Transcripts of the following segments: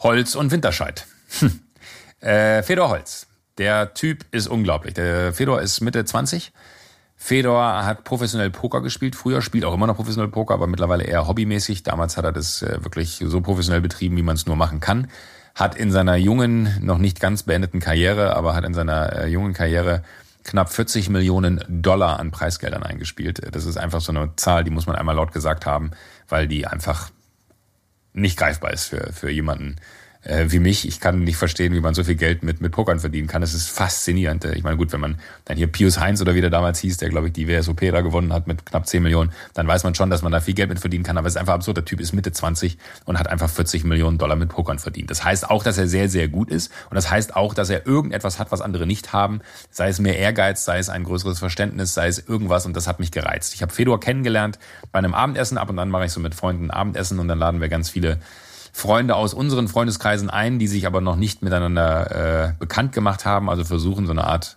Holz und Winterscheid. Hm. Äh, Fedor Holz. Der Typ ist unglaublich. Der Fedor ist Mitte 20. Fedor hat professionell Poker gespielt, früher spielt auch immer noch professionell Poker, aber mittlerweile eher hobbymäßig. Damals hat er das äh, wirklich so professionell betrieben, wie man es nur machen kann. Hat in seiner jungen, noch nicht ganz beendeten Karriere, aber hat in seiner äh, jungen Karriere knapp 40 Millionen Dollar an Preisgeldern eingespielt. Das ist einfach so eine Zahl, die muss man einmal laut gesagt haben, weil die einfach nicht greifbar ist für, für jemanden, äh, wie mich. Ich kann nicht verstehen, wie man so viel Geld mit, mit Pokern verdienen kann. Es ist faszinierend. Ich meine, gut, wenn man dann hier Pius Heinz oder wie der damals hieß, der, glaube ich, die WSOP da gewonnen hat mit knapp 10 Millionen, dann weiß man schon, dass man da viel Geld mit verdienen kann. Aber es ist einfach absurd. Der Typ ist Mitte 20 und hat einfach 40 Millionen Dollar mit Pokern verdient. Das heißt auch, dass er sehr, sehr gut ist. Und das heißt auch, dass er irgendetwas hat, was andere nicht haben. Sei es mehr Ehrgeiz, sei es ein größeres Verständnis, sei es irgendwas. Und das hat mich gereizt. Ich habe Fedor kennengelernt bei einem Abendessen. Ab und an mache ich so mit Freunden Abendessen und dann laden wir ganz viele Freunde aus unseren Freundeskreisen ein, die sich aber noch nicht miteinander äh, bekannt gemacht haben, also versuchen so eine Art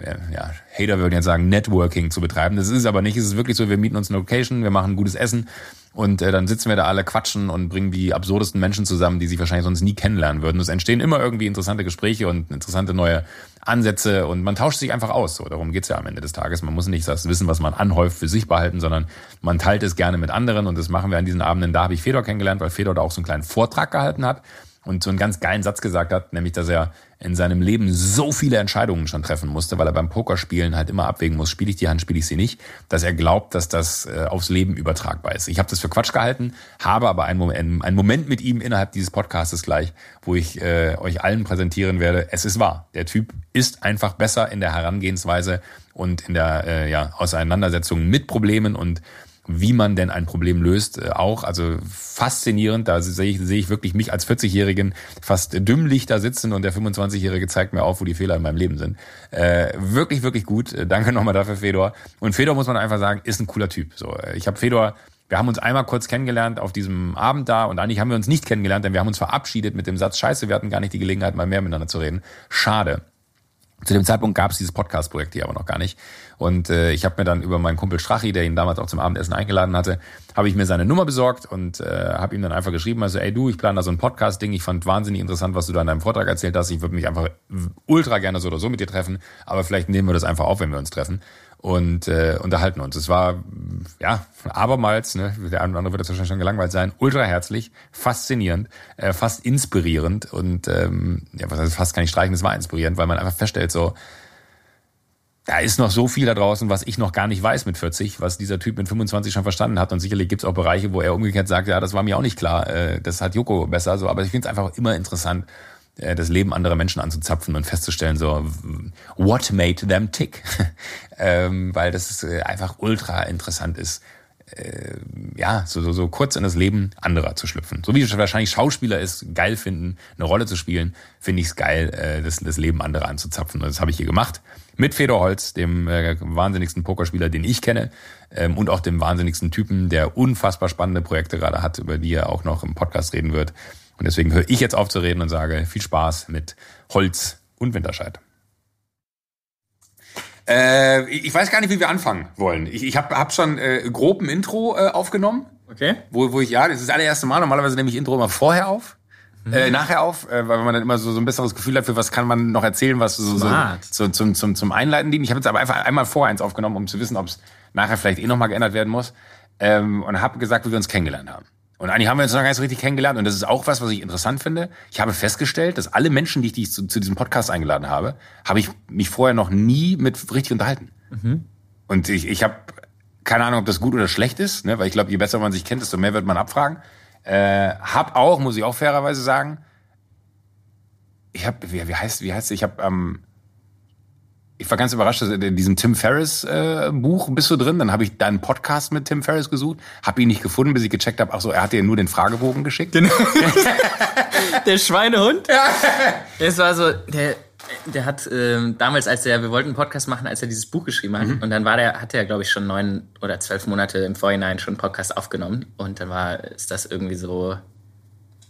äh, ja, Hater würden jetzt sagen, Networking zu betreiben. Das ist aber nicht. Es ist wirklich so, wir mieten uns eine Location, wir machen gutes Essen und äh, dann sitzen wir da alle quatschen und bringen die absurdesten Menschen zusammen, die sich wahrscheinlich sonst nie kennenlernen würden. Es entstehen immer irgendwie interessante Gespräche und interessante neue Ansätze und man tauscht sich einfach aus. So, darum geht's ja am Ende des Tages. Man muss nicht das Wissen, was man anhäuft, für sich behalten, sondern man teilt es gerne mit anderen und das machen wir an diesen Abenden. Da habe ich Fedor kennengelernt, weil Fedor da auch so einen kleinen Vortrag gehalten hat und so einen ganz geilen Satz gesagt hat, nämlich, dass er in seinem Leben so viele Entscheidungen schon treffen musste, weil er beim Pokerspielen halt immer abwägen muss, spiele ich die Hand, spiele ich sie nicht, dass er glaubt, dass das äh, aufs Leben übertragbar ist. Ich habe das für Quatsch gehalten, habe aber einen Moment, einen Moment mit ihm innerhalb dieses Podcastes gleich, wo ich äh, euch allen präsentieren werde, es ist wahr. Der Typ ist einfach besser in der Herangehensweise und in der äh, ja, Auseinandersetzung mit Problemen und wie man denn ein Problem löst, äh, auch. Also faszinierend, da sehe ich, sehe ich wirklich mich als 40-Jährigen fast dümmlich da sitzen und der 25-Jährige zeigt mir auf, wo die Fehler in meinem Leben sind. Äh, wirklich, wirklich gut. Äh, danke nochmal dafür, Fedor. Und Fedor, muss man einfach sagen, ist ein cooler Typ. So, äh, ich habe Fedor wir haben uns einmal kurz kennengelernt auf diesem Abend da und eigentlich haben wir uns nicht kennengelernt, denn wir haben uns verabschiedet mit dem Satz, scheiße, wir hatten gar nicht die Gelegenheit, mal mehr miteinander zu reden. Schade. Zu dem Zeitpunkt gab es dieses Podcast-Projekt hier aber noch gar nicht. Und äh, ich habe mir dann über meinen Kumpel Strachi, der ihn damals auch zum Abendessen eingeladen hatte, habe ich mir seine Nummer besorgt und äh, habe ihm dann einfach geschrieben, also ey du, ich plane da so ein Podcast-Ding, ich fand wahnsinnig interessant, was du da in deinem Vortrag erzählt hast. Ich würde mich einfach ultra gerne so oder so mit dir treffen, aber vielleicht nehmen wir das einfach auf, wenn wir uns treffen und äh, unterhalten uns. Es war, ja, abermals, ne, der eine oder andere wird das wahrscheinlich schon gelangweilt sein, ultra herzlich, faszinierend, äh, fast inspirierend und ähm, ja, was heißt fast kann ich streichen, es war inspirierend, weil man einfach feststellt, so, da ist noch so viel da draußen, was ich noch gar nicht weiß mit 40, was dieser Typ mit 25 schon verstanden hat. Und sicherlich gibt's auch Bereiche, wo er umgekehrt sagt, ja, das war mir auch nicht klar, äh, das hat Joko besser. So, aber ich finde es einfach immer interessant, äh, das Leben anderer Menschen anzuzapfen und festzustellen, so, what made them tick? ähm, weil das äh, einfach ultra interessant ist, äh, ja, so, so, so kurz in das Leben anderer zu schlüpfen. So wie wahrscheinlich Schauspieler es geil finden, eine Rolle zu spielen, finde ich es geil, äh, das, das Leben anderer anzuzapfen. Und das habe ich hier gemacht. Mit Fedor Holz, dem äh, wahnsinnigsten Pokerspieler, den ich kenne, ähm, und auch dem wahnsinnigsten Typen, der unfassbar spannende Projekte gerade hat, über die er auch noch im Podcast reden wird. Und deswegen höre ich jetzt auf zu reden und sage viel Spaß mit Holz und Winterscheid. Äh, ich weiß gar nicht, wie wir anfangen wollen. Ich, ich habe hab schon äh, grob ein Intro äh, aufgenommen. Okay. Wo, wo ich, ja, das ist das allererste Mal. Normalerweise nehme ich Intro immer vorher auf. Mhm. Äh, nachher auf, äh, weil man dann immer so, so ein besseres Gefühl hat, für was kann man noch erzählen, was so, so, so zum, zum, zum Einleiten dient. Ich habe jetzt aber einfach einmal vor eins aufgenommen, um zu wissen, ob es nachher vielleicht eh nochmal geändert werden muss. Ähm, und habe gesagt, wie wir uns kennengelernt haben. Und eigentlich haben wir uns noch gar nicht so richtig kennengelernt. Und das ist auch was, was ich interessant finde. Ich habe festgestellt, dass alle Menschen, die ich, die ich zu, zu, diesem Podcast eingeladen habe, habe ich mich vorher noch nie mit richtig unterhalten. Mhm. Und ich, ich habe keine Ahnung, ob das gut oder schlecht ist, ne? weil ich glaube, je besser man sich kennt, desto mehr wird man abfragen. Äh, hab auch, muss ich auch fairerweise sagen, ich habe, wie, wie heißt, wie heißt, ich habe ähm, ich war ganz überrascht, dass in diesem Tim Ferriss äh, Buch bist du drin. Dann habe ich deinen Podcast mit Tim Ferriss gesucht, habe ihn nicht gefunden, bis ich gecheckt habe. Ach so, er hat dir nur den Fragebogen geschickt. Genau. der Schweinehund. Ja. Das war so der. Der hat ähm, damals, als er, wir wollten einen Podcast machen, als er dieses Buch geschrieben hat, mhm. und dann war der, hat er, glaube ich, schon neun oder zwölf Monate im Vorhinein schon einen Podcast aufgenommen, und dann war, ist das irgendwie so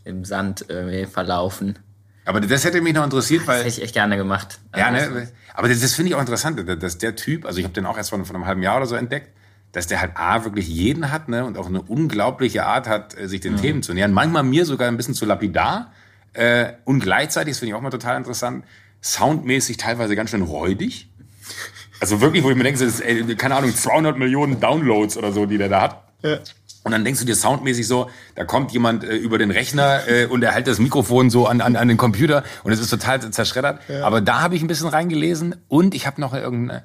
im Sand irgendwie verlaufen. Aber das hätte mich noch interessiert, weil. Das hätte ich echt gerne gemacht. Ja, ne? Also aber das, das finde ich auch interessant, dass der Typ, also ich habe den auch erst von, von einem halben Jahr oder so entdeckt, dass der halt A, wirklich jeden hat, ne, und auch eine unglaubliche Art hat, äh, sich den mhm. Themen zu nähern. Manchmal mir sogar ein bisschen zu lapidar, Äh, und gleichzeitig, das finde ich auch mal total interessant, soundmäßig teilweise ganz schön räudig. Also wirklich, wo ich mir denke, das ist, ey, keine Ahnung, 200 Millionen Downloads oder so, die der da hat. Ja. Und dann denkst du dir soundmäßig so, da kommt jemand äh, über den Rechner äh, und er hält das Mikrofon so an, an, an den Computer und es ist total zerschreddert. Ja. Aber da habe ich ein bisschen reingelesen und ich habe noch irgendeinen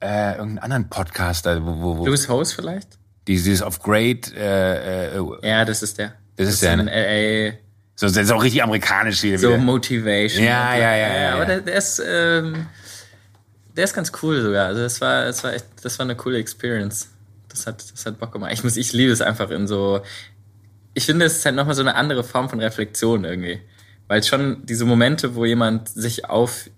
äh, irgendeinen anderen Podcaster. Wo, wo, wo Louis Hose vielleicht? Dieses of Great. Äh, äh, ja, das ist der. Das, das ist der. Ne? So, das ist auch richtig amerikanisch hier. So wieder. Motivation. Ja, ja, ja, ja, Aber der, der ist, ähm, der ist ganz cool sogar. Also das war, das war echt, das war eine coole Experience. Das hat, das hat Bock gemacht. Ich muss, ich liebe es einfach in so. Ich finde, es ist halt nochmal so eine andere Form von Reflexion irgendwie. Weil es schon diese Momente, wo jemand sich auf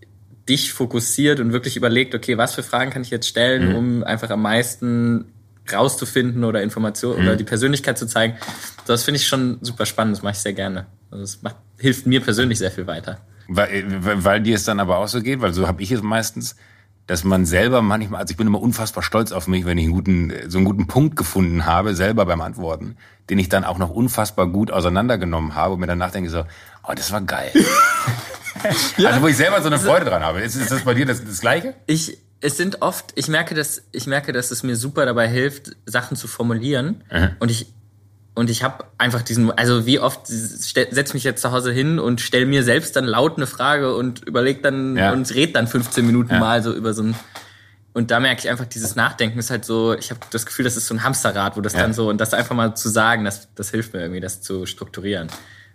dich fokussiert und wirklich überlegt, okay, was für Fragen kann ich jetzt stellen, mhm. um einfach am meisten rauszufinden oder Informationen mhm. oder die Persönlichkeit zu zeigen. Das finde ich schon super spannend, das mache ich sehr gerne. Also das macht, hilft mir persönlich sehr viel weiter. Weil, weil dir es dann aber auch so geht, weil so habe ich es meistens, dass man selber manchmal, also ich bin immer unfassbar stolz auf mich, wenn ich einen guten, so einen guten Punkt gefunden habe, selber beim Antworten, den ich dann auch noch unfassbar gut auseinandergenommen habe und mir danach denke so, oh, das war geil. ja. Also wo ich selber so eine also Freude dran habe. Ist, ist das bei dir das, das Gleiche? Ich, es sind oft, ich merke, dass ich merke, dass es mir super dabei hilft, Sachen zu formulieren. Mhm. Und ich und ich habe einfach diesen, also wie oft setze mich jetzt zu Hause hin und stelle mir selbst dann laut eine Frage und überlege dann ja. und red dann 15 Minuten ja. mal so über so ein und da merke ich einfach, dieses Nachdenken ist halt so, ich habe das Gefühl, das ist so ein Hamsterrad, wo das ja. dann so, und das einfach mal zu sagen, das, das hilft mir irgendwie, das zu strukturieren.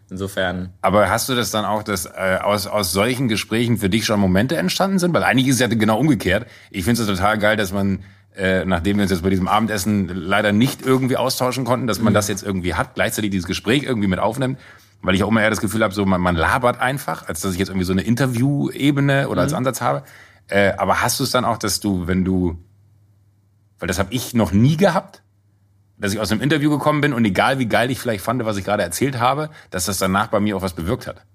Insofern. Aber hast du das dann auch, dass äh, aus, aus solchen Gesprächen für dich schon Momente entstanden sind? Weil eigentlich ist es ja genau umgekehrt. Ich finde es total geil, dass man, äh, nachdem wir uns jetzt bei diesem Abendessen leider nicht irgendwie austauschen konnten, dass man mhm. das jetzt irgendwie hat, gleichzeitig dieses Gespräch irgendwie mit aufnimmt. Weil ich auch immer eher das Gefühl habe, so man, man labert einfach, als dass ich jetzt irgendwie so eine Interview-Ebene oder mhm. als Ansatz habe. Äh, aber hast du es dann auch, dass du, wenn du, weil das habe ich noch nie gehabt, dass ich aus einem Interview gekommen bin und egal wie geil ich vielleicht fand, was ich gerade erzählt habe, dass das danach bei mir auch was bewirkt hat.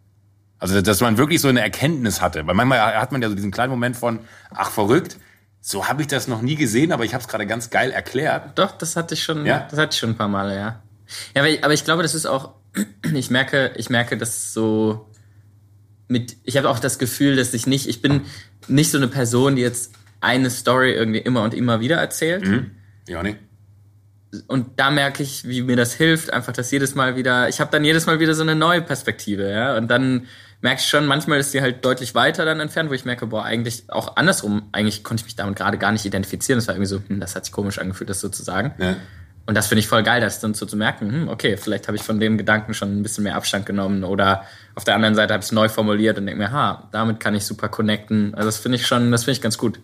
Also, dass man wirklich so eine Erkenntnis hatte. Weil manchmal hat man ja so diesen kleinen Moment von, ach verrückt, so habe ich das noch nie gesehen, aber ich habe es gerade ganz geil erklärt. Doch, das hatte ich schon, ja? das hatte ich schon ein paar Male, ja. Ja, aber ich, aber ich glaube, das ist auch, ich merke, ich merke, dass so mit, ich habe auch das Gefühl, dass ich nicht, ich bin nicht so eine Person, die jetzt eine Story irgendwie immer und immer wieder erzählt. Mhm. Ja, nicht und da merke ich, wie mir das hilft, einfach das jedes Mal wieder, ich habe dann jedes Mal wieder so eine neue Perspektive, ja, und dann merke ich schon, manchmal ist die halt deutlich weiter dann entfernt, wo ich merke, boah, eigentlich auch andersrum, eigentlich konnte ich mich damit gerade gar nicht identifizieren, das war irgendwie so, hm, das hat sich komisch angefühlt, das so zu sagen. Ja. Und das finde ich voll geil, das dann so zu merken, hm, okay, vielleicht habe ich von dem Gedanken schon ein bisschen mehr Abstand genommen oder auf der anderen Seite habe ich es neu formuliert und denke mir, ha, damit kann ich super connecten. Also das finde ich schon, das finde ich ganz gut.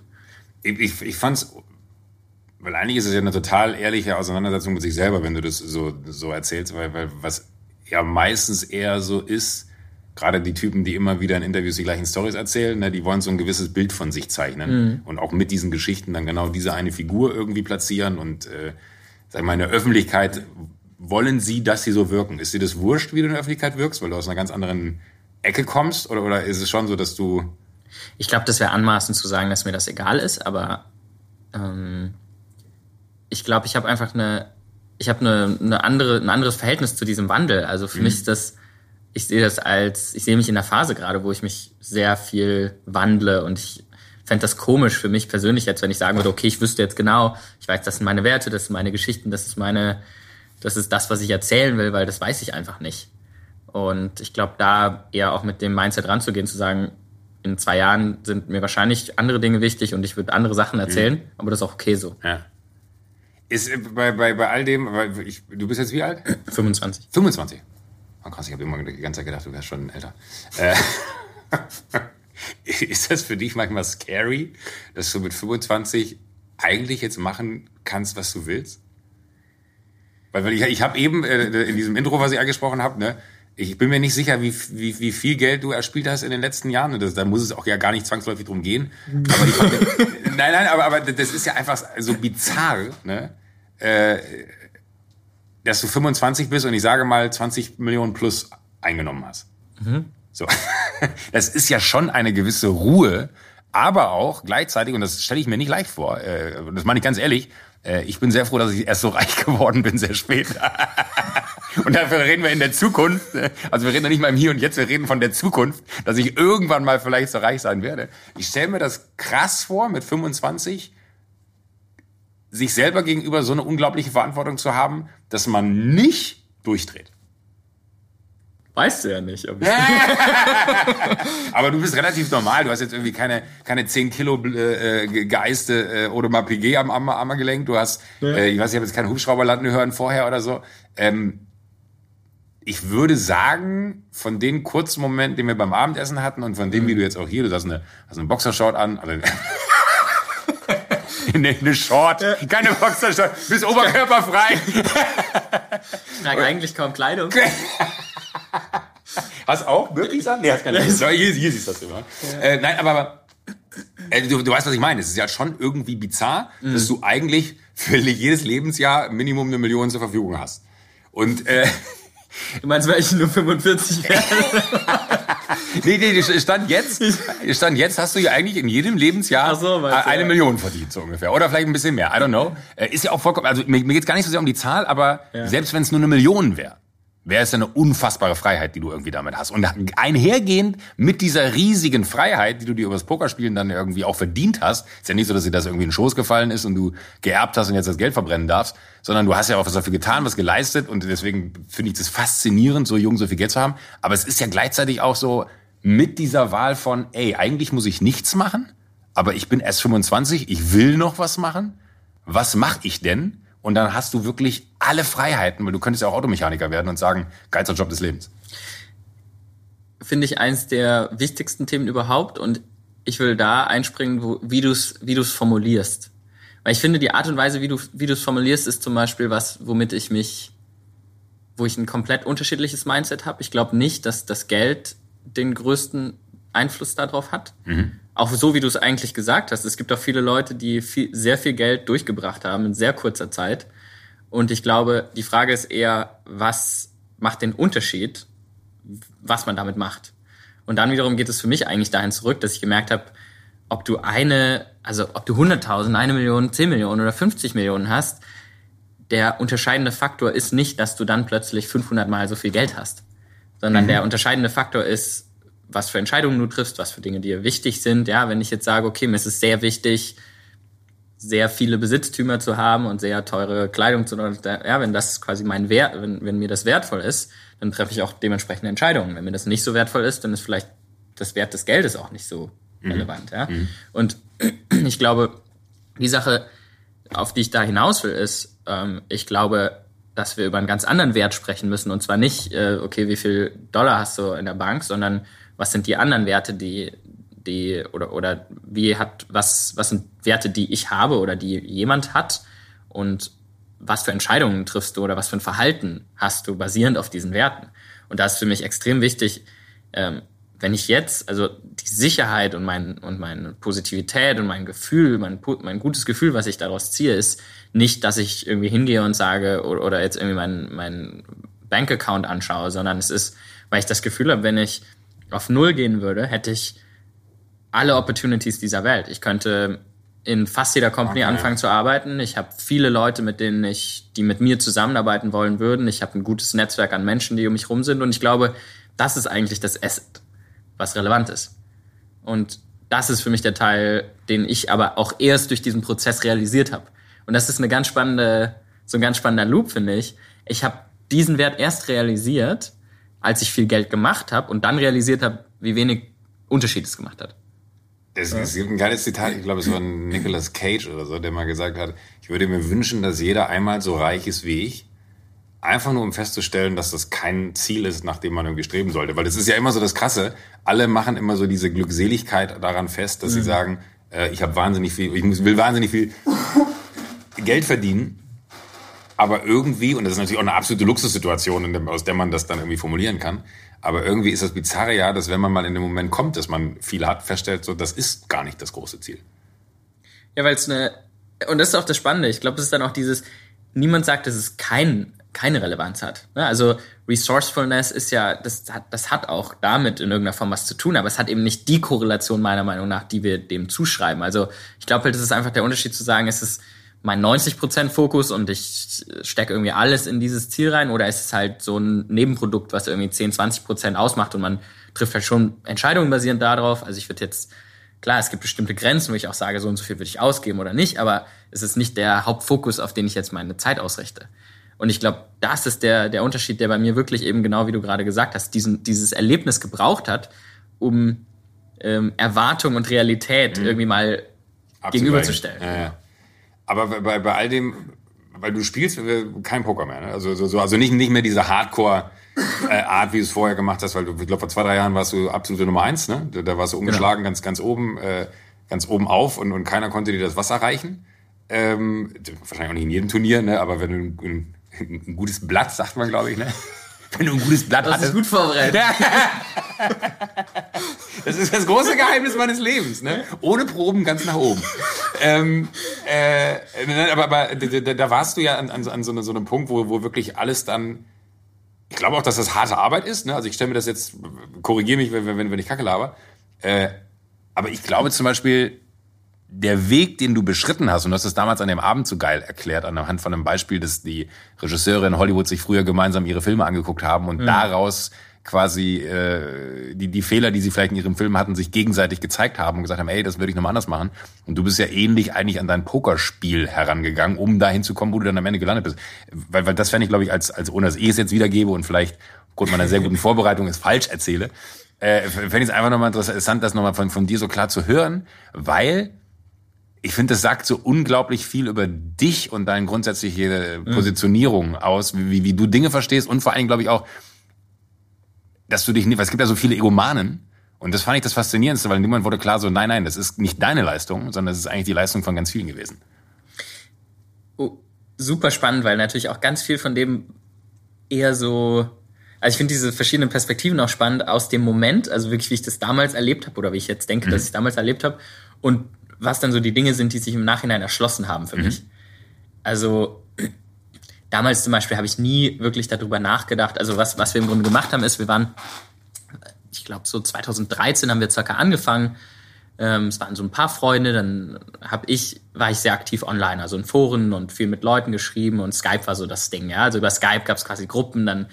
Ich, ich, ich fand es weil eigentlich ist es ja eine total ehrliche Auseinandersetzung mit sich selber, wenn du das so, so erzählst, weil, weil was ja meistens eher so ist, gerade die Typen, die immer wieder in Interviews die gleichen Stories erzählen, ne, die wollen so ein gewisses Bild von sich zeichnen mhm. und auch mit diesen Geschichten dann genau diese eine Figur irgendwie platzieren und äh, sag ich mal, in der Öffentlichkeit wollen sie, dass sie so wirken. Ist dir das wurscht, wie du in der Öffentlichkeit wirkst, weil du aus einer ganz anderen Ecke kommst oder, oder ist es schon so, dass du... Ich glaube, das wäre anmaßend zu sagen, dass mir das egal ist, aber ähm, ich glaube, ich habe einfach eine, ich habe eine, eine andere, ein anderes Verhältnis zu diesem Wandel. Also für mhm. mich ist das, ich sehe das als, ich sehe mich in der Phase gerade, wo ich mich sehr viel wandle und ich fände das komisch für mich persönlich jetzt, wenn ich sagen würde, okay, ich wüsste jetzt genau, ich weiß, das sind meine Werte, das sind meine Geschichten, das ist meine, das ist das, was ich erzählen will, weil das weiß ich einfach nicht. Und ich glaube, da eher auch mit dem Mindset ranzugehen, zu sagen, in zwei Jahren sind mir wahrscheinlich andere Dinge wichtig und ich würde andere Sachen erzählen, mhm. aber das ist auch okay so. Ja. Ist äh, bei, bei, bei all dem, ich, du bist jetzt wie alt? 25. 25. Oh krass, ich habe immer die ganze Zeit gedacht, du wärst schon älter. Äh, ist das für dich manchmal scary, dass du mit 25 eigentlich jetzt machen kannst, was du willst? Weil, weil ich, ich habe eben äh, in diesem Intro, was ich angesprochen habe, ne, ich bin mir nicht sicher, wie, wie, wie viel Geld du erspielt hast in den letzten Jahren. Das, da muss es auch ja gar nicht zwangsläufig drum gehen. Aber ich, nein, nein, aber, aber das ist ja einfach so bizarr, ne? Äh, dass du 25 bist und ich sage mal 20 Millionen plus eingenommen hast. Mhm. So. Das ist ja schon eine gewisse Ruhe, aber auch gleichzeitig, und das stelle ich mir nicht leicht vor, äh, das meine ich ganz ehrlich, Äh, ich bin sehr froh, dass ich erst so reich geworden bin, sehr spät. und dafür reden wir in der Zukunft. Also wir reden ja nicht mal im Hier und Jetzt, wir reden von der Zukunft, dass ich irgendwann mal vielleicht so reich sein werde. Ich stelle mir das krass vor, mit 25 sich selber gegenüber so eine unglaubliche Verantwortung zu haben, dass man nicht durchdreht. Weißt du ja nicht. Aber du bist relativ normal. Du hast jetzt irgendwie keine, keine 10 Kilo äh, geeiste äh, Audemars Piguet am Armgelenk. Du hast, ja. äh, ich weiß, ich habe jetzt keinen Hubschrauber landen hören vorher oder so. Ähm, ich würde sagen, von den kurzen Momenten, die wir beim Abendessen hatten und von dem, wie du jetzt auch hier, du hast eine, hast eine Boxershort an, also eine, eine Short, keine Boxershort, bist oberkörperfrei. Ich trage eigentlich kaum Kleidung. Hast auch wirklich an? Nee, hast keine Hier, hier siehst du das immer. Ja. Äh, nein, aber äh, du, du weißt, was ich meine. Es ist ja schon irgendwie bizarr, mhm. dass du eigentlich für jedes Lebensjahr Minimum eine Million zur Verfügung hast. Und äh, Du meinst, weil ich nur 45 werde? nee, nee, stand jetzt, stand jetzt hast du ja eigentlich in jedem Lebensjahr so, eine ja. Million verdient, so ungefähr. Oder vielleicht ein bisschen mehr. I don't know. Äh, ist ja auch vollkommen, also mir, mir geht es gar nicht so sehr um die Zahl, aber ja. selbst wenn es nur eine Million wäre, wäre es eine unfassbare Freiheit, die du irgendwie damit hast. Und einhergehend mit dieser riesigen Freiheit, die du dir übers Pokerspielen dann irgendwie auch verdient hast, ist ja nicht so, dass dir das irgendwie in den Schoß gefallen ist und du geerbt hast und jetzt das Geld verbrennen darfst, sondern du hast ja auch was dafür getan, was geleistet und deswegen finde ich das faszinierend, so jung so viel Geld zu haben. Aber es ist ja gleichzeitig auch so mit dieser Wahl von, ey, eigentlich muss ich nichts machen, aber ich bin erst 25, ich will noch was machen. Was mache ich denn? Und dann hast du wirklich alle Freiheiten, weil du könntest ja auch Automechaniker werden und sagen, geilster Job des Lebens. Finde ich eins der wichtigsten Themen überhaupt und ich will da einspringen, wo, wie du es wie du's formulierst. Weil ich finde, die Art und Weise, wie du wie du es formulierst, ist zum Beispiel was, womit ich mich, wo ich ein komplett unterschiedliches Mindset habe. Ich glaube nicht, dass das Geld den größten Einfluss darauf hat. Mhm. Auch so, wie du es eigentlich gesagt hast. Es gibt auch viele Leute, die viel, sehr viel Geld durchgebracht haben in sehr kurzer Zeit. Und ich glaube, die Frage ist eher, was macht den Unterschied, was man damit macht. Und dann wiederum geht es für mich eigentlich dahin zurück, dass ich gemerkt habe, ob du eine, also ob du 100.000, eine Million, 10 Millionen oder 50 Millionen hast, der unterscheidende Faktor ist nicht, dass du dann plötzlich 500 mal so viel Geld hast, sondern mhm. der unterscheidende Faktor ist, was für Entscheidungen du triffst, was für Dinge dir wichtig sind. Ja, wenn ich jetzt sage, okay, mir ist es sehr wichtig, sehr viele Besitztümer zu haben und sehr teure Kleidung zu, ja, wenn das quasi mein Wert, wenn, wenn mir das wertvoll ist, dann treffe ich auch dementsprechende Entscheidungen. Wenn mir das nicht so wertvoll ist, dann ist vielleicht das Wert des Geldes auch nicht so mhm. relevant, ja. Mhm. Und ich glaube, die Sache, auf die ich da hinaus will, ist, ähm, ich glaube, dass wir über einen ganz anderen Wert sprechen müssen. Und zwar nicht, äh, okay, wie viel Dollar hast du in der Bank, sondern was sind die anderen Werte, die, die, oder, oder wie hat, was, was sind Werte, die ich habe oder die jemand hat und was für Entscheidungen triffst du oder was für ein Verhalten hast du basierend auf diesen Werten. Und da ist für mich extrem wichtig, ähm, wenn ich jetzt, also die Sicherheit und, mein, und meine Positivität und mein Gefühl, mein, mein gutes Gefühl, was ich daraus ziehe, ist nicht, dass ich irgendwie hingehe und sage oder, oder jetzt irgendwie meinen mein Bankaccount anschaue, sondern es ist, weil ich das Gefühl habe, wenn ich auf Null gehen würde, hätte ich alle Opportunities dieser Welt. Ich könnte in fast jeder Company okay. anfangen zu arbeiten. Ich habe viele Leute, mit denen ich, die mit mir zusammenarbeiten wollen würden. Ich habe ein gutes Netzwerk an Menschen, die um mich rum sind. Und ich glaube, das ist eigentlich das Asset, was relevant ist. Und das ist für mich der Teil, den ich aber auch erst durch diesen Prozess realisiert habe. Und das ist eine ganz spannende, so ein ganz spannender Loop, finde ich. Ich habe diesen Wert erst realisiert, als ich viel Geld gemacht habe und dann realisiert habe, wie wenig Unterschied es gemacht hat. Es, ja. es, gibt ein geiles Zitat, ich glaube, es war Nicolas Cage oder so, der mal gesagt hat, ich würde mir wünschen, dass jeder einmal so reich ist wie ich, einfach nur um festzustellen, dass das kein Ziel ist, nach dem man irgendwie streben sollte. Weil das ist ja immer so das Krasse, alle machen immer so diese Glückseligkeit daran fest, dass mhm. sie sagen, äh, ich habe wahnsinnig viel, ich muss, will wahnsinnig viel Geld verdienen aber irgendwie, und das ist natürlich auch eine absolute Luxussituation, aus der man das dann irgendwie formulieren kann, aber irgendwie ist das Bizarre ja, dass wenn man mal in den Moment kommt, dass man viel hat, feststellt, so, das ist gar nicht das große Ziel. Ja, weil es eine, und das ist auch das Spannende, ich glaube, das ist dann auch dieses, niemand sagt, dass es kein, keine Relevanz hat. Ne? Also Resourcefulness ist ja, das hat, das hat auch damit in irgendeiner Form was zu tun, aber es hat eben nicht die Korrelation meiner Meinung nach, die wir dem zuschreiben. Also ich glaube halt, das ist einfach der Unterschied zu sagen, es ist mein 90% Fokus und ich stecke irgendwie alles in dieses Ziel rein oder ist es halt so ein Nebenprodukt, was irgendwie 10, 20% ausmacht und man trifft halt schon Entscheidungen basierend darauf. Also ich würde jetzt, klar, es gibt bestimmte Grenzen, wo ich auch sage, so und so viel würde ich ausgeben oder nicht, aber es ist nicht der Hauptfokus, auf den ich jetzt meine Zeit ausrichte. Und ich glaube, das ist der, der Unterschied, der bei mir wirklich eben genau wie du gerade gesagt hast, diesen, dieses Erlebnis gebraucht hat, um ähm, Erwartung und Realität mhm. irgendwie mal gegenüberzustellen. Ja, ja. Aber bei, bei all dem, weil du spielst äh, kein Poker mehr, ne? also, so, also nicht, nicht mehr diese Hardcore- äh, Art, wie du es vorher gemacht hast, weil du, ich glaube, vor zwei, drei Jahren warst du absolute Nummer eins, ne? Da, da warst du umgeschlagen, genau. ganz, ganz oben, äh, ganz oben auf und, und keiner konnte dir das Wasser reichen. Ähm, wahrscheinlich auch nicht in jedem Turnier, ne? aber wenn du ein, ein, ein gutes Blatt, sagt man, glaube ich, ne? Wenn du ein gutes Blatt hast. Das ist gut vorbereitet. das ist das große Geheimnis meines Lebens. Ne? Ohne Proben ganz nach oben. ähm, äh, aber aber da, da, warst du ja an, an, an so, so, einem Punkt, wo, wo wirklich alles dann. Ich glaube auch, dass das harte Arbeit ist. Ne? Also ich stelle mir das jetzt, korrigiere mich, wenn, wenn, wenn ich Kacke laber. Äh, aber ich glaube zum Beispiel, der Weg, den du beschritten hast, und du hast es damals an dem Abend so geil erklärt, anhand von einem Beispiel, dass die Regisseure in Hollywood sich früher gemeinsam ihre Filme angeguckt haben und mhm. daraus quasi äh, die, die Fehler, die sie vielleicht in ihrem Film hatten, sich gegenseitig gezeigt haben und gesagt haben, ey, das würde ich nochmal anders machen. Und du bist ja ähnlich eigentlich an dein Pokerspiel herangegangen, um dahin zu kommen, wo du dann am Ende gelandet bist. Weil, weil das fände ich, glaube ich, als, als ohne dass ich es jetzt wiedergebe und vielleicht aufgrund meiner sehr guten Vorbereitung es falsch erzähle, äh, fände ich es einfach nochmal interessant, das nochmal von, von dir so klar zu hören, weil ich finde, das sagt so unglaublich viel über dich und deine grundsätzliche mhm. Positionierung mhm. aus, wie, wie du Dinge verstehst und vor allem, glaube ich, auch, dass du dich nicht, weil es gibt ja so viele Egomanen. Und das fand ich das Faszinierendste, weil niemand wurde klar so, nein, nein, das ist nicht deine Leistung, sondern das ist eigentlich die Leistung von ganz vielen gewesen. Oh, super spannend, weil natürlich auch ganz viel von dem eher so, also ich finde diese verschiedenen Perspektiven auch spannend aus dem Moment, also wirklich, wie ich das damals erlebt habe oder wie ich jetzt denke, mhm. dass ich damals erlebt habe und was dann so die Dinge sind, die sich im Nachhinein erschlossen haben für mhm. mich. Also damals zum Beispiel habe ich nie wirklich darüber nachgedacht. Also was, was wir im Grunde gemacht haben, ist, wir waren, ich glaube so 2013 haben wir circa angefangen. Ähm, es waren so ein paar Freunde, dann habe ich, war ich sehr aktiv online, also in Foren und viel mit Leuten geschrieben und Skype war so das Ding, ja. Also über Skype gab es quasi Gruppen, dann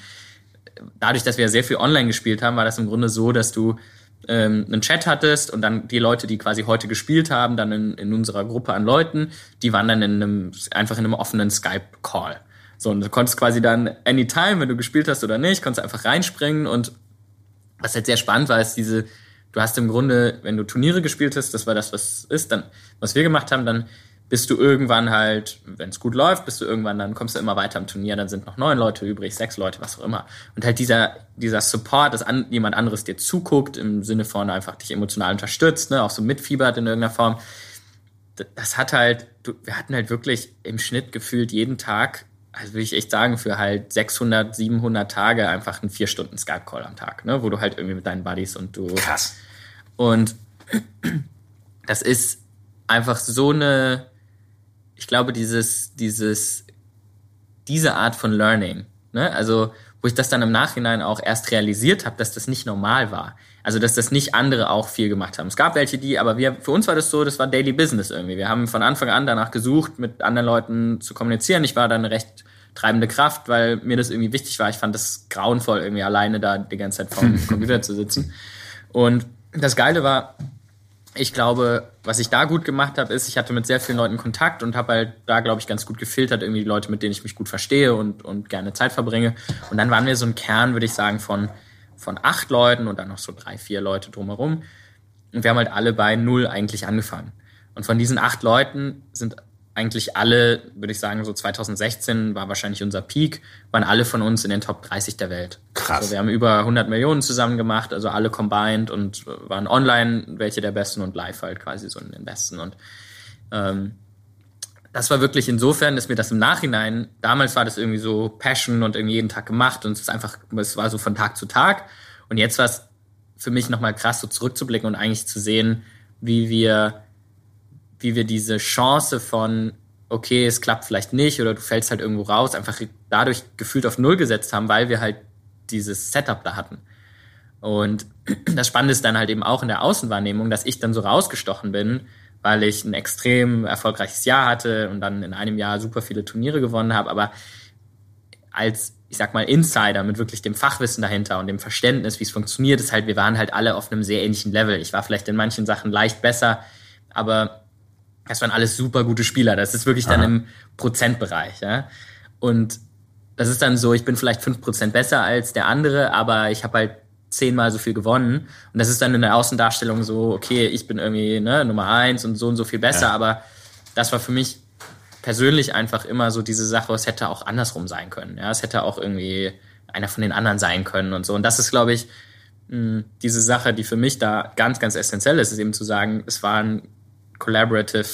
dadurch, dass wir sehr viel online gespielt haben, war das im Grunde so, dass du ähm, einen Chat hattest und dann die Leute, die quasi heute gespielt haben, dann in, in unserer Gruppe an Leuten, die waren dann in einem, einfach in einem offenen Skype-Call. So, und du konntest quasi dann anytime, wenn du gespielt hast oder nicht, konntest einfach reinspringen und was halt sehr spannend war, ist diese, du hast im Grunde, wenn du Turniere gespielt hast, das war das, was ist, dann, was wir gemacht haben, dann bist du irgendwann halt, wenn es gut läuft, bist du irgendwann, dann kommst du immer weiter im Turnier, dann sind noch neun Leute übrig, sechs Leute, was auch immer. Und halt dieser, dieser Support, dass an, jemand anderes dir zuguckt, im Sinne von einfach dich emotional unterstützt, ne, auch so mitfiebert in irgendeiner Form, das hat halt, du, wir hatten halt wirklich im Schnitt gefühlt jeden Tag, also würde ich echt sagen, für halt 600, 700 Tage einfach einen vier Stunden Skype-Call am Tag, ne, wo du halt irgendwie mit deinen Buddies und du. Krass. Und das ist einfach so eine, ich glaube, dieses, dieses, diese Art von Learning, ne? also wo ich das dann im Nachhinein auch erst realisiert habe, dass das nicht normal war. Also dass das nicht andere auch viel gemacht haben. Es gab welche, die, aber wir, für uns war das so, das war Daily Business irgendwie. Wir haben von Anfang an danach gesucht, mit anderen Leuten zu kommunizieren. Ich war dann eine recht treibende Kraft, weil mir das irgendwie wichtig war. Ich fand das grauenvoll, irgendwie alleine da die ganze Zeit vor dem Computer zu sitzen. Und das Geile war, ich glaube, was ich da gut gemacht habe, ist, ich hatte mit sehr vielen Leuten Kontakt und habe halt da, glaube ich, ganz gut gefiltert, irgendwie die Leute, mit denen ich mich gut verstehe und, und gerne Zeit verbringe. Und dann waren wir so ein Kern, würde ich sagen, von, von acht Leuten und dann noch so drei, vier Leute drumherum. Und wir haben halt alle bei null eigentlich angefangen. Und von diesen acht Leuten sind eigentlich alle, würde ich sagen, so 2016 war wahrscheinlich unser Peak, waren alle von uns in den Top 30 der Welt. Krass. Also wir haben über 100 Millionen zusammen gemacht, also alle combined und waren online welche der besten und live halt quasi so in den besten. Und ähm, das war wirklich insofern, dass mir das im Nachhinein, damals war das irgendwie so Passion und irgendwie jeden Tag gemacht und es ist einfach, es war so von Tag zu Tag. Und jetzt war es für mich nochmal krass, so zurückzublicken und eigentlich zu sehen, wie wir wie wir diese Chance von, okay, es klappt vielleicht nicht oder du fällst halt irgendwo raus, einfach dadurch gefühlt auf Null gesetzt haben, weil wir halt dieses Setup da hatten. Und das Spannende ist dann halt eben auch in der Außenwahrnehmung, dass ich dann so rausgestochen bin, weil ich ein extrem erfolgreiches Jahr hatte und dann in einem Jahr super viele Turniere gewonnen habe. Aber als, ich sag mal, Insider mit wirklich dem Fachwissen dahinter und dem Verständnis, wie es funktioniert, ist halt, wir waren halt alle auf einem sehr ähnlichen Level. Ich war vielleicht in manchen Sachen leicht besser, aber das waren alles super gute Spieler. Das ist wirklich Aha. dann im Prozentbereich. Ja? Und das ist dann so, ich bin vielleicht fünf Prozent besser als der andere, aber ich habe halt zehnmal so viel gewonnen. Und das ist dann in der Außendarstellung so, okay, ich bin irgendwie ne, Nummer eins und so und so viel besser, ja. aber das war für mich persönlich einfach immer so diese Sache, es hätte auch andersrum sein können. Ja, es hätte auch irgendwie einer von den anderen sein können und so. Und das ist, glaube ich, diese Sache, die für mich da ganz, ganz essentiell ist, ist eben zu sagen, es war ein collaborative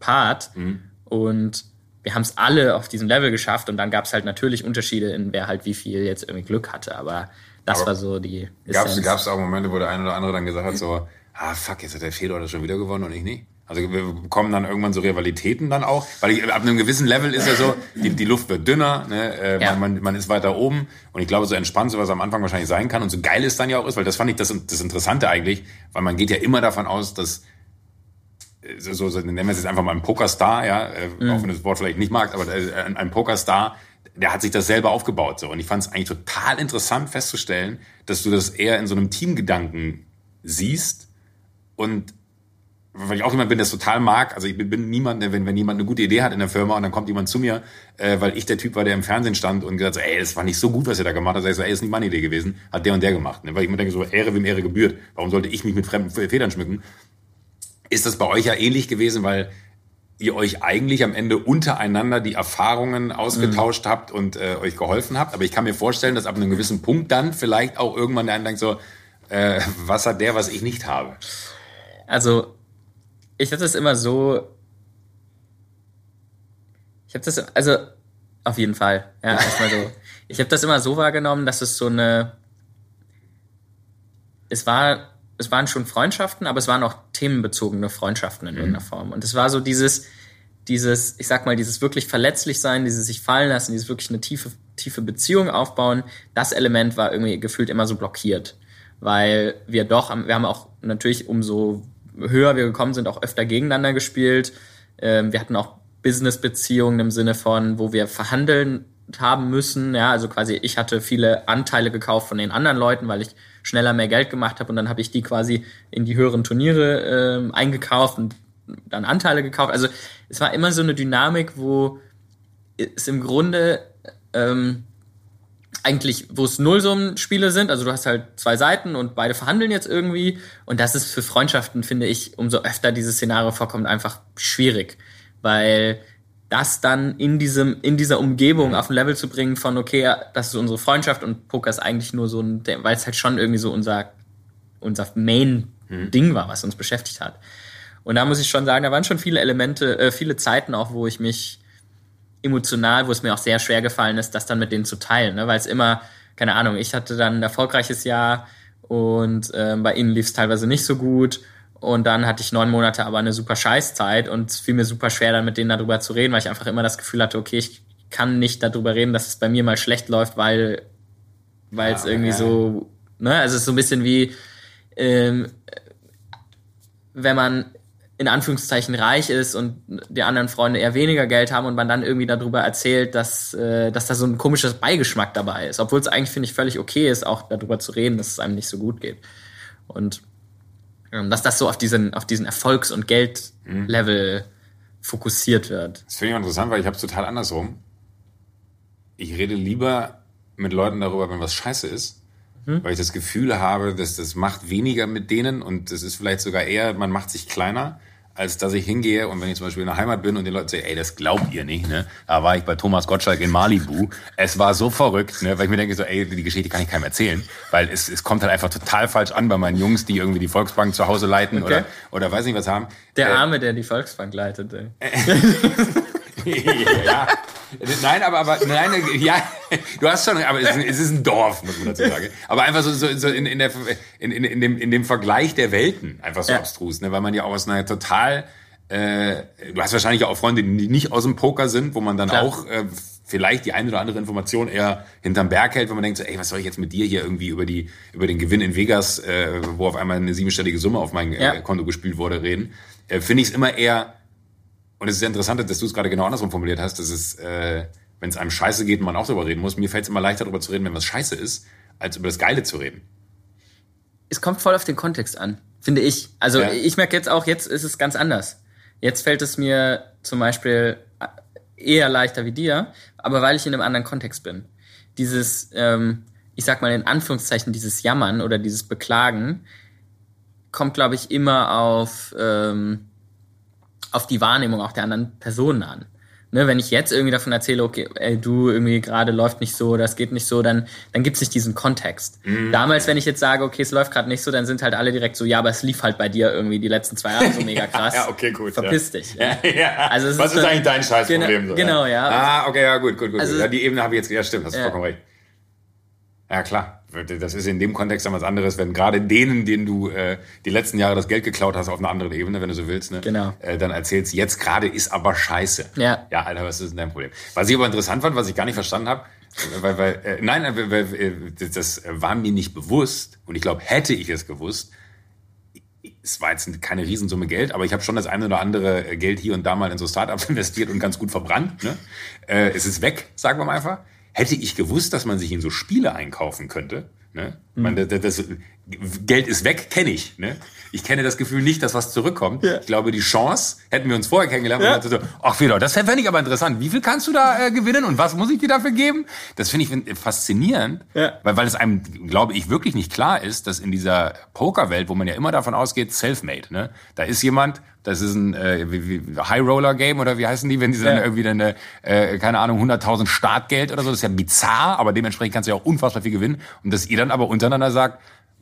Part mhm. und wir haben es alle auf diesem Level geschafft und dann gab es halt natürlich Unterschiede in wer halt wie viel jetzt irgendwie Glück hatte, aber das aber war so die Gab es auch Momente, wo der eine oder andere dann gesagt hat so, ah fuck, jetzt hat der Fedor das schon wieder gewonnen und ich nicht? Also wir bekommen dann irgendwann so Rivalitäten dann auch, weil ich, ab einem gewissen Level ist ja so, die, die Luft wird dünner, ne? äh, ja. man, man ist weiter oben und ich glaube so entspannt, so was am Anfang wahrscheinlich sein kann und so geil es dann ja auch ist, weil das fand ich das, das Interessante eigentlich, weil man geht ja immer davon aus, dass so, so nennen wir es jetzt einfach mal ein Pokerstar, ja, äh, mhm. auch wenn du das Wort vielleicht nicht magst, aber äh, ein, ein Pokerstar, der hat sich das selber aufgebaut so und ich fand es eigentlich total interessant festzustellen, dass du das eher in so einem Teamgedanken siehst und weil ich auch jemand bin, der es total mag. Also ich bin, bin niemand, wenn, wenn jemand eine gute Idee hat in der Firma und dann kommt jemand zu mir, äh, weil ich der Typ war, der im Fernsehen stand und gesagt so, ey, das war nicht so gut, was ihr da gemacht habt. Sag ich so, ey, das ist nicht meine Idee gewesen, hat der und der gemacht. Ne? Weil ich mir denke, so Ehre wem Ehre gebührt. Warum sollte ich mich mit fremden Federn schmücken? Ist das bei euch ja ähnlich gewesen, weil ihr euch eigentlich am Ende untereinander die Erfahrungen ausgetauscht mhm. habt und äh, euch geholfen habt. Aber ich kann mir vorstellen, dass ab einem gewissen Punkt dann vielleicht auch irgendwann der eine denkt so, äh, was hat der, was ich nicht habe? Also, ich hatte es immer so, ich habe das, also auf jeden Fall, ja, erstmal so. Ich habe das immer so wahrgenommen, dass es so eine, es war es waren schon Freundschaften, aber es waren auch themenbezogene Freundschaften in mhm. irgendeiner Form. Und es war so dieses, dieses, ich sag mal, dieses wirklich verletzlich sein, dieses sich fallen lassen, dieses wirklich eine tiefe, tiefe Beziehung aufbauen, das Element war irgendwie gefühlt immer so blockiert. Weil wir doch, wir haben auch natürlich umso höher wir gekommen sind, auch öfter gegeneinander gespielt. Ähm, wir hatten auch Business-Beziehungen im Sinne von, wo wir verhandeln haben müssen. Ja, also quasi ich hatte viele Anteile gekauft von den anderen Leuten, weil ich schneller mehr Geld gemacht habe und dann habe ich die quasi in die höheren Turniere äh, eingekauft und dann Anteile gekauft. Also es war immer so eine Dynamik, wo es im Grunde ähm, eigentlich, wo es Nullsummenspiele sind, also du hast halt zwei Seiten und beide verhandeln jetzt irgendwie. Und das ist für Freundschaften, finde ich, umso öfter dieses Szenario vorkommt, einfach schwierig, weil das dann in diesem, in dieser Umgebung auf ein Level zu bringen von, okay, das ist unsere Freundschaft und Poker ist eigentlich nur so ein, weil es halt schon irgendwie so unser, unser Main-Ding mhm. war, was uns beschäftigt hat. Und da muss ich schon sagen, da waren schon viele Elemente, äh, viele Zeiten auch, wo ich mich emotional, wo es mir auch sehr schwer gefallen ist, das dann mit denen zu teilen, ne? weil es immer, keine Ahnung, ich hatte dann ein erfolgreiches Jahr und äh, bei ihnen lief es teilweise nicht so gut und dann hatte ich neun Monate aber eine super Scheißzeit und es fiel mir super schwer, dann mit denen darüber zu reden, weil ich einfach immer das Gefühl hatte, okay, ich kann nicht darüber reden, dass es bei mir mal schlecht läuft, weil weil es ja, irgendwie ja. so, ne, also es ist so ein bisschen wie, ähm, wenn man in Anführungszeichen reich ist und die anderen Freunde eher weniger Geld haben und man dann irgendwie darüber erzählt, dass, äh, dass da so ein komisches Beigeschmack dabei ist. Obwohl es eigentlich, finde ich, völlig okay ist, auch darüber zu reden, dass es einem nicht so gut geht. Und dass das so auf diesen, auf diesen Erfolgs- und Geldlevel mhm. fokussiert wird. Das finde ich interessant, weil ich habe es total andersrum. Ich rede lieber mit Leuten darüber, wenn was scheiße ist, mhm. weil ich das Gefühl habe, dass das macht weniger mit denen und das ist vielleicht sogar eher, man macht sich kleiner, als dass ich hingehe und wenn ich zum Beispiel in der Heimat bin und die Leute sagen, ey, das glaubt ihr nicht, ne? Da war ich bei Thomas Gottschalk in Malibu. Es war so verrückt, ne? Weil ich mir denke so, ey, die Geschichte kann ich keinem erzählen, weil es, es kommt halt einfach total falsch an bei meinen Jungs, die irgendwie die Volksbank zu Hause leiten okay. oder, oder weiß nicht was haben. Der äh, Arme, der die Volksbank leitet, ey. ja. Nein, aber, aber nein, ja, du hast schon, aber es, es ist ein Dorf, muss man dazu sagen. Aber einfach so, so, so in, in, der, in, in, in, dem, in dem Vergleich der Welten einfach so ja. abstrus, ne? weil man ja auch aus einer total, äh, du hast wahrscheinlich auch Freunde, die nicht aus dem Poker sind, wo man dann Klar. auch äh, vielleicht die eine oder andere Information eher hinterm Berg hält, wenn man denkt, so, ey, was soll ich jetzt mit dir hier irgendwie über die über den Gewinn in Vegas, äh, wo auf einmal eine siebenstellige Summe auf mein äh, ja. Konto gespielt wurde, reden, äh, finde ich es immer eher und es ist sehr interessant, dass du es gerade genau andersrum formuliert hast, dass es, äh, wenn es einem scheiße geht, man auch darüber reden muss. Mir fällt es immer leichter darüber zu reden, wenn was scheiße ist, als über das Geile zu reden. Es kommt voll auf den Kontext an, finde ich. Also ja. ich merke jetzt auch, jetzt ist es ganz anders. Jetzt fällt es mir zum Beispiel eher leichter wie dir, aber weil ich in einem anderen Kontext bin. Dieses, ähm, ich sag mal in Anführungszeichen, dieses Jammern oder dieses Beklagen kommt, glaube ich, immer auf ähm, auf die Wahrnehmung auch der anderen Personen an. Ne, wenn ich jetzt irgendwie davon erzähle, okay, ey, du irgendwie gerade läuft nicht so, das geht nicht so, dann, dann gibt es nicht diesen Kontext. Mhm. Damals, wenn ich jetzt sage, okay, es läuft gerade nicht so, dann sind halt alle direkt so, ja, aber es lief halt bei dir irgendwie die letzten zwei Jahre so mega krass. ja, okay, gut. Verpiss ja. dich. Ja, ja. Also Was ist, ist eigentlich dein Scheißproblem? Genau, so, genau ja. Ah, okay, ja, gut, gut, gut. Also, die Ebene habe ich jetzt, ja, stimmt, hast du vollkommen recht. Ja, klar. Das ist in dem Kontext dann was anderes, wenn gerade denen, denen du äh, die letzten Jahre das Geld geklaut hast, auf einer anderen Ebene, wenn du so willst, ne? genau. äh, dann erzählst, jetzt gerade ist aber scheiße. Ja. Ja, Alter, was ist denn dein Problem? Was ich aber interessant fand, was ich gar nicht verstanden habe, weil, weil äh, nein, weil, weil, äh, das war mir nicht bewusst und ich glaube, hätte ich es gewusst, es war jetzt keine Riesensumme Geld, aber ich habe schon das eine oder andere Geld hier und da mal in so Startups investiert und ganz gut verbrannt. Ne? Äh, es ist weg, sagen wir mal einfach. Hätte ich gewusst, dass man sich in so Spiele einkaufen könnte, ne? Mhm. Man, das, das, Geld ist weg, kenne ich. Ne? Ich kenne das Gefühl nicht, dass was zurückkommt. Ja. Ich glaube, die Chance, hätten wir uns vorher kennengelernt, ja. und so, ach Fedor, das fände ich aber interessant. Wie viel kannst du da äh, gewinnen und was muss ich dir dafür geben? Das finde ich faszinierend, ja. weil, weil es einem, glaube ich, wirklich nicht klar ist, dass in dieser Pokerwelt, wo man ja immer davon ausgeht, self-made, ne? da ist jemand, das ist ein äh, High Roller Game oder wie heißen die, wenn sie dann ja. irgendwie dann äh, keine Ahnung 100.000 Startgeld oder so, das ist ja bizarr, aber dementsprechend kannst du ja auch unfassbar viel gewinnen und dass ihr dann aber untereinander sagt,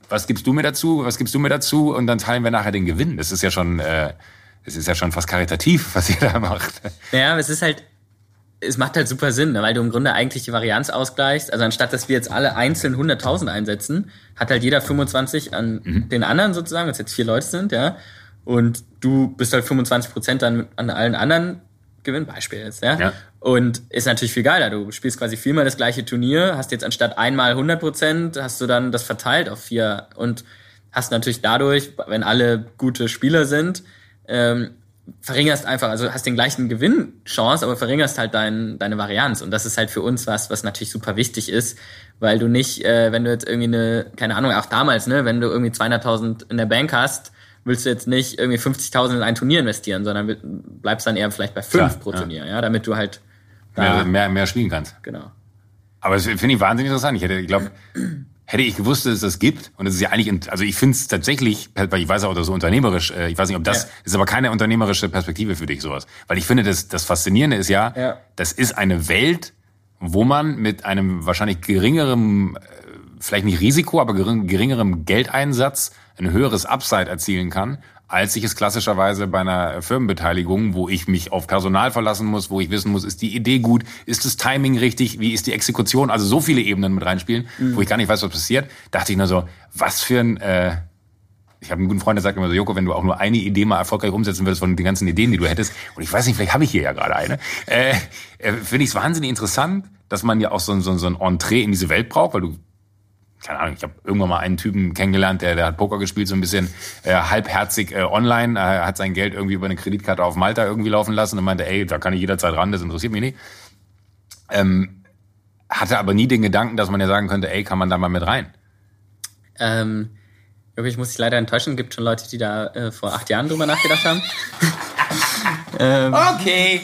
was gibst du mir dazu, was gibst du mir dazu und dann teilen wir nachher den Gewinn. Das ist ja schon äh, das ist ja schon fast karitativ, was ihr da macht. Ja, es ist halt es macht halt super Sinn, ne, weil du im Grunde eigentlich die Varianz ausgleichst. Also anstatt, dass wir jetzt alle einzeln 100.000 einsetzen, hat halt jeder 25 an mhm. den anderen sozusagen, es jetzt vier Leute sind, ja und du bist halt 25 Prozent dann an allen anderen Gewinn, Beispiel jetzt, ja? ja. Und ist natürlich viel geiler. Du spielst quasi viermal das gleiche Turnier, hast jetzt anstatt einmal 100 Prozent, hast du dann das verteilt auf vier und hast natürlich dadurch, wenn alle gute Spieler sind, ähm, verringerst einfach, also hast den gleichen Gewinnchance, aber verringerst halt dein, deine Varianz. Und das ist halt für uns was, was natürlich super wichtig ist, weil du nicht, äh, wenn du jetzt irgendwie eine, keine Ahnung, auch damals, ne, wenn du irgendwie 200.000 in der Bank hast, willst du jetzt nicht irgendwie 50.000 in ein Turnier investieren, sondern bleibst dann eher vielleicht bei fünf pro Turnier, ja. ja, damit du halt mehr, mehr, mehr spielen kannst. Genau. Aber das finde ich wahnsinnig interessant. Ich hätte, ich glaube, hätte ich gewusst, dass es das gibt, und es ist ja eigentlich, also ich finde es tatsächlich, weil ich weiß auch, dass so unternehmerisch, äh, ich weiß nicht, ob das, ja. ist aber keine unternehmerische Perspektive für dich, sowas. Weil ich finde, das, das Faszinierende ist ja, ja, das ist eine Welt, wo man mit einem wahrscheinlich geringerem, äh, vielleicht nicht Risiko, aber geringerem Geldeinsatz ein höheres Upside erzielen kann, als ich es klassischerweise bei einer Firmenbeteiligung, wo ich mich auf Personal verlassen muss, wo ich wissen muss, ist die Idee gut, ist das Timing richtig, wie ist die Exekution, also so viele Ebenen mit reinspielen, mhm. wo ich gar nicht weiß, was passiert, dachte ich nur so, was für ein, äh, ich habe einen guten Freund, der sagt immer so, Joko, wenn du auch nur eine Idee mal erfolgreich umsetzen würdest von den ganzen Ideen, die du hättest, und ich weiß nicht, vielleicht habe ich hier ja gerade eine, äh, äh, finde ich es wahnsinnig interessant, dass man ja auch so, so, so ein Entree in diese Welt braucht, weil du keine Ahnung, ich habe irgendwann mal einen Typen kennengelernt, der, der hat Poker gespielt, so ein bisschen äh, halbherzig äh, online, äh, hat sein Geld irgendwie über eine Kreditkarte auf Malta irgendwie laufen lassen und meinte, ey, da kann ich jederzeit ran, das interessiert mich nicht. Ähm, hatte aber nie den Gedanken, dass man ja sagen könnte, ey, kann man da mal mit rein? Ähm, ich muss dich leider enttäuschen, gibt schon Leute, die da äh, vor acht Jahren drüber nachgedacht haben. ähm, okay,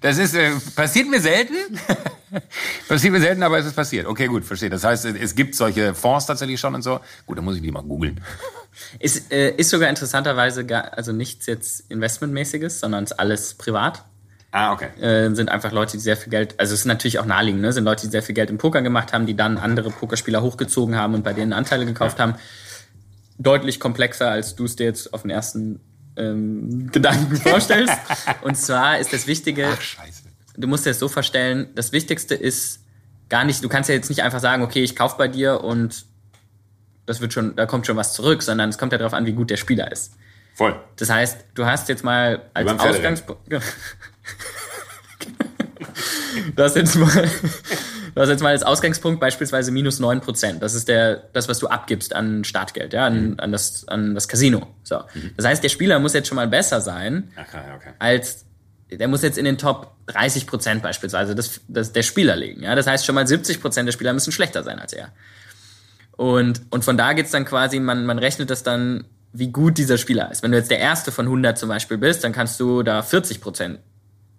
das ist äh, passiert mir selten. passiert mir selten, aber es ist passiert. Okay, gut, verstehe. Das heißt, es gibt solche Fonds tatsächlich schon und so. Gut, dann muss ich die mal googeln. Ist, äh, ist sogar interessanterweise gar, also nichts jetzt Investmentmäßiges, sondern ist alles privat. Ah, okay. Äh, sind einfach Leute, die sehr viel Geld, also es ist natürlich auch naheliegend, ne? sind Leute, die sehr viel Geld im Poker gemacht haben, die dann andere Pokerspieler hochgezogen haben und bei denen Anteile gekauft ja. haben. Deutlich komplexer, als du es dir jetzt auf den ersten ähm, Gedanken vorstellst. und zwar ist das Wichtige. Ach, scheiße du musst dir das so vorstellen, das Wichtigste ist gar nicht, du kannst ja jetzt nicht einfach sagen, okay, ich kaufe bei dir und das wird schon, da kommt schon was zurück, sondern es kommt ja darauf an, wie gut der Spieler ist. Voll. Das heißt, du hast jetzt mal als Ausgangspunkt. du hast jetzt mal, du hast jetzt mal als Ausgangspunkt beispielsweise minus neun Prozent. Das ist der, das, was du abgibst an Startgeld, ja, an, mhm. an das, an das Casino. So. Mhm. Das heißt, der Spieler muss jetzt schon mal besser sein, okay, okay. als, der muss jetzt in den Top 30 Prozent beispielsweise des, des, der Spieler liegen, ja. Das heißt, schon mal 70 Prozent der Spieler müssen schlechter sein als er. Und, und von da geht's dann quasi, man, man rechnet das dann, wie gut dieser Spieler ist. Wenn du jetzt der Erste von 100 zum Beispiel bist, dann kannst du da 40 Prozent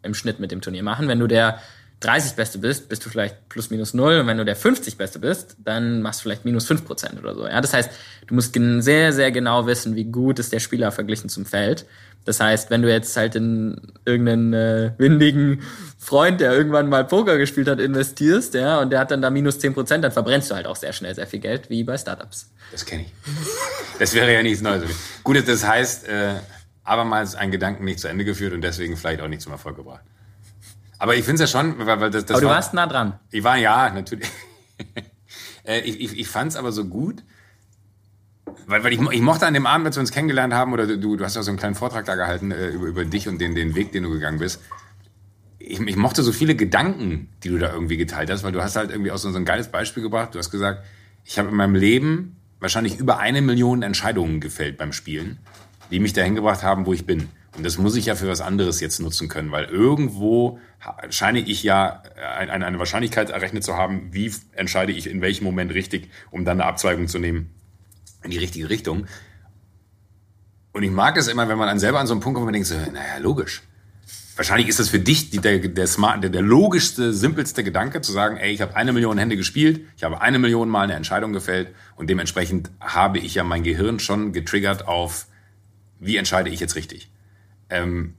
im Schnitt mit dem Turnier machen. Wenn du der 30 Beste bist, bist du vielleicht plus minus null. Und wenn du der 50 Beste bist, dann machst du vielleicht minus 5 Prozent oder so. Ja, das heißt, du musst sehr, sehr genau wissen, wie gut ist der Spieler verglichen zum Feld. Das heißt, wenn du jetzt halt in irgendeinen äh, windigen Freund, der irgendwann mal Poker gespielt hat, investierst, ja, und der hat dann da minus 10 Prozent, dann verbrennst du halt auch sehr schnell sehr viel Geld, wie bei Startups. Das kenne ich. Das wäre ja nichts Neues. Gut, das heißt, äh, abermals einen Gedanken nicht zu Ende geführt und deswegen vielleicht auch nicht zum Erfolg gebracht. Aber ich finde es ja schon, weil, weil das, das Aber du war, warst nah dran. Ich war, ja, natürlich. äh, ich ich, ich fand es aber so gut, weil, weil ich, ich mochte an dem Abend, als wir uns kennengelernt haben, oder du, du hast ja so einen kleinen Vortrag da gehalten äh, über, über dich und den, den Weg, den du gegangen bist. Ich, ich mochte so viele Gedanken, die du da irgendwie geteilt hast, weil du hast halt irgendwie auch so, so ein geiles Beispiel gebracht. Du hast gesagt, ich habe in meinem Leben wahrscheinlich über eine Million Entscheidungen gefällt beim Spielen, die mich dahin gebracht haben, wo ich bin. Und das muss ich ja für was anderes jetzt nutzen können, weil irgendwo scheine ich ja eine, eine Wahrscheinlichkeit errechnet zu haben, wie entscheide ich in welchem Moment richtig, um dann eine Abzweigung zu nehmen in die richtige Richtung. Und ich mag es immer, wenn man dann selber an so einem Punkt kommt, man denkt so, naja, logisch. Wahrscheinlich ist das für dich die, der, der, smart, der, der logischste, simpelste Gedanke, zu sagen, ey, ich habe eine Million Hände gespielt, ich habe eine Million Mal eine Entscheidung gefällt und dementsprechend habe ich ja mein Gehirn schon getriggert auf, wie entscheide ich jetzt richtig. Ähm,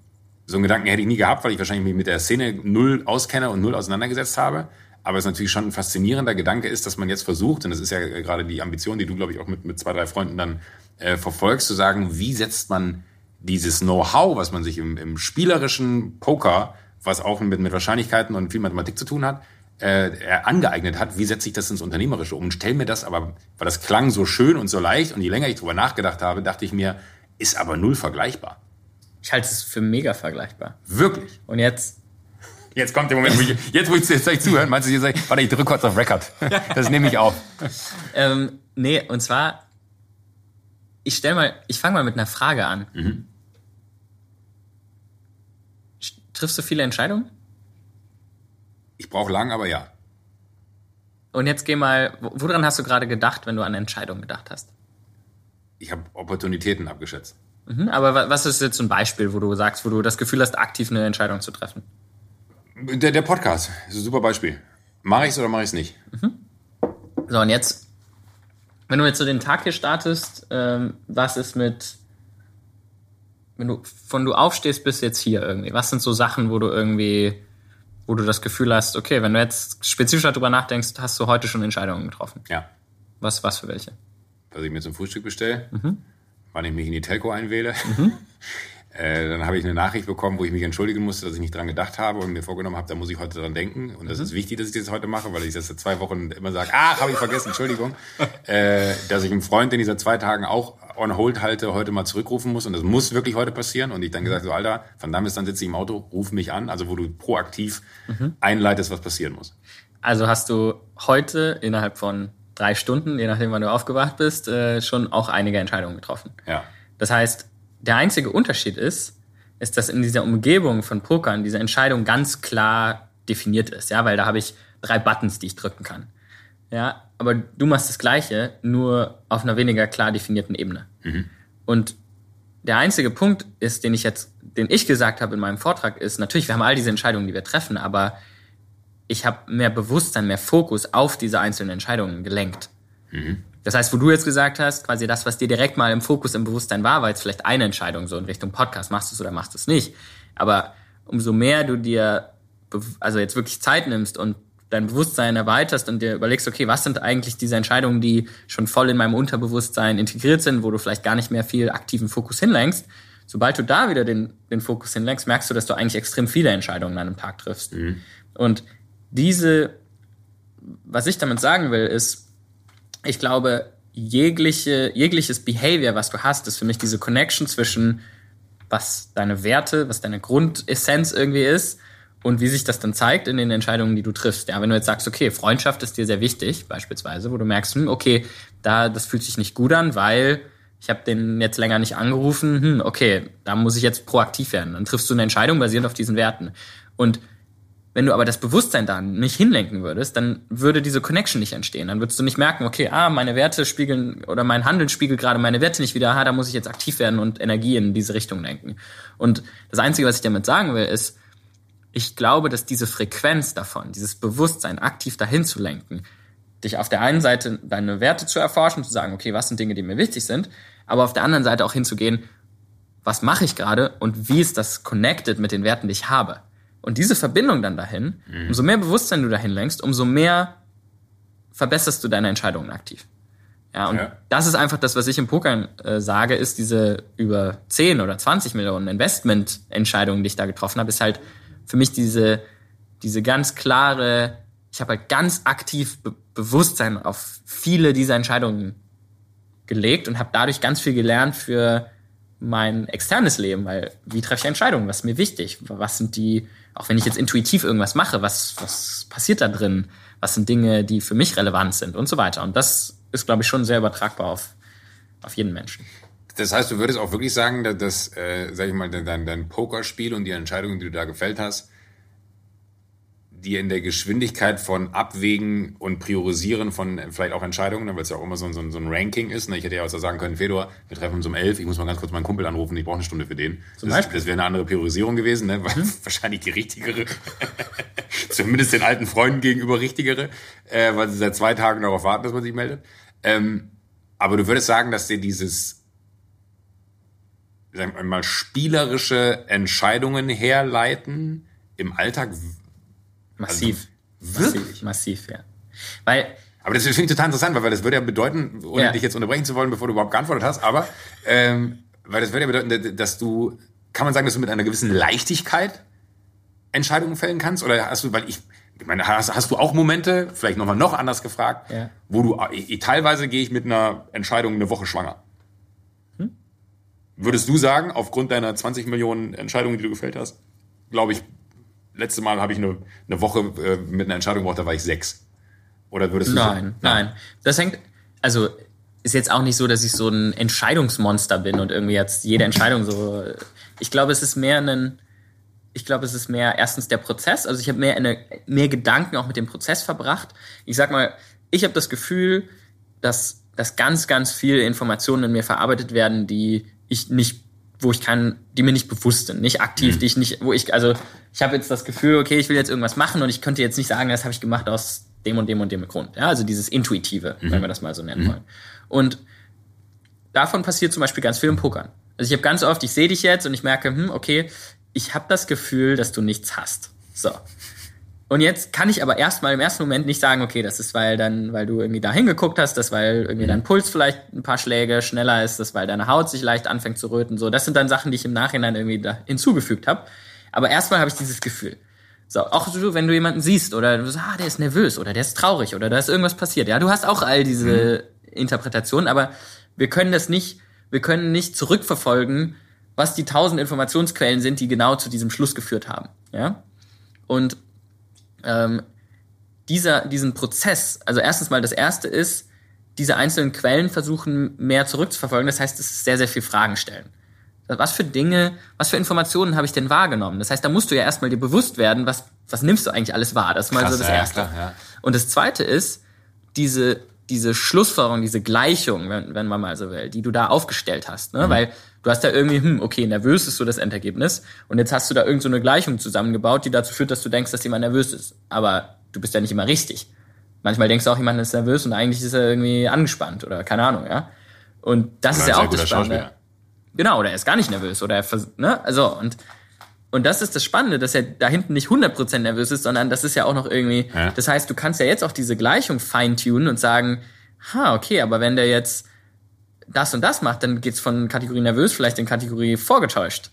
so einen Gedanken hätte ich nie gehabt, weil ich wahrscheinlich mich mit der Szene null auskenne und null auseinandergesetzt habe. Aber es natürlich schon ein faszinierender Gedanke ist, dass man jetzt versucht, und das ist ja gerade die Ambition, die du, glaube ich, auch mit, mit zwei, drei Freunden dann äh, verfolgst, zu sagen, wie setzt man dieses Know-how, was man sich im, im spielerischen Poker, was auch mit, mit Wahrscheinlichkeiten und viel Mathematik zu tun hat, äh, angeeignet hat, wie setze ich das ins Unternehmerische um? Stell mir das aber, weil das klang so schön und so leicht und je länger ich drüber nachgedacht habe, dachte ich mir, ist aber null vergleichbar. Ich halte es für mega vergleichbar. Wirklich? Und jetzt Jetzt kommt der Moment, wo ich, jetzt, wo ich jetzt euch zuhören, meinst du, ihr sagt, warte, ich drücke kurz auf Record. Das nehme ich auf. ähm, nee, und zwar, ich stell mal, ich fange mal mit einer Frage an. Mhm. Triffst du viele Entscheidungen? Ich brauche lang, aber ja. Und jetzt geh mal, woran hast du gerade gedacht, wenn du an Entscheidungen gedacht hast? Ich habe Opportunitäten abgeschätzt. Mhm, aber was ist jetzt ein Beispiel, wo du sagst, wo du das Gefühl hast, aktiv eine Entscheidung zu treffen? Der, der Podcast ist ein super Beispiel. Mache ich es oder mache ich es nicht? Mhm. So, und jetzt, wenn du jetzt so den Tag hier startest, ähm, was ist mit, wenn du von du aufstehst bis jetzt hier irgendwie, was sind so Sachen, wo du irgendwie, wo du das Gefühl hast, okay, wenn du jetzt spezifisch darüber nachdenkst, hast du heute schon Entscheidungen getroffen? Ja. Was, was für welche? Was ich mir zum Frühstück bestelle, mhm. wann ich mich in die Telco einwähle. Mhm. Äh, dann habe ich eine Nachricht bekommen, wo ich mich entschuldigen musste, dass ich nicht dran gedacht habe und mir vorgenommen habe, da muss ich heute dran denken. Und das mhm. ist wichtig, dass ich das heute mache, weil ich das seit zwei Wochen immer sage, ah, habe ich vergessen, Entschuldigung. äh, dass ich einen Freund, den ich seit zwei Tagen auch on hold halte, heute mal zurückrufen muss. Und das muss wirklich heute passieren. Und ich dann gesagt so, Alter, von dann bis dann sitze ich im Auto, ruf mich an. Also wo du proaktiv mhm. einleitest, was passieren muss. Also hast du heute innerhalb von drei Stunden, je nachdem wann du aufgewacht bist, äh, schon auch einige Entscheidungen getroffen. Ja. Das heißt, der einzige Unterschied ist, ist, dass in dieser Umgebung von Pokern diese Entscheidung ganz klar definiert ist, ja, weil da habe ich drei Buttons, die ich drücken kann. Ja, aber du machst das Gleiche, nur auf einer weniger klar definierten Ebene. Mhm. Und der einzige Punkt ist, den ich jetzt, den ich gesagt habe in meinem Vortrag, ist natürlich, wir haben all diese Entscheidungen, die wir treffen, aber ich habe mehr Bewusstsein, mehr Fokus auf diese einzelnen Entscheidungen gelenkt. Mhm. Das heißt, wo du jetzt gesagt hast, quasi das, was dir direkt mal im Fokus, im Bewusstsein war, war jetzt vielleicht eine Entscheidung so in Richtung Podcast, machst du es oder machst du es nicht. Aber umso mehr du dir, also jetzt wirklich Zeit nimmst und dein Bewusstsein erweiterst und dir überlegst, okay, was sind eigentlich diese Entscheidungen, die schon voll in meinem Unterbewusstsein integriert sind, wo du vielleicht gar nicht mehr viel aktiven Fokus hinlenkst, sobald du da wieder den, den Fokus hinlenkst, merkst du, dass du eigentlich extrem viele Entscheidungen an einem Tag triffst. Mhm. Und diese, was ich damit sagen will, ist, ich glaube, jegliche, jegliches Behavior, was du hast, ist für mich diese Connection zwischen was deine Werte, was deine Grundessenz irgendwie ist und wie sich das dann zeigt in den Entscheidungen, die du triffst. Ja, wenn du jetzt sagst, okay, Freundschaft ist dir sehr wichtig, beispielsweise, wo du merkst, hm, okay, da das fühlt sich nicht gut an, weil ich habe den jetzt länger nicht angerufen, hm, okay, da muss ich jetzt proaktiv werden. Dann triffst du eine Entscheidung basierend auf diesen Werten. Und wenn du aber das Bewusstsein da nicht hinlenken würdest, dann würde diese Connection nicht entstehen. Dann würdest du nicht merken, okay, ah, meine Werte spiegeln oder mein Handeln spiegelt gerade meine Werte nicht wieder, ah, da muss ich jetzt aktiv werden und Energie in diese Richtung lenken. Und das Einzige, was ich damit sagen will, ist, ich glaube, dass diese Frequenz davon, dieses Bewusstsein aktiv dahin zu lenken, dich auf der einen Seite deine Werte zu erforschen, zu sagen, okay, was sind Dinge, die mir wichtig sind, aber auf der anderen Seite auch hinzugehen, was mache ich gerade und wie ist das connected mit den Werten, die ich habe. Und diese Verbindung dann dahin, mhm. umso mehr Bewusstsein du dahin lenkst, umso mehr verbesserst du deine Entscheidungen aktiv. Ja, und ja. das ist einfach das, was ich im Poker äh, sage, ist diese über 10 oder 20 Millionen Investmententscheidungen, die ich da getroffen habe, ist halt für mich diese, diese ganz klare, ich habe halt ganz aktiv Be Bewusstsein auf viele dieser Entscheidungen gelegt und habe dadurch ganz viel gelernt für mein externes Leben, weil wie treffe ich Entscheidungen, was ist mir wichtig, was sind die auch wenn ich jetzt intuitiv irgendwas mache, was, was passiert da drin? Was sind Dinge, die für mich relevant sind und so weiter. Und das ist, glaube ich, schon sehr übertragbar auf, auf jeden Menschen. Das heißt, du würdest auch wirklich sagen, dass, äh, sag ich mal, dein, dein Pokerspiel und die Entscheidungen, die du da gefällt hast, die in der Geschwindigkeit von Abwägen und Priorisieren von vielleicht auch Entscheidungen, weil es ja auch immer so, so, so ein Ranking ist. Ne? Ich hätte ja auch so sagen können, Fedor, wir treffen uns um elf, ich muss mal ganz kurz meinen Kumpel anrufen, ich brauche eine Stunde für den. Zum das, das wäre eine andere Priorisierung gewesen, ne? Hm? wahrscheinlich die richtigere, zumindest den alten Freunden gegenüber richtigere, äh, weil sie seit zwei Tagen darauf warten, dass man sich meldet. Ähm, aber du würdest sagen, dass dir dieses sagen wir mal spielerische Entscheidungen herleiten im Alltag Massiv. Also, massiv, massiv, ja. Weil aber das finde ich total interessant, weil das würde ja bedeuten, ohne ja. dich jetzt unterbrechen zu wollen, bevor du überhaupt geantwortet hast, aber ähm, weil das würde ja bedeuten, dass du, kann man sagen, dass du mit einer gewissen Leichtigkeit Entscheidungen fällen kannst? Oder hast du, weil ich, ich meine, hast, hast du auch Momente, vielleicht nochmal noch anders gefragt, ja. wo du, ich, teilweise gehe ich mit einer Entscheidung eine Woche schwanger. Hm? Würdest du sagen, aufgrund deiner 20 Millionen Entscheidungen, die du gefällt hast, glaube ich, letzte Mal habe ich eine, eine Woche äh, mit einer Entscheidung gebraucht, da war ich sechs. Oder würdest du Nein, so? nein. Das hängt, also ist jetzt auch nicht so, dass ich so ein Entscheidungsmonster bin und irgendwie jetzt jede Entscheidung so. Ich glaube, es ist mehr ein, ich glaube, es ist mehr erstens der Prozess. Also ich habe mehr eine, mehr Gedanken auch mit dem Prozess verbracht. Ich sag mal, ich habe das Gefühl, dass, dass ganz, ganz viele Informationen in mir verarbeitet werden, die ich nicht wo ich kann, die mir nicht bewusst sind, nicht aktiv, mhm. die ich nicht, wo ich, also ich habe jetzt das Gefühl, okay, ich will jetzt irgendwas machen und ich könnte jetzt nicht sagen, das habe ich gemacht aus dem und dem und dem Grund. Ja, also dieses Intuitive, mhm. wenn wir das mal so nennen mhm. wollen. Und davon passiert zum Beispiel ganz viel im Pokern. Also ich habe ganz oft, ich sehe dich jetzt und ich merke, hm, okay, ich habe das Gefühl, dass du nichts hast. So. Und jetzt kann ich aber erstmal im ersten Moment nicht sagen, okay, das ist, weil dann, weil du irgendwie da hingeguckt hast, das weil irgendwie mhm. dein Puls vielleicht ein paar Schläge schneller ist, das weil deine Haut sich leicht anfängt zu röten. So, das sind dann Sachen, die ich im Nachhinein irgendwie da hinzugefügt habe. Aber erstmal habe ich dieses Gefühl. So, auch so, wenn du jemanden siehst oder du sagst, ah, der ist nervös oder der ist traurig oder da ist irgendwas passiert. Ja, du hast auch all diese mhm. Interpretationen, aber wir können das nicht, wir können nicht zurückverfolgen, was die tausend Informationsquellen sind, die genau zu diesem Schluss geführt haben. Ja? Und ähm, dieser, diesen Prozess, also erstens mal das erste ist, diese einzelnen Quellen versuchen mehr zurückzuverfolgen. Das heißt, es ist sehr, sehr viel Fragen stellen. Was für Dinge, was für Informationen habe ich denn wahrgenommen? Das heißt, da musst du ja erstmal dir bewusst werden, was, was nimmst du eigentlich alles wahr? Das ist mal Krass, so das Erste. Ja, klar, ja. Und das Zweite ist, diese, diese Schlussfolgerung, diese Gleichung, wenn, wenn man mal so will, die du da aufgestellt hast. Ne? Mhm. Weil du hast da irgendwie, hm, okay, nervös ist so das Endergebnis. Und jetzt hast du da irgend so eine Gleichung zusammengebaut, die dazu führt, dass du denkst, dass jemand nervös ist. Aber du bist ja nicht immer richtig. Manchmal denkst du auch, jemand ist nervös und eigentlich ist er irgendwie angespannt oder keine Ahnung, ja. Und das ist ja auch das Spannende. Genau, oder er ist gar nicht nervös oder er, ne, also, und, und das ist das Spannende, dass er da hinten nicht 100% nervös ist, sondern das ist ja auch noch irgendwie, ja. das heißt, du kannst ja jetzt auch diese Gleichung feintunen und sagen, ha, okay, aber wenn der jetzt das und das macht, dann geht's von Kategorie nervös vielleicht in Kategorie vorgetäuscht.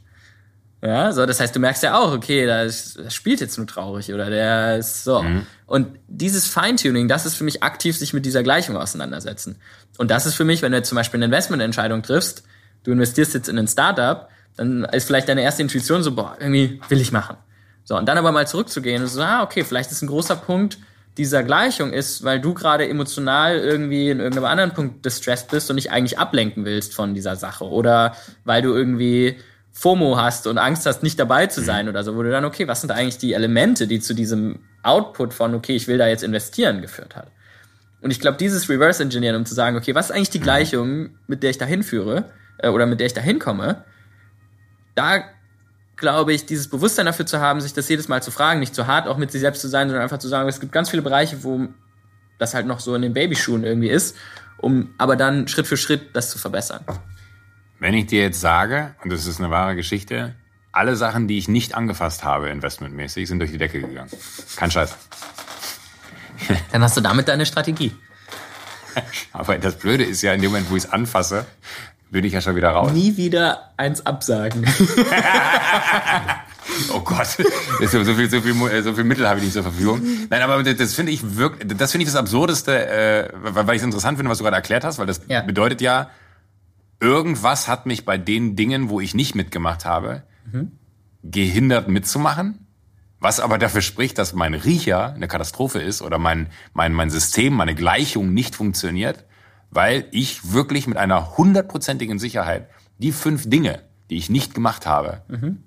Ja, so, das heißt, du merkst ja auch, okay, da, spielt jetzt nur traurig oder der ist so. Mhm. Und dieses Feintuning, das ist für mich aktiv sich mit dieser Gleichung auseinandersetzen. Und das ist für mich, wenn du jetzt zum Beispiel eine Investmententscheidung triffst, du investierst jetzt in ein Startup, dann ist vielleicht deine erste Intuition so, boah, irgendwie will ich machen. So, und dann aber mal zurückzugehen und so, ah, okay, vielleicht ist ein großer Punkt dieser Gleichung ist, weil du gerade emotional irgendwie in irgendeinem anderen Punkt distressed bist und dich eigentlich ablenken willst von dieser Sache. Oder weil du irgendwie FOMO hast und Angst hast, nicht dabei zu sein mhm. oder so, wo du dann, okay, was sind eigentlich die Elemente, die zu diesem Output von, okay, ich will da jetzt investieren, geführt hat. Und ich glaube, dieses Reverse Engineering, um zu sagen, okay, was ist eigentlich die mhm. Gleichung, mit der ich da hinführe äh, oder mit der ich da hinkomme, da glaube ich, dieses Bewusstsein dafür zu haben, sich das jedes Mal zu fragen, nicht zu hart auch mit sich selbst zu sein, sondern einfach zu sagen, es gibt ganz viele Bereiche, wo das halt noch so in den Babyschuhen irgendwie ist, um aber dann Schritt für Schritt das zu verbessern. Wenn ich dir jetzt sage, und das ist eine wahre Geschichte, alle Sachen, die ich nicht angefasst habe, investmentmäßig, sind durch die Decke gegangen. Kein Scheiß. Dann hast du damit deine Strategie. Aber das Blöde ist ja, in dem Moment, wo ich es anfasse, bin ich ja schon wieder raus. Nie wieder eins absagen. oh Gott, so viel, so viel, so viel Mittel habe ich nicht zur Verfügung. Nein, aber das finde ich wirklich, das finde ich das Absurdeste, äh, weil ich es interessant finde, was du gerade erklärt hast, weil das ja. bedeutet ja, irgendwas hat mich bei den Dingen, wo ich nicht mitgemacht habe, mhm. gehindert mitzumachen. Was aber dafür spricht, dass mein Riecher eine Katastrophe ist oder mein, mein, mein System, meine Gleichung nicht funktioniert weil ich wirklich mit einer hundertprozentigen Sicherheit die fünf Dinge, die ich nicht gemacht habe. Mhm.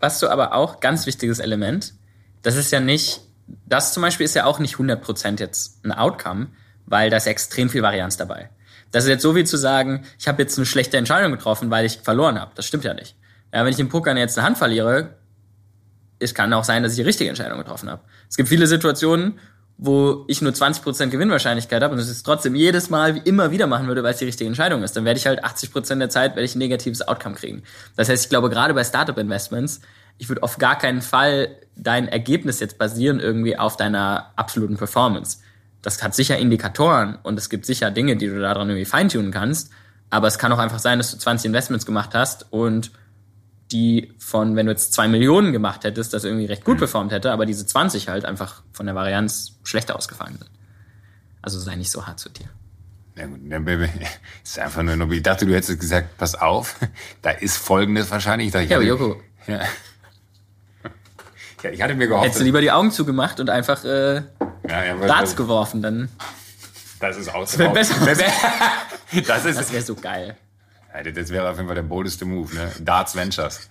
Was du aber auch, ganz wichtiges Element, das ist ja nicht, das zum Beispiel ist ja auch nicht 100% jetzt ein Outcome, weil da ist extrem viel Varianz dabei. Das ist jetzt so wie zu sagen, ich habe jetzt eine schlechte Entscheidung getroffen, weil ich verloren habe. Das stimmt ja nicht. Ja, wenn ich im Poker jetzt eine Hand verliere, es kann auch sein, dass ich die richtige Entscheidung getroffen habe. Es gibt viele Situationen, wo ich nur 20% Gewinnwahrscheinlichkeit habe und es trotzdem jedes Mal immer wieder machen würde, weil es die richtige Entscheidung ist, dann werde ich halt 80% der Zeit werde ich ein negatives Outcome kriegen. Das heißt, ich glaube, gerade bei Startup-Investments, ich würde auf gar keinen Fall dein Ergebnis jetzt basieren irgendwie auf deiner absoluten Performance. Das hat sicher Indikatoren und es gibt sicher Dinge, die du daran irgendwie feintunen kannst, aber es kann auch einfach sein, dass du 20 Investments gemacht hast und die von, wenn du jetzt zwei Millionen gemacht hättest, das irgendwie recht gut mhm. performt hätte, aber diese 20 halt einfach von der Varianz schlechter ausgefallen sind. Also sei nicht so hart zu dir. Ja gut, ist einfach nur, ich dachte, du hättest gesagt, pass auf, da ist Folgendes wahrscheinlich. ja, aber Joko. Ja. ja. ich hatte mir gehofft. Hättest du lieber die Augen zugemacht und einfach äh, ja, ja, Darts geworfen, dann. Das ist aus. Das wäre besser. das das wäre so geil. Das wäre auf jeden Fall der boldeste Move, ne? Darts Ventures.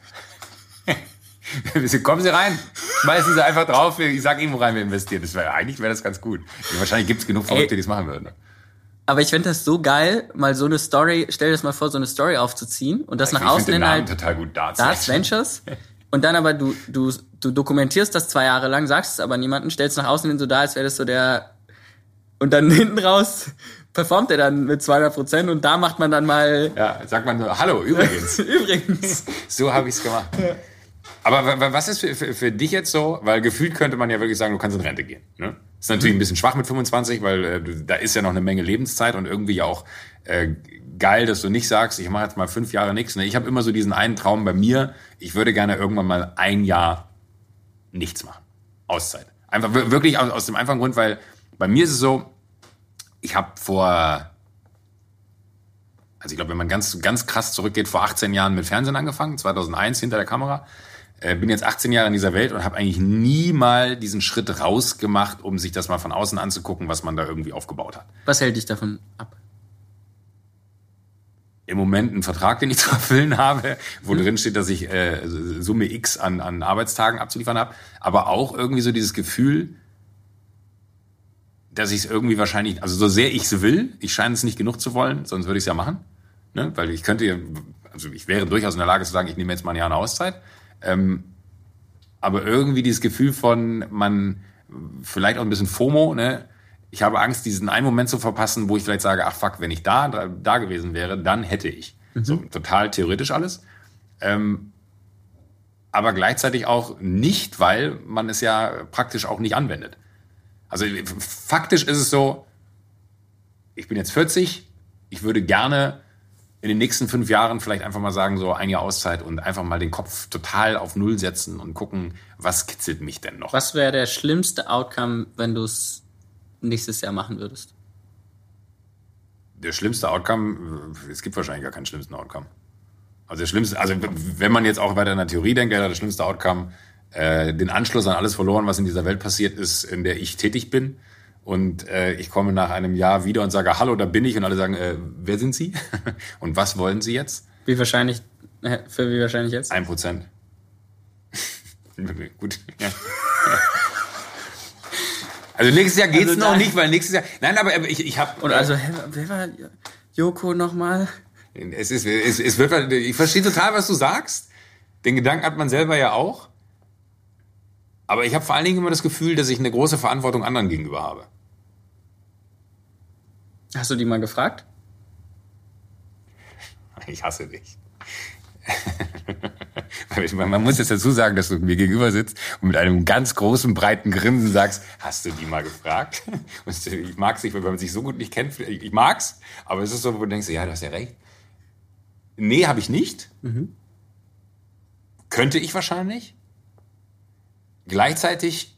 Kommen Sie rein, schmeißen Sie einfach drauf, ich sag Ihnen, wo rein wir investieren. Das wäre eigentlich wäre das ganz gut. Wahrscheinlich gibt es genug Verrückte, die es machen würden. Aber ich finde das so geil, mal so eine Story, stell dir das mal vor, so eine Story aufzuziehen und das ich nach außen hin halt total gut Darts, Darts Ventures. Und dann aber du, du, du dokumentierst das zwei Jahre lang, sagst es aber niemandem, stellst nach außen hin so da, als wäre das so der und dann hinten raus performt er dann mit 200 Prozent und da macht man dann mal. Ja, sagt man so, hallo, übrigens. übrigens. so habe ich es gemacht. Ja. Aber was ist für, für, für, dich jetzt so? Weil gefühlt könnte man ja wirklich sagen, du kannst in Rente gehen. Ne? Ist natürlich ein bisschen schwach mit 25, weil äh, da ist ja noch eine Menge Lebenszeit und irgendwie auch äh, geil, dass du nicht sagst, ich mache jetzt mal fünf Jahre nichts. Ne? Ich habe immer so diesen einen Traum bei mir, ich würde gerne irgendwann mal ein Jahr nichts machen. Auszeit. Einfach wirklich aus, aus dem einfachen Grund, weil bei mir ist es so, ich habe vor, also ich glaube, wenn man ganz, ganz krass zurückgeht, vor 18 Jahren mit Fernsehen angefangen, 2001 hinter der Kamera. Äh, bin jetzt 18 Jahre in dieser Welt und habe eigentlich nie mal diesen Schritt rausgemacht, um sich das mal von außen anzugucken, was man da irgendwie aufgebaut hat. Was hält dich davon ab? Im Moment einen Vertrag, den ich zu erfüllen habe, wo mhm. drin steht, dass ich äh, Summe X an, an Arbeitstagen abzuliefern habe, aber auch irgendwie so dieses Gefühl, dass ich es irgendwie wahrscheinlich, also so sehr ich es will, ich scheine es nicht genug zu wollen, sonst würde ich es ja machen. Ne? Weil ich könnte, also ich wäre durchaus in der Lage zu sagen, ich nehme jetzt mal ein Jahr eine Auszeit. Ähm, aber irgendwie dieses Gefühl von, man, vielleicht auch ein bisschen FOMO, ne? Ich habe Angst, diesen einen Moment zu verpassen, wo ich vielleicht sage, ach fuck, wenn ich da, da gewesen wäre, dann hätte ich. Mhm. So total theoretisch alles. Ähm, aber gleichzeitig auch nicht, weil man es ja praktisch auch nicht anwendet. Also faktisch ist es so, ich bin jetzt 40, ich würde gerne in den nächsten fünf Jahren vielleicht einfach mal sagen, so ein Jahr Auszeit und einfach mal den Kopf total auf Null setzen und gucken, was kitzelt mich denn noch. Was wäre der schlimmste Outcome, wenn du es nächstes Jahr machen würdest? Der schlimmste Outcome, es gibt wahrscheinlich gar keinen schlimmsten Outcome. Also das Schlimmste, also wenn man jetzt auch weiter in der Theorie denkt, das schlimmste Outcome, äh, den Anschluss an alles verloren, was in dieser Welt passiert ist, in der ich tätig bin. Und äh, ich komme nach einem Jahr wieder und sage, hallo, da bin ich. Und alle sagen, äh, wer sind Sie? und was wollen Sie jetzt? Wie wahrscheinlich, äh, für wie wahrscheinlich jetzt? Ein Prozent. Gut. Ja. Also nächstes Jahr geht's also noch nicht, weil nächstes Jahr. Nein, aber ich, ich habe. Und also, wer war Joko nochmal? Es ist, es, es wird, ich verstehe total, was du sagst. Den Gedanken hat man selber ja auch. Aber ich habe vor allen Dingen immer das Gefühl, dass ich eine große Verantwortung anderen gegenüber habe. Hast du die mal gefragt? Ich hasse dich. Man muss jetzt dazu sagen, dass du mir gegenüber sitzt und mit einem ganz großen, breiten Grinsen sagst, hast du die mal gefragt? ich mag es nicht, weil man sich so gut nicht kennt. Ich mag's, aber es ist so, wo du denkst, ja, du hast ja recht. Nee, habe ich nicht. Mhm. Könnte ich wahrscheinlich. Gleichzeitig,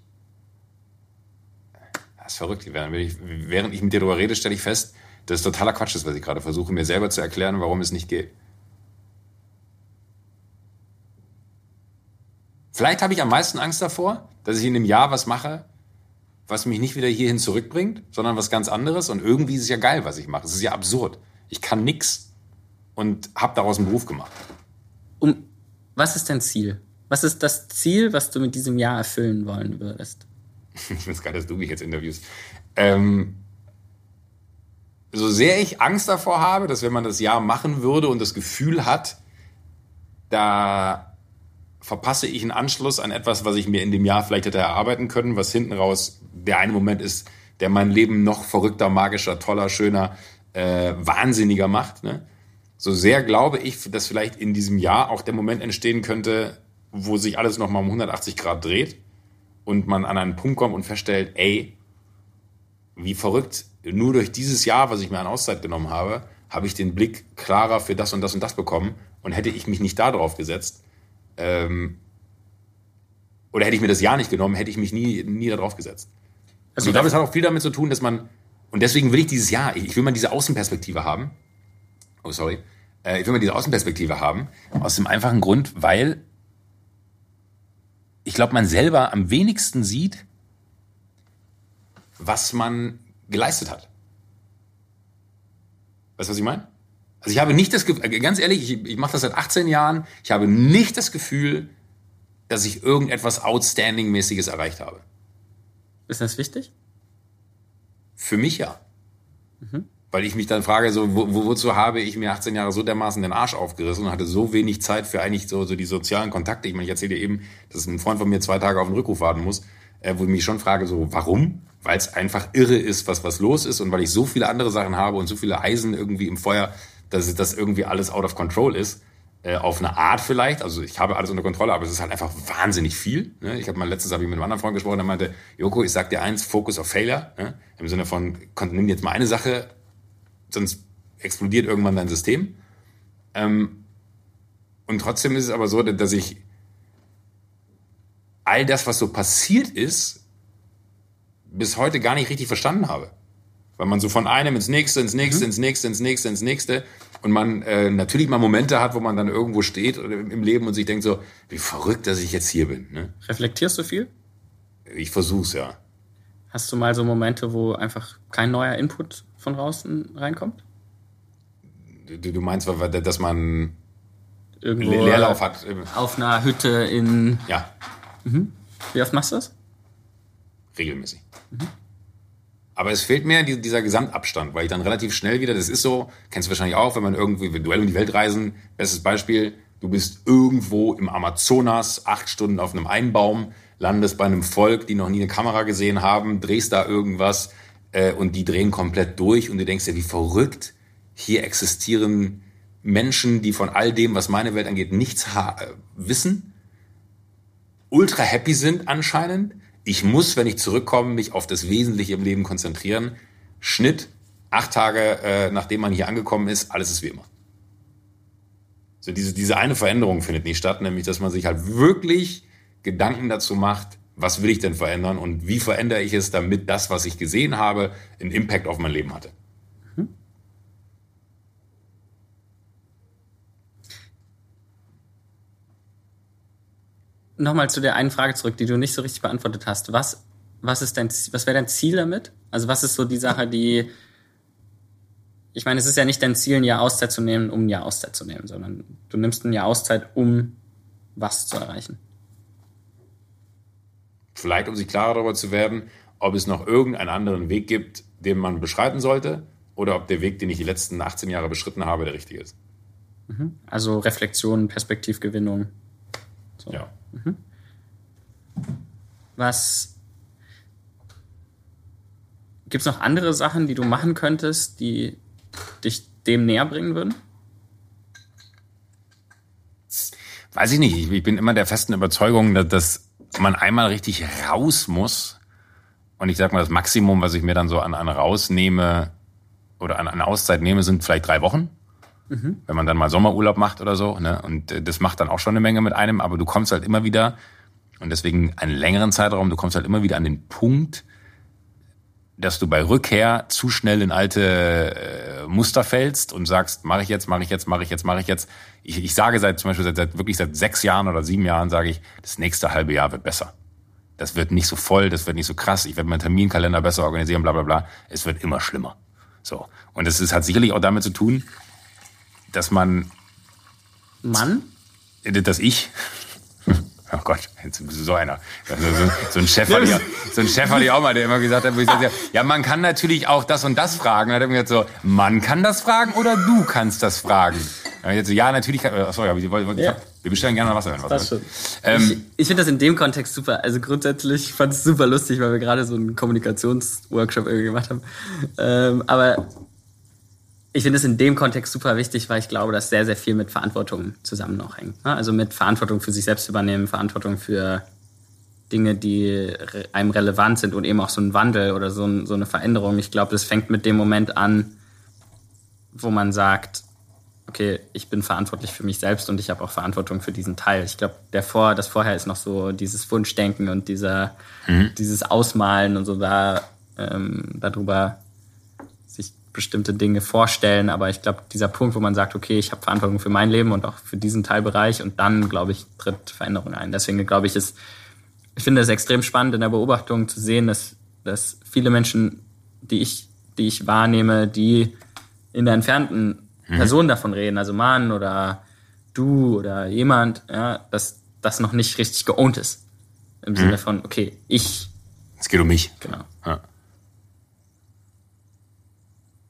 das ist verrückt, während ich, mit dir darüber rede, stelle ich fest, dass es totaler Quatsch ist, was ich gerade versuche, mir selber zu erklären, warum es nicht geht. Vielleicht habe ich am meisten Angst davor, dass ich in einem Jahr was mache, was mich nicht wieder hierhin zurückbringt, sondern was ganz anderes. Und irgendwie ist es ja geil, was ich mache. Es ist ja absurd. Ich kann nix und habe daraus einen Beruf gemacht. Um, was ist dein Ziel? Was ist das Ziel, was du mit diesem Jahr erfüllen wollen würdest? ich finde es geil, dass du mich jetzt interviewst. Ähm, so sehr ich Angst davor habe, dass wenn man das Jahr machen würde und das Gefühl hat, da verpasse ich einen Anschluss an etwas, was ich mir in dem Jahr vielleicht hätte erarbeiten können, was hinten raus der eine Moment ist, der mein Leben noch verrückter, magischer, toller, schöner, äh, wahnsinniger macht. Ne? So sehr glaube ich, dass vielleicht in diesem Jahr auch der Moment entstehen könnte, wo sich alles nochmal um 180 Grad dreht und man an einen Punkt kommt und feststellt, ey, wie verrückt, nur durch dieses Jahr, was ich mir an Auszeit genommen habe, habe ich den Blick klarer für das und das und das bekommen und hätte ich mich nicht da drauf gesetzt, ähm, oder hätte ich mir das Jahr nicht genommen, hätte ich mich nie, nie darauf gesetzt. Also ich glaube, es hat auch viel damit zu tun, dass man, und deswegen will ich dieses Jahr, ich will mal diese Außenperspektive haben. Oh, sorry. Äh, ich will mal diese Außenperspektive haben. Aus dem einfachen Grund, weil ich glaube, man selber am wenigsten sieht, was man geleistet hat. Weißt du, was ich meine? Also ich habe nicht das Gefühl, äh, ganz ehrlich, ich, ich mache das seit 18 Jahren, ich habe nicht das Gefühl, dass ich irgendetwas Outstanding-mäßiges erreicht habe. Ist das wichtig? Für mich ja. Mhm. Weil ich mich dann frage, so, wo, wozu habe ich mir 18 Jahre so dermaßen den Arsch aufgerissen und hatte so wenig Zeit für eigentlich so, so die sozialen Kontakte. Ich meine, ich erzähle dir eben, dass ein Freund von mir zwei Tage auf den Rückruf warten muss, äh, wo ich mich schon frage, so, warum? Weil es einfach irre ist, was, was los ist und weil ich so viele andere Sachen habe und so viele Eisen irgendwie im Feuer, dass das irgendwie alles out of control ist. Äh, auf eine Art vielleicht. Also ich habe alles unter Kontrolle, aber es ist halt einfach wahnsinnig viel. Ne? Ich habe mal letztens habe ich mit einem anderen Freund gesprochen, der meinte, Joko, ich sag dir eins, Focus of Failure. Ne? Im Sinne von, nimm jetzt mal eine Sache, sonst explodiert irgendwann dein System. Ähm, und trotzdem ist es aber so, dass ich all das, was so passiert ist, bis heute gar nicht richtig verstanden habe. Weil man so von einem ins nächste, ins nächste, mhm. ins nächste, ins nächste, ins nächste. Und man äh, natürlich mal Momente hat, wo man dann irgendwo steht im Leben und sich denkt so, wie verrückt, dass ich jetzt hier bin. Ne? Reflektierst du viel? Ich versuch's, ja. Hast du mal so Momente, wo einfach kein neuer Input von draußen reinkommt? Du, du meinst, dass man irgendwo Leerlauf hat? Auf einer Hütte in. Ja. Mhm. Wie oft machst du das? Regelmäßig. Mhm. Aber es fehlt mir dieser Gesamtabstand, weil ich dann relativ schnell wieder, das ist so, kennst du wahrscheinlich auch, wenn man irgendwie Duell um die Welt reisen, bestes Beispiel, du bist irgendwo im Amazonas, acht Stunden auf einem Einbaum, landest bei einem Volk, die noch nie eine Kamera gesehen haben, drehst da irgendwas äh, und die drehen komplett durch und du denkst dir, wie verrückt, hier existieren Menschen, die von all dem, was meine Welt angeht, nichts äh, wissen, ultra happy sind anscheinend, ich muss, wenn ich zurückkomme, mich auf das Wesentliche im Leben konzentrieren. Schnitt, acht Tage äh, nachdem man hier angekommen ist, alles ist wie immer. So diese, diese eine Veränderung findet nicht statt, nämlich dass man sich halt wirklich Gedanken dazu macht, was will ich denn verändern und wie verändere ich es, damit das, was ich gesehen habe, einen Impact auf mein Leben hatte. Mhm. Nochmal zu der einen Frage zurück, die du nicht so richtig beantwortet hast. Was, was, was wäre dein Ziel damit? Also was ist so die Sache, die... Ich meine, es ist ja nicht dein Ziel, ein Jahr Auszeit zu nehmen, um ein Jahr Auszeit zu nehmen, sondern du nimmst ein Jahr Auszeit, um was zu erreichen. Vielleicht, um sich klarer darüber zu werden, ob es noch irgendeinen anderen Weg gibt, den man beschreiten sollte, oder ob der Weg, den ich die letzten 18 Jahre beschritten habe, der richtige ist. Mhm. Also Reflexion, Perspektivgewinnung. So. Ja. Mhm. Was gibt es noch andere Sachen, die du machen könntest, die dich dem näher bringen würden? Weiß ich nicht. Ich bin immer der festen Überzeugung, dass man einmal richtig raus muss. Und ich sag mal, das Maximum, was ich mir dann so an, an rausnehme oder an, an Auszeit nehme, sind vielleicht drei Wochen. Mhm. Wenn man dann mal Sommerurlaub macht oder so. Ne? Und äh, das macht dann auch schon eine Menge mit einem, aber du kommst halt immer wieder, und deswegen einen längeren Zeitraum, du kommst halt immer wieder an den Punkt, dass du bei Rückkehr zu schnell in alte äh, Muster fällst und sagst, mache ich jetzt, mache ich jetzt, mache ich jetzt, mache ich jetzt. Ich, ich sage seit zum Beispiel seit, seit wirklich seit sechs Jahren oder sieben Jahren sage ich, das nächste halbe Jahr wird besser. Das wird nicht so voll, das wird nicht so krass. Ich werde meinen Terminkalender besser organisieren, bla bla bla. Es wird immer schlimmer. So und das ist, hat sicherlich auch damit zu tun, dass man Mann, dass ich Oh Gott, so einer. So, so, ein Chef hatte ich, so ein Chef hatte ich auch mal, der immer gesagt hat, wo ich sage, ja, man kann natürlich auch das und das fragen. Dann hat er mir gesagt so, man kann das fragen oder du kannst das fragen. Jetzt so, ja, natürlich kann, achso, ja, wir, ja. wir bestellen gerne Wasser. Wasser. Das stimmt. Ähm, ich, ich finde das in dem Kontext super. Also grundsätzlich fand es super lustig, weil wir gerade so einen Kommunikationsworkshop irgendwie gemacht haben. Ähm, aber ich finde es in dem Kontext super wichtig, weil ich glaube, dass sehr, sehr viel mit Verantwortung zusammen noch hängt. Ne? Also mit Verantwortung für sich selbst übernehmen, Verantwortung für Dinge, die einem relevant sind und eben auch so ein Wandel oder so, ein, so eine Veränderung. Ich glaube, das fängt mit dem Moment an, wo man sagt, okay, ich bin verantwortlich für mich selbst und ich habe auch Verantwortung für diesen Teil. Ich glaube, der vor, das vorher ist noch so dieses Wunschdenken und dieser, mhm. dieses Ausmalen und so da ähm, darüber bestimmte Dinge vorstellen, aber ich glaube, dieser Punkt, wo man sagt, okay, ich habe Verantwortung für mein Leben und auch für diesen Teilbereich und dann, glaube ich, tritt Veränderung ein. Deswegen glaube ich, ist, ich finde es extrem spannend in der Beobachtung zu sehen, dass, dass viele Menschen, die ich, die ich wahrnehme, die in der entfernten mhm. Person davon reden, also Mann oder du oder jemand, ja, dass das noch nicht richtig geowned ist. Im mhm. Sinne von, okay, ich. Es geht um mich. Genau. Ja.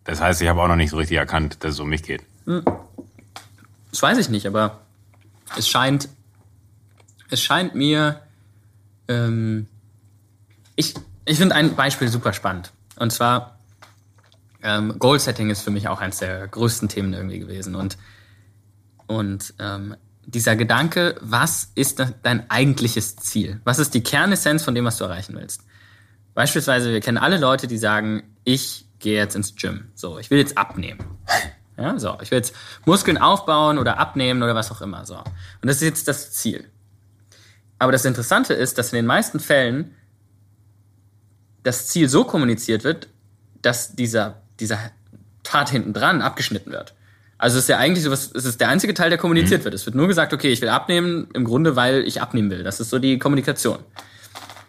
Das heißt, ich habe auch noch nicht so richtig erkannt, dass es um mich geht. Hm. Das weiß ich nicht, aber es scheint, es scheint mir, ähm, ich, ich finde ein Beispiel super spannend. Und zwar, ähm, Goal Setting ist für mich auch eines der größten Themen irgendwie gewesen. Und, und ähm, dieser Gedanke, was ist dein eigentliches Ziel? Was ist die Kernessenz von dem, was du erreichen willst? Beispielsweise, wir kennen alle Leute, die sagen, ich gehe jetzt ins Gym. So, ich will jetzt abnehmen. Ja, so, ich will jetzt Muskeln aufbauen oder abnehmen oder was auch immer. So. Und das ist jetzt das Ziel. Aber das Interessante ist, dass in den meisten Fällen das Ziel so kommuniziert wird, dass dieser, dieser Tat hinten dran abgeschnitten wird. Also es ist ja eigentlich so was, es ist der einzige Teil, der kommuniziert mhm. wird. Es wird nur gesagt, okay, ich will abnehmen, im Grunde, weil ich abnehmen will. Das ist so die Kommunikation.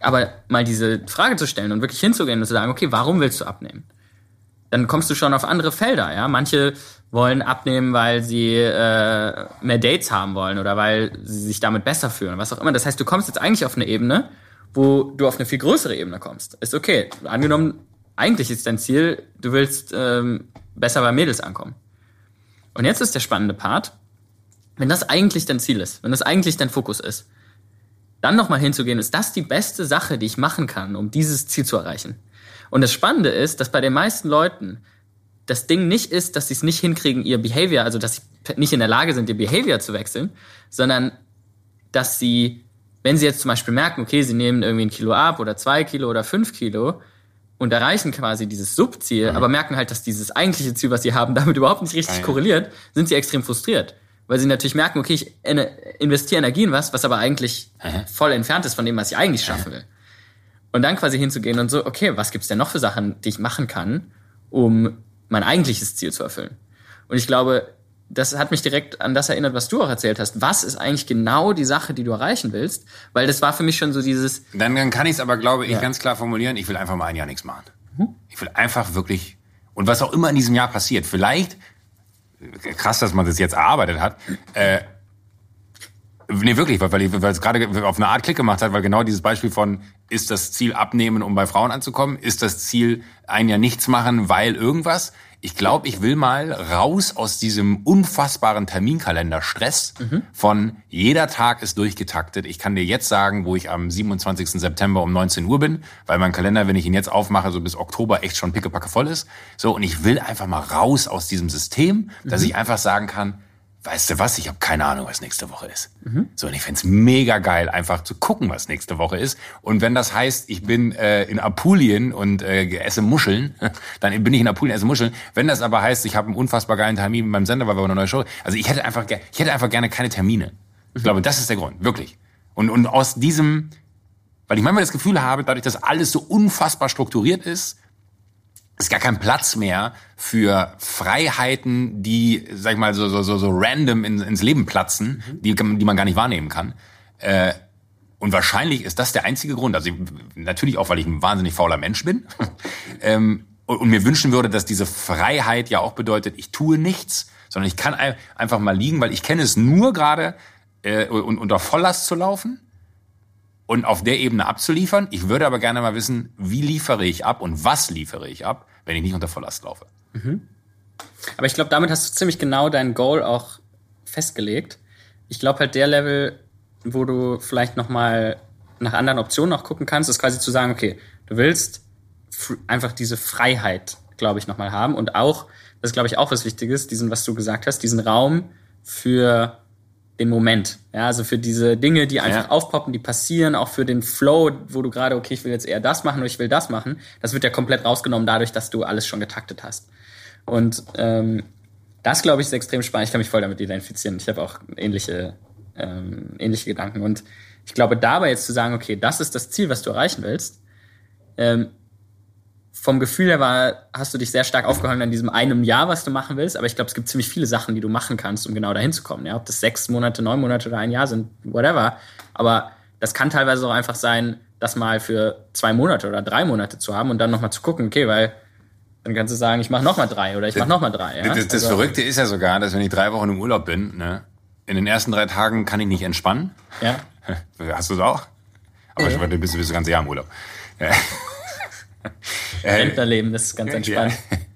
Aber mal diese Frage zu stellen und wirklich hinzugehen und zu sagen, okay, warum willst du abnehmen? Dann kommst du schon auf andere Felder. Ja, manche wollen abnehmen, weil sie äh, mehr Dates haben wollen oder weil sie sich damit besser fühlen, was auch immer. Das heißt, du kommst jetzt eigentlich auf eine Ebene, wo du auf eine viel größere Ebene kommst. Ist okay. Angenommen, eigentlich ist dein Ziel, du willst ähm, besser bei Mädels ankommen. Und jetzt ist der spannende Part, wenn das eigentlich dein Ziel ist, wenn das eigentlich dein Fokus ist, dann nochmal hinzugehen, ist das die beste Sache, die ich machen kann, um dieses Ziel zu erreichen? Und das Spannende ist, dass bei den meisten Leuten das Ding nicht ist, dass sie es nicht hinkriegen, ihr Behavior, also dass sie nicht in der Lage sind, ihr Behavior zu wechseln, sondern dass sie, wenn sie jetzt zum Beispiel merken, okay, sie nehmen irgendwie ein Kilo ab oder zwei Kilo oder fünf Kilo und erreichen quasi dieses Subziel, mhm. aber merken halt, dass dieses eigentliche Ziel, was sie haben, damit überhaupt nicht richtig Nein. korreliert, sind sie extrem frustriert. Weil sie natürlich merken, okay, ich investiere Energie in was, was aber eigentlich mhm. voll entfernt ist von dem, was ich eigentlich schaffen will. Und dann quasi hinzugehen und so, okay, was gibt's denn noch für Sachen, die ich machen kann, um mein eigentliches Ziel zu erfüllen? Und ich glaube, das hat mich direkt an das erinnert, was du auch erzählt hast. Was ist eigentlich genau die Sache, die du erreichen willst? Weil das war für mich schon so dieses. Dann, dann kann ich es aber, glaube ich, ja. ganz klar formulieren. Ich will einfach mal ein Jahr nichts machen. Mhm. Ich will einfach wirklich und was auch immer in diesem Jahr passiert. Vielleicht krass, dass man das jetzt erarbeitet hat. Äh, Nee, wirklich, weil, weil, weil es gerade auf eine Art Klick gemacht hat, weil genau dieses Beispiel von, ist das Ziel abnehmen, um bei Frauen anzukommen? Ist das Ziel ein Jahr nichts machen, weil irgendwas? Ich glaube, ich will mal raus aus diesem unfassbaren Terminkalender-Stress mhm. von jeder Tag ist durchgetaktet. Ich kann dir jetzt sagen, wo ich am 27. September um 19 Uhr bin, weil mein Kalender, wenn ich ihn jetzt aufmache, so bis Oktober echt schon pickepacke voll ist. So, und ich will einfach mal raus aus diesem System, dass mhm. ich einfach sagen kann, weißt du was, ich habe keine Ahnung, was nächste Woche ist. Mhm. So, und ich find's mega geil, einfach zu gucken, was nächste Woche ist. Und wenn das heißt, ich bin äh, in Apulien und äh, esse Muscheln, dann bin ich in Apulien, esse Muscheln. Wenn das aber heißt, ich habe einen unfassbar geilen Termin mit meinem Sender, weil wir eine neue Show. Also ich hätte einfach, ich hätte einfach gerne keine Termine. Ich glaube, das ist der Grund, wirklich. Und, und aus diesem, weil ich manchmal das Gefühl habe, dadurch, dass alles so unfassbar strukturiert ist, ist gar kein Platz mehr für Freiheiten, die, sag ich mal, so, so, so, so random in, ins Leben platzen, mhm. die, die man gar nicht wahrnehmen kann. Äh, und wahrscheinlich ist das der einzige Grund. Also natürlich auch, weil ich ein wahnsinnig fauler Mensch bin. ähm, und, und, mir wünschen würde, dass diese Freiheit ja auch bedeutet, ich tue nichts, sondern ich kann einfach mal liegen, weil ich kenne es nur gerade, äh, und, unter Volllast zu laufen und auf der Ebene abzuliefern. Ich würde aber gerne mal wissen, wie liefere ich ab und was liefere ich ab, wenn ich nicht unter Volllast laufe. Mhm. Aber ich glaube, damit hast du ziemlich genau dein Goal auch festgelegt. Ich glaube halt der Level, wo du vielleicht noch mal nach anderen Optionen noch gucken kannst, ist quasi zu sagen, okay, du willst einfach diese Freiheit, glaube ich, noch mal haben und auch, das glaube ich auch was Wichtiges, diesen, was du gesagt hast, diesen Raum für den Moment. Ja, also für diese Dinge, die einfach ja. aufpoppen, die passieren, auch für den Flow, wo du gerade, okay, ich will jetzt eher das machen oder ich will das machen, das wird ja komplett rausgenommen dadurch, dass du alles schon getaktet hast. Und ähm, das, glaube ich, ist extrem spannend. Ich kann mich voll damit identifizieren. Ich habe auch ähnliche, ähm, ähnliche Gedanken. Und ich glaube, dabei jetzt zu sagen, okay, das ist das Ziel, was du erreichen willst, ähm, vom Gefühl her war, hast du dich sehr stark aufgehangen an diesem einem Jahr, was du machen willst. Aber ich glaube, es gibt ziemlich viele Sachen, die du machen kannst, um genau dahin zu kommen. Ja, ob das sechs Monate, neun Monate oder ein Jahr sind, whatever. Aber das kann teilweise auch einfach sein, das mal für zwei Monate oder drei Monate zu haben und dann nochmal zu gucken, okay, weil dann kannst du sagen, ich mache nochmal drei oder ich mache nochmal drei. Ja? Das, das also, Verrückte ist ja sogar, dass wenn ich drei Wochen im Urlaub bin, ne, in den ersten drei Tagen kann ich nicht entspannen. Ja. Hast du es auch? Aber ja. ich bist du das ganze Jahr im Urlaub. Ja. Äh, Rentnerleben, das ist ganz entspannt.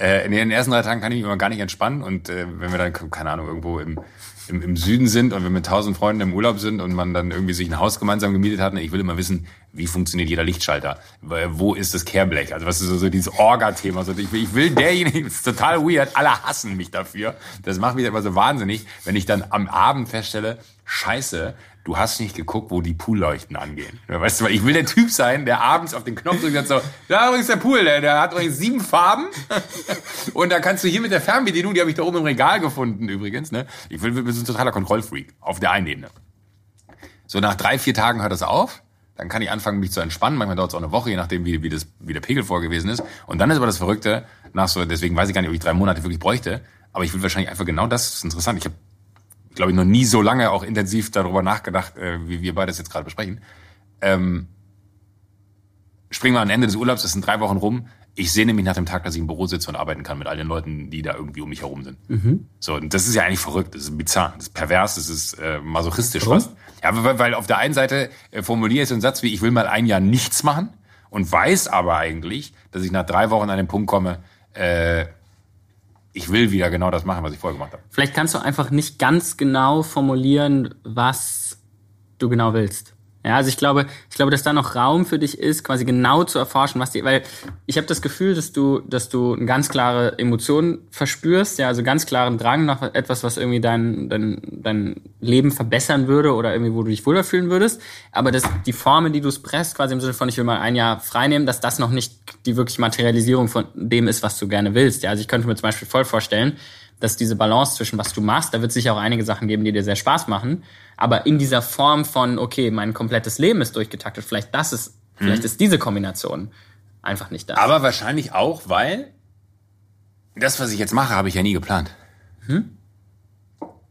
Äh, in den ersten drei Tagen kann ich mich immer gar nicht entspannen und äh, wenn wir dann, keine Ahnung, irgendwo im, im, im Süden sind und wir mit tausend Freunden im Urlaub sind und man dann irgendwie sich ein Haus gemeinsam gemietet hat, ich will immer wissen, wie funktioniert jeder Lichtschalter? Wo ist das Kehrblech? Also was ist so, so dieses Orga-Thema? Ich, will, ich will derjenige, das ist total weird, alle hassen mich dafür. Das macht mich immer so wahnsinnig, wenn ich dann am Abend feststelle, scheiße, du hast nicht geguckt, wo die Poolleuchten angehen. Weißt du, ich will der Typ sein, der abends auf den Knopf drückt und sagt so, da übrigens der Pool, der, der hat übrigens sieben Farben. und da kannst du hier mit der Fernbedienung, die habe ich da oben im Regal gefunden übrigens, ne? Ich will, wir sind ein totaler Kontrollfreak auf der einen Ebene. So nach drei, vier Tagen hört das auf. Dann kann ich anfangen, mich zu entspannen. Manchmal dauert es auch eine Woche, je nachdem, wie, wie, das, wie der Pegel vorgewesen ist. Und dann ist aber das Verrückte, nach so, deswegen weiß ich gar nicht, ob ich drei Monate wirklich bräuchte. Aber ich will wahrscheinlich einfach genau das, das ist interessant. Ich habe glaube ich, noch nie so lange auch intensiv darüber nachgedacht, äh, wie wir beide das jetzt gerade besprechen. Ähm, springen wir am Ende des Urlaubs, das sind drei Wochen rum. Ich sehne mich nach dem Tag, dass ich im Büro sitze und arbeiten kann mit all den Leuten, die da irgendwie um mich herum sind. Mhm. So, und das ist ja eigentlich verrückt, das ist bizarr, das ist pervers, das ist äh, masochistisch Warum? fast. Ja, weil, weil auf der einen Seite äh, formuliere ich so einen Satz wie, ich will mal ein Jahr nichts machen und weiß aber eigentlich, dass ich nach drei Wochen an den Punkt komme, äh, ich will wieder genau das machen, was ich vorher gemacht habe. Vielleicht kannst du einfach nicht ganz genau formulieren, was du genau willst. Ja, also ich glaube, ich glaube, dass da noch Raum für dich ist, quasi genau zu erforschen, was die, weil ich habe das Gefühl, dass du, dass du eine ganz klare Emotion verspürst, ja, also ganz klaren Drang nach etwas, was irgendwie dein, dein, dein Leben verbessern würde oder irgendwie, wo du dich wohler fühlen würdest. Aber dass die Formen, die du presst, quasi im Sinne von, ich will mal ein Jahr freinehmen, dass das noch nicht die wirkliche Materialisierung von dem ist, was du gerne willst. Ja, also ich könnte mir zum Beispiel voll vorstellen, dass diese Balance zwischen was du machst, da wird sicher auch einige Sachen geben, die dir sehr Spaß machen, aber in dieser Form von, okay, mein komplettes Leben ist durchgetaktet, vielleicht das ist, mhm. vielleicht ist diese Kombination einfach nicht da. Aber wahrscheinlich auch, weil das, was ich jetzt mache, habe ich ja nie geplant. Hm?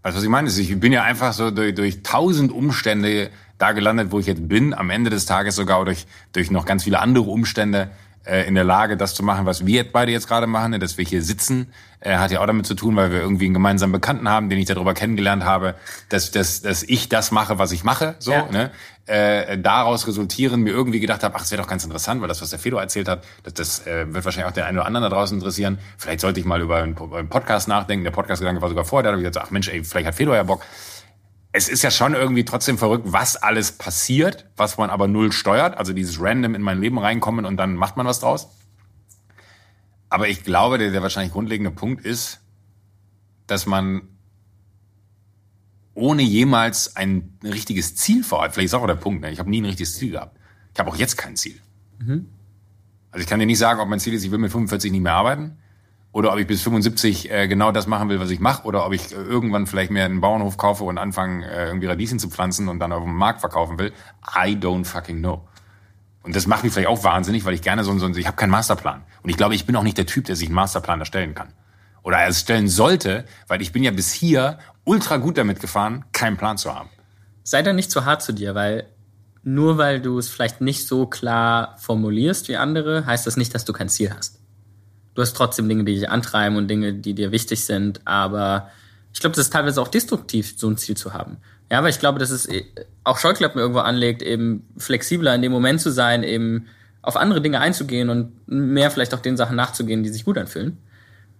Weißt du, was ich meine? Ich bin ja einfach so durch, durch tausend Umstände da gelandet, wo ich jetzt bin. Am Ende des Tages sogar durch, durch noch ganz viele andere Umstände äh, in der Lage, das zu machen, was wir beide jetzt gerade machen, ne? dass wir hier sitzen, äh, hat ja auch damit zu tun, weil wir irgendwie einen gemeinsamen Bekannten haben, den ich darüber kennengelernt habe, dass, dass, dass ich das mache, was ich mache, so, ja. ne? Äh, daraus resultieren, mir irgendwie gedacht habe, ach, das wäre doch ganz interessant, weil das, was der Fedor erzählt hat, das, das äh, wird wahrscheinlich auch den einen oder anderen da draußen interessieren. Vielleicht sollte ich mal über einen, über einen Podcast nachdenken. Der Podcast-Gedanke war sogar vorher, da habe ich gesagt, ach Mensch, ey, vielleicht hat Fedor ja Bock es ist ja schon irgendwie trotzdem verrückt, was alles passiert, was man aber null steuert. Also dieses random in mein Leben reinkommen und dann macht man was draus. Aber ich glaube, der, der wahrscheinlich grundlegende Punkt ist, dass man ohne jemals ein richtiges Ziel vor vielleicht ist auch der Punkt, ne? ich habe nie ein richtiges Ziel gehabt. Ich habe auch jetzt kein Ziel. Mhm. Also ich kann dir nicht sagen, ob mein Ziel ist, ich will mit 45 nicht mehr arbeiten oder ob ich bis 75 äh, genau das machen will, was ich mache, oder ob ich äh, irgendwann vielleicht mir einen Bauernhof kaufe und anfange, äh, irgendwie Radieschen zu pflanzen und dann auf dem Markt verkaufen will. I don't fucking know. Und das macht mich vielleicht auch wahnsinnig, weil ich gerne so, so ich habe keinen Masterplan. Und ich glaube, ich bin auch nicht der Typ, der sich einen Masterplan erstellen kann. Oder erstellen sollte, weil ich bin ja bis hier ultra gut damit gefahren, keinen Plan zu haben. Sei da nicht zu hart zu dir, weil nur weil du es vielleicht nicht so klar formulierst wie andere, heißt das nicht, dass du kein Ziel hast du hast trotzdem Dinge, die dich antreiben und Dinge, die dir wichtig sind, aber ich glaube, das ist teilweise auch destruktiv, so ein Ziel zu haben. Ja, weil ich glaube, dass es äh, auch Scheuklappen irgendwo anlegt, eben flexibler in dem Moment zu sein, eben auf andere Dinge einzugehen und mehr vielleicht auch den Sachen nachzugehen, die sich gut anfühlen.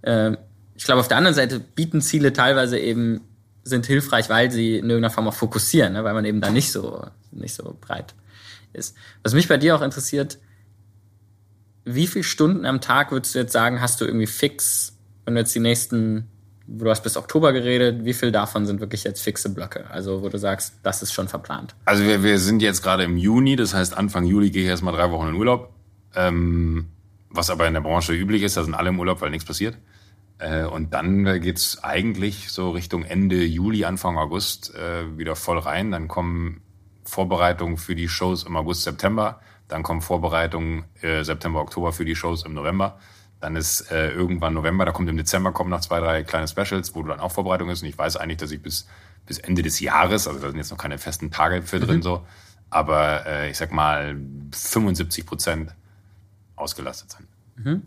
Ähm, ich glaube, auf der anderen Seite bieten Ziele teilweise eben, sind hilfreich, weil sie in irgendeiner Form auch fokussieren, ne? weil man eben da nicht so, nicht so breit ist. Was mich bei dir auch interessiert, wie viele Stunden am Tag würdest du jetzt sagen, hast du irgendwie fix, wenn du jetzt die nächsten, du hast bis Oktober geredet, wie viel davon sind wirklich jetzt fixe Blöcke? Also wo du sagst, das ist schon verplant. Also wir, wir sind jetzt gerade im Juni, das heißt Anfang Juli gehe ich erstmal drei Wochen in Urlaub. Ähm, was aber in der Branche üblich ist, da sind alle im Urlaub, weil nichts passiert. Äh, und dann geht's eigentlich so Richtung Ende Juli, Anfang August äh, wieder voll rein. Dann kommen Vorbereitungen für die Shows im August, September. Dann kommen Vorbereitungen äh, September, Oktober für die Shows im November. Dann ist äh, irgendwann November, da kommt im Dezember kommen noch zwei, drei kleine Specials, wo du dann auch Vorbereitung ist. Und ich weiß eigentlich, dass ich bis, bis Ende des Jahres, also da sind jetzt noch keine festen Tage für drin mhm. so, aber äh, ich sag mal 75 Prozent ausgelastet sind. Mhm.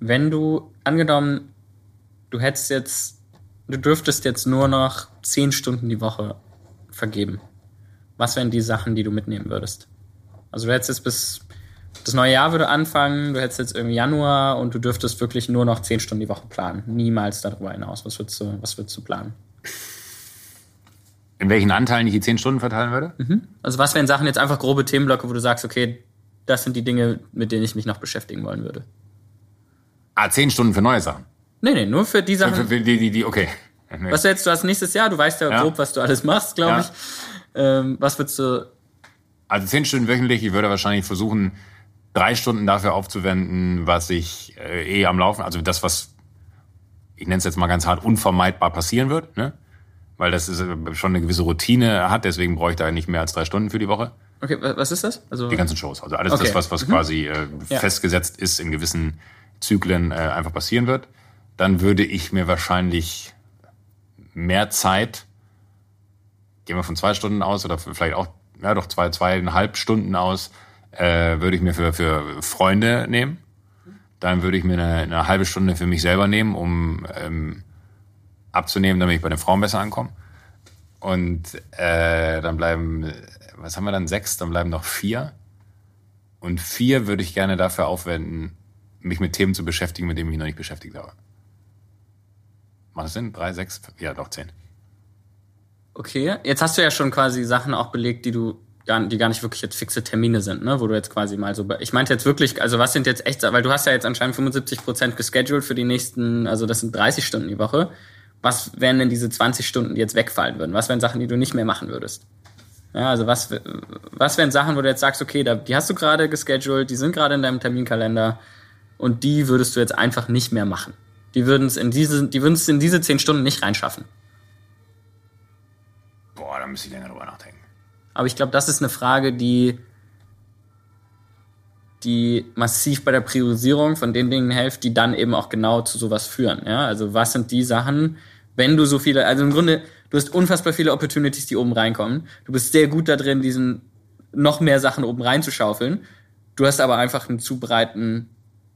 Wenn du, angenommen, du hättest jetzt, du dürftest jetzt nur noch zehn Stunden die Woche vergeben. Was wären die Sachen, die du mitnehmen würdest? Also du hättest jetzt bis das neue Jahr würde anfangen, du hättest jetzt irgendwie Januar und du dürftest wirklich nur noch zehn Stunden die Woche planen. Niemals darüber hinaus. Was würdest du, was würdest du planen? In welchen Anteilen ich die zehn Stunden verteilen würde? Mhm. Also was wären Sachen jetzt einfach grobe Themenblöcke, wo du sagst, okay, das sind die Dinge, mit denen ich mich noch beschäftigen wollen würde? Ah, zehn Stunden für neue Sachen? Nee, nee, nur für die Sachen. Für, für die, die, die, okay. Was du jetzt, du hast nächstes Jahr, du weißt ja, ja. grob, was du alles machst, glaube ja. ich. Ähm, was würdest du also zehn Stunden wöchentlich. Ich würde wahrscheinlich versuchen, drei Stunden dafür aufzuwenden, was ich äh, eh am Laufen, also das, was ich nenne es jetzt mal ganz hart, unvermeidbar passieren wird, ne? Weil das ist, äh, schon eine gewisse Routine hat, deswegen brauche ich da nicht mehr als drei Stunden für die Woche. Okay, was ist das? Also die ganzen Shows, also alles okay. das, was, was mhm. quasi äh, ja. festgesetzt ist in gewissen Zyklen äh, einfach passieren wird. Dann würde ich mir wahrscheinlich mehr Zeit, gehen wir von zwei Stunden aus oder vielleicht auch ja doch zwei, zweieinhalb Stunden aus, äh, würde ich mir für, für Freunde nehmen. Dann würde ich mir eine, eine halbe Stunde für mich selber nehmen, um ähm, abzunehmen, damit ich bei den Frauen besser ankomme. Und äh, dann bleiben, was haben wir dann? Sechs, dann bleiben noch vier. Und vier würde ich gerne dafür aufwenden, mich mit Themen zu beschäftigen, mit denen ich mich noch nicht beschäftigt habe. Macht das Sinn? Drei, sechs? Ja, doch zehn. Okay, jetzt hast du ja schon quasi Sachen auch belegt, die du gar, die gar nicht wirklich jetzt fixe Termine sind, ne? Wo du jetzt quasi mal so, ich meinte jetzt wirklich, also was sind jetzt echt, weil du hast ja jetzt anscheinend 75 Prozent gescheduled für die nächsten, also das sind 30 Stunden die Woche. Was wären denn diese 20 Stunden, die jetzt wegfallen würden? Was wären Sachen, die du nicht mehr machen würdest? Ja, also was, was wären Sachen, wo du jetzt sagst, okay, da, die hast du gerade gescheduled, die sind gerade in deinem Terminkalender und die würdest du jetzt einfach nicht mehr machen. Die würden es in diese, die würden es in diese 10 Stunden nicht reinschaffen. Da müsste ich länger drüber nachdenken. Aber ich glaube, das ist eine Frage, die, die massiv bei der Priorisierung von den Dingen hilft, die dann eben auch genau zu sowas führen. Ja? Also was sind die Sachen, wenn du so viele, also im Grunde, Du hast unfassbar viele Opportunities, die oben reinkommen. Du bist sehr gut da drin, diesen noch mehr Sachen oben reinzuschaufeln. Du hast aber einfach einen zu breiten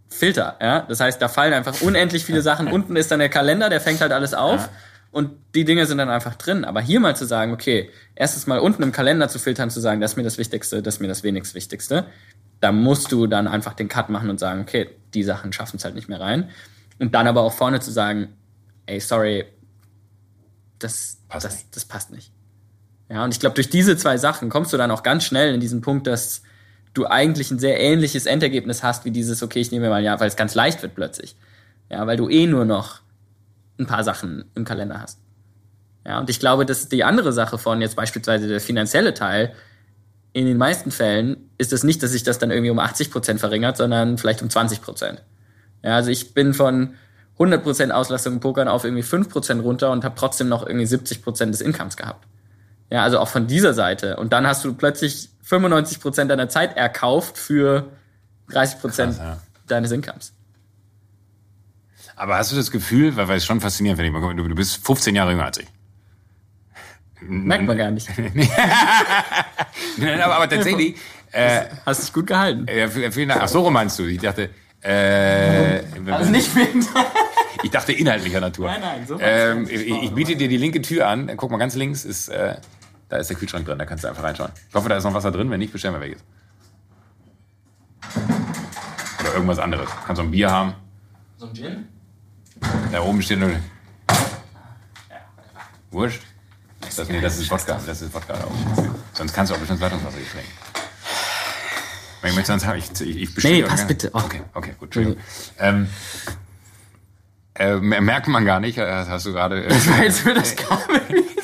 Filter, ja. Das heißt, da fallen einfach unendlich viele Sachen. Unten ist dann der Kalender, der fängt halt alles auf. Ja. Und die Dinge sind dann einfach drin. Aber hier mal zu sagen, okay, erstes Mal unten im Kalender zu filtern, zu sagen, das ist mir das Wichtigste, das ist mir das wenigst Wichtigste, da musst du dann einfach den Cut machen und sagen, okay, die Sachen schaffen es halt nicht mehr rein. Und dann aber auch vorne zu sagen, ey, sorry, das passt, das, nicht. das passt nicht. Ja, und ich glaube, durch diese zwei Sachen kommst du dann auch ganz schnell in diesen Punkt, dass du eigentlich ein sehr ähnliches Endergebnis hast wie dieses, okay, ich nehme mal ja, weil es ganz leicht wird plötzlich. Ja, weil du eh nur noch ein paar Sachen im Kalender hast. Ja, und ich glaube, dass die andere Sache von jetzt beispielsweise der finanzielle Teil, in den meisten Fällen ist es nicht, dass sich das dann irgendwie um 80 Prozent verringert, sondern vielleicht um 20 Prozent. Ja, also ich bin von 100 Prozent Auslastung im Pokern auf irgendwie 5 Prozent runter und habe trotzdem noch irgendwie 70 Prozent des Incomes gehabt. Ja, also auch von dieser Seite. Und dann hast du plötzlich 95 Prozent deiner Zeit erkauft für 30 Prozent ja. deines Incomes. Aber hast du das Gefühl, weil, weil es schon faszinierend finde, du, du bist 15 Jahre jünger als ich. Merkt man gar nicht. Nein, aber, aber tatsächlich. Äh, hast dich gut gehalten. Äh, vielen Dank. Ach, so meinst du? Ich dachte. Äh, also nicht wegen. ich dachte inhaltlicher Natur. Nein, nein, so ähm, ich, ich, biete dir die linke Tür an. Guck mal, ganz links ist, äh, da ist der Kühlschrank drin. Da kannst du einfach reinschauen. Ich hoffe, da ist noch Wasser drin. Wenn nicht, bestellen wir welches. Oder irgendwas anderes. Kannst du ein Bier haben. So ein Gin? Da oben steht nur. Wurscht. Das, nee, das ist Wodka. Das ist Wodka. Sonst kannst du auch bestimmt Leitungswasser nicht trinken. Wenn ich möchte, sonst habe ich, ich, ich Nee, pass bitte. Oh. Okay, okay, gut. Entschuldigung. Ähm, äh, merkt man gar nicht, äh, hast du gerade. Äh, ich weiß, für das kam.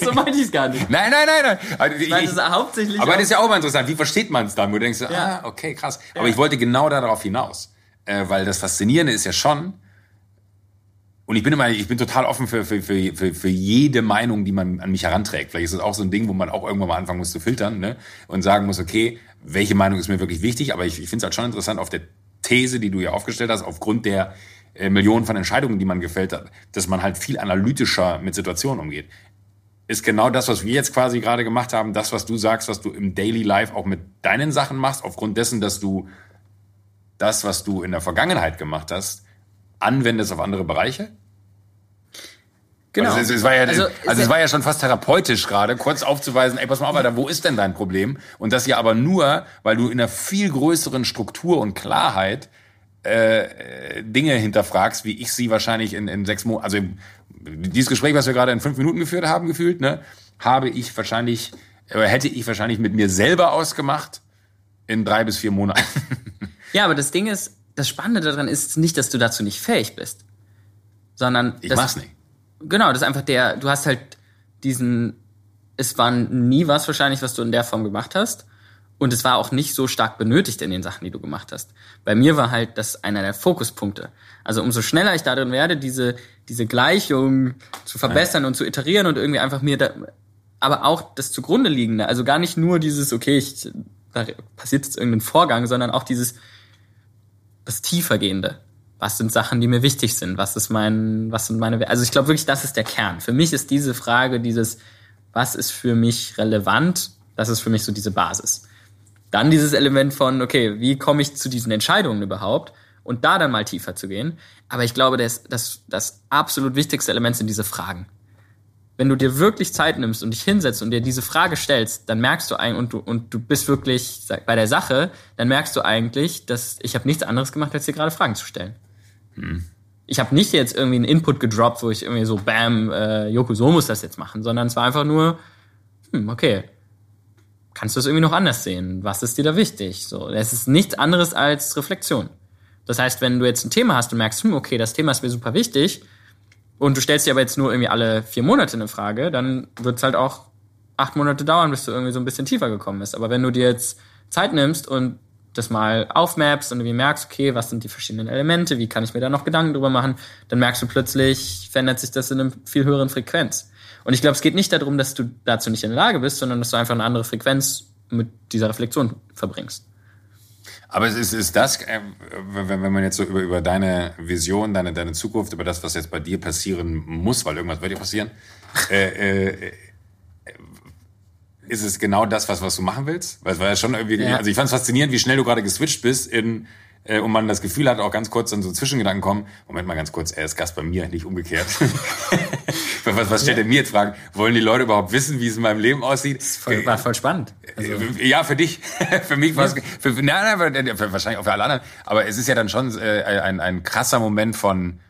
so meinte ich es gar nicht. Nein, nein, nein, nein. Also, ich meine, das ist hauptsächlich. Aber das ist ja auch mal interessant. Wie versteht man es dann? Wo du denkst, ja. ah, okay, krass. Ja. Aber ich wollte genau darauf hinaus. Äh, weil das Faszinierende ist ja schon, und ich bin immer, ich bin total offen für, für, für, für, für jede Meinung, die man an mich heranträgt. Vielleicht ist es auch so ein Ding, wo man auch irgendwann mal anfangen muss zu filtern ne? und sagen muss, okay, welche Meinung ist mir wirklich wichtig? Aber ich, ich finde es halt schon interessant auf der These, die du ja aufgestellt hast, aufgrund der äh, Millionen von Entscheidungen, die man gefällt hat, dass man halt viel analytischer mit Situationen umgeht. Ist genau das, was wir jetzt quasi gerade gemacht haben, das, was du sagst, was du im Daily Life auch mit deinen Sachen machst, aufgrund dessen, dass du das, was du in der Vergangenheit gemacht hast, anwendest auf andere Bereiche? Genau. Also, es, es, war ja, also, also es war ja schon fast therapeutisch gerade, kurz aufzuweisen, ey, pass mal auf, Alter, wo ist denn dein Problem? Und das ja aber nur, weil du in einer viel größeren Struktur und Klarheit äh, Dinge hinterfragst, wie ich sie wahrscheinlich in, in sechs Monaten, also dieses Gespräch, was wir gerade in fünf Minuten geführt haben, gefühlt, ne, habe ich wahrscheinlich, oder hätte ich wahrscheinlich mit mir selber ausgemacht in drei bis vier Monaten. Ja, aber das Ding ist, das Spannende daran ist nicht, dass du dazu nicht fähig bist, sondern ich das, mach's nicht. Genau, das ist einfach der, du hast halt diesen, es war nie was wahrscheinlich, was du in der Form gemacht hast. Und es war auch nicht so stark benötigt in den Sachen, die du gemacht hast. Bei mir war halt das einer der Fokuspunkte. Also umso schneller ich darin werde, diese, diese Gleichung zu verbessern und zu iterieren und irgendwie einfach mir da, aber auch das zugrunde liegende. Also gar nicht nur dieses, okay, ich, da passiert jetzt irgendein Vorgang, sondern auch dieses, das tiefergehende. Was sind Sachen, die mir wichtig sind? Was ist mein, was sind meine, also ich glaube wirklich, das ist der Kern. Für mich ist diese Frage dieses, was ist für mich relevant? Das ist für mich so diese Basis. Dann dieses Element von, okay, wie komme ich zu diesen Entscheidungen überhaupt? Und da dann mal tiefer zu gehen. Aber ich glaube, das, das, das absolut wichtigste Element sind diese Fragen wenn du dir wirklich Zeit nimmst und dich hinsetzt und dir diese Frage stellst, dann merkst du eigentlich, und du, und du bist wirklich bei der Sache, dann merkst du eigentlich, dass ich habe nichts anderes gemacht, als dir gerade Fragen zu stellen. Hm. Ich habe nicht jetzt irgendwie einen Input gedroppt, wo ich irgendwie so, bam, äh, Joko, so muss das jetzt machen, sondern es war einfach nur, hm, okay, kannst du es irgendwie noch anders sehen? Was ist dir da wichtig? So, es ist nichts anderes als Reflexion. Das heißt, wenn du jetzt ein Thema hast und merkst, hm, okay, das Thema ist mir super wichtig, und du stellst dir aber jetzt nur irgendwie alle vier Monate eine Frage, dann wird es halt auch acht Monate dauern, bis du irgendwie so ein bisschen tiefer gekommen bist. Aber wenn du dir jetzt Zeit nimmst und das mal aufmappst und irgendwie merkst, okay, was sind die verschiedenen Elemente, wie kann ich mir da noch Gedanken drüber machen, dann merkst du plötzlich, verändert sich das in einer viel höheren Frequenz. Und ich glaube, es geht nicht darum, dass du dazu nicht in der Lage bist, sondern dass du einfach eine andere Frequenz mit dieser Reflexion verbringst. Aber es ist, ist das, äh, wenn, wenn man jetzt so über, über deine Vision, deine, deine Zukunft, über das, was jetzt bei dir passieren muss, weil irgendwas wird ja passieren, äh, äh, ist es genau das, was, was du machen willst? Weil es war ja schon irgendwie, ja. also ich fand es faszinierend, wie schnell du gerade geswitcht bist in, äh, und man das Gefühl hat, auch ganz kurz dann so Zwischengedanken kommen, Moment mal ganz kurz, er ist Gast bei mir, nicht umgekehrt. was, was stellt er mir jetzt Fragen? Wollen die Leute überhaupt wissen, wie es in meinem Leben aussieht? Das voll, war voll spannend. Also. Ja, für dich. für mich war es, für, nein, nein, für, wahrscheinlich auch für alle anderen. Aber es ist ja dann schon äh, ein, ein krasser Moment von,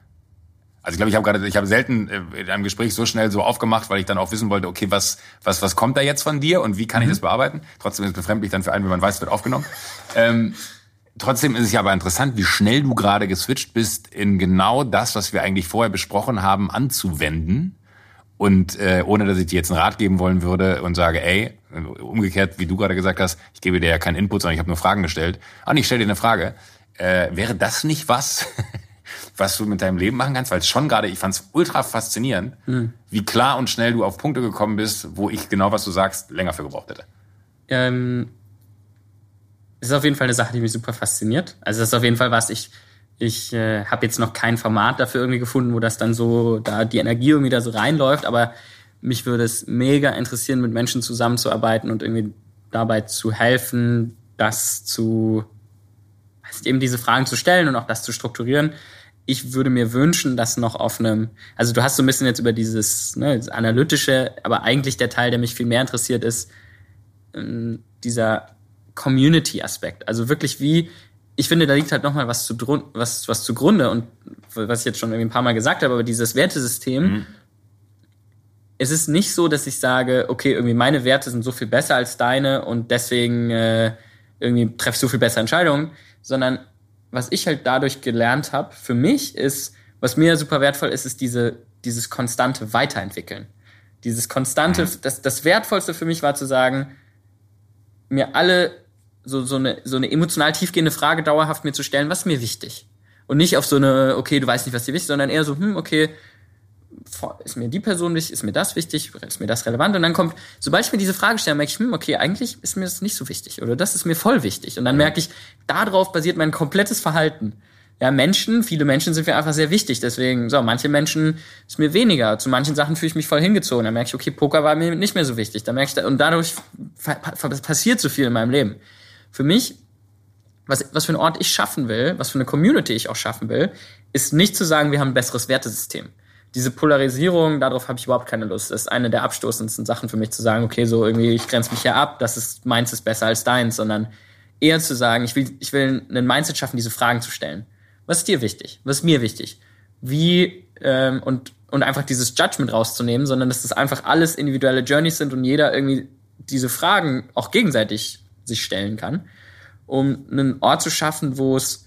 also ich glaube, ich habe gerade, ich habe selten äh, in einem Gespräch so schnell so aufgemacht, weil ich dann auch wissen wollte, okay, was, was, was kommt da jetzt von dir und wie kann mhm. ich das bearbeiten? Trotzdem ist es befremdlich dann für einen, wenn man weiß, es wird aufgenommen. Ähm, Trotzdem ist es ja aber interessant, wie schnell du gerade geswitcht bist, in genau das, was wir eigentlich vorher besprochen haben, anzuwenden. Und äh, ohne dass ich dir jetzt einen Rat geben wollen würde und sage, ey, umgekehrt, wie du gerade gesagt hast, ich gebe dir ja keinen Input, sondern ich habe nur Fragen gestellt. Ah, ich stelle dir eine Frage. Äh, wäre das nicht was, was du mit deinem Leben machen kannst? Weil es schon gerade, ich fand es ultra faszinierend, hm. wie klar und schnell du auf Punkte gekommen bist, wo ich genau, was du sagst, länger für gebraucht hätte. Ähm, ist auf jeden Fall eine Sache, die mich super fasziniert. Also das ist auf jeden Fall was, ich, ich äh, habe jetzt noch kein Format dafür irgendwie gefunden, wo das dann so, da die Energie irgendwie da so reinläuft, aber mich würde es mega interessieren, mit Menschen zusammenzuarbeiten und irgendwie dabei zu helfen, das zu, also eben diese Fragen zu stellen und auch das zu strukturieren. Ich würde mir wünschen, dass noch auf einem, also du hast so ein bisschen jetzt über dieses, ne, das analytische, aber eigentlich der Teil, der mich viel mehr interessiert, ist ähm, dieser Community-Aspekt. Also wirklich wie, ich finde, da liegt halt nochmal was, zu, was, was zugrunde und was ich jetzt schon irgendwie ein paar Mal gesagt habe, aber dieses Wertesystem, mhm. es ist nicht so, dass ich sage, okay, irgendwie meine Werte sind so viel besser als deine und deswegen äh, irgendwie treffe ich so viel bessere Entscheidungen, sondern was ich halt dadurch gelernt habe, für mich ist, was mir super wertvoll ist, ist diese, dieses konstante Weiterentwickeln. Dieses konstante, mhm. das, das Wertvollste für mich war zu sagen, mir alle so, so, eine, so eine emotional tiefgehende Frage dauerhaft mir zu stellen, was ist mir wichtig? Und nicht auf so eine, okay, du weißt nicht, was dir wichtig ist, sondern eher so, hm, okay, ist mir die Person wichtig, ist mir das wichtig, ist mir das relevant? Und dann kommt, sobald ich mir diese Frage stelle, merke ich, hm, okay, eigentlich ist mir das nicht so wichtig oder das ist mir voll wichtig. Und dann merke ich, darauf basiert mein komplettes Verhalten. Ja, Menschen, viele Menschen sind mir einfach sehr wichtig. Deswegen, so, manche Menschen ist mir weniger. Zu manchen Sachen fühle ich mich voll hingezogen. Dann merke ich, okay, Poker war mir nicht mehr so wichtig. Dann merke ich, und dadurch passiert so viel in meinem Leben für mich, was, was für einen Ort ich schaffen will, was für eine Community ich auch schaffen will, ist nicht zu sagen, wir haben ein besseres Wertesystem. Diese Polarisierung, darauf habe ich überhaupt keine Lust. Das ist eine der abstoßendsten Sachen für mich zu sagen, okay, so irgendwie, ich grenze mich hier ab, das ist, meins ist besser als deins, sondern eher zu sagen, ich will, ich will ein Mindset schaffen, diese Fragen zu stellen. Was ist dir wichtig? Was ist mir wichtig? Wie, ähm, und, und einfach dieses Judgment rauszunehmen, sondern dass das einfach alles individuelle Journeys sind und jeder irgendwie diese Fragen auch gegenseitig sich stellen kann, um einen Ort zu schaffen, wo es,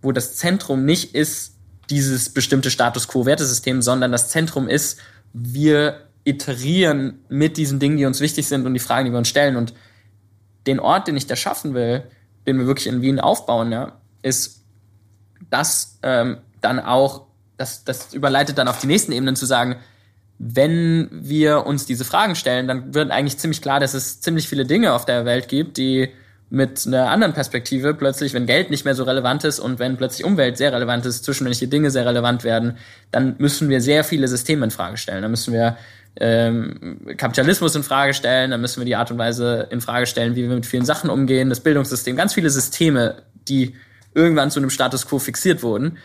wo das Zentrum nicht ist dieses bestimmte Status quo Wertesystem, sondern das Zentrum ist, wir iterieren mit diesen Dingen, die uns wichtig sind und die Fragen, die wir uns stellen. Und den Ort, den ich da schaffen will, den wir wirklich in Wien aufbauen, ja, ist das ähm, dann auch, das, das überleitet dann auf die nächsten Ebenen zu sagen, wenn wir uns diese Fragen stellen, dann wird eigentlich ziemlich klar, dass es ziemlich viele Dinge auf der Welt gibt, die mit einer anderen Perspektive plötzlich, wenn Geld nicht mehr so relevant ist und wenn plötzlich Umwelt sehr relevant ist, zwischenmenschliche Dinge sehr relevant werden, dann müssen wir sehr viele Systeme in Frage stellen. Dann müssen wir ähm, Kapitalismus in Frage stellen, dann müssen wir die Art und Weise in Frage stellen, wie wir mit vielen Sachen umgehen, das Bildungssystem, ganz viele Systeme, die irgendwann zu einem Status quo fixiert wurden.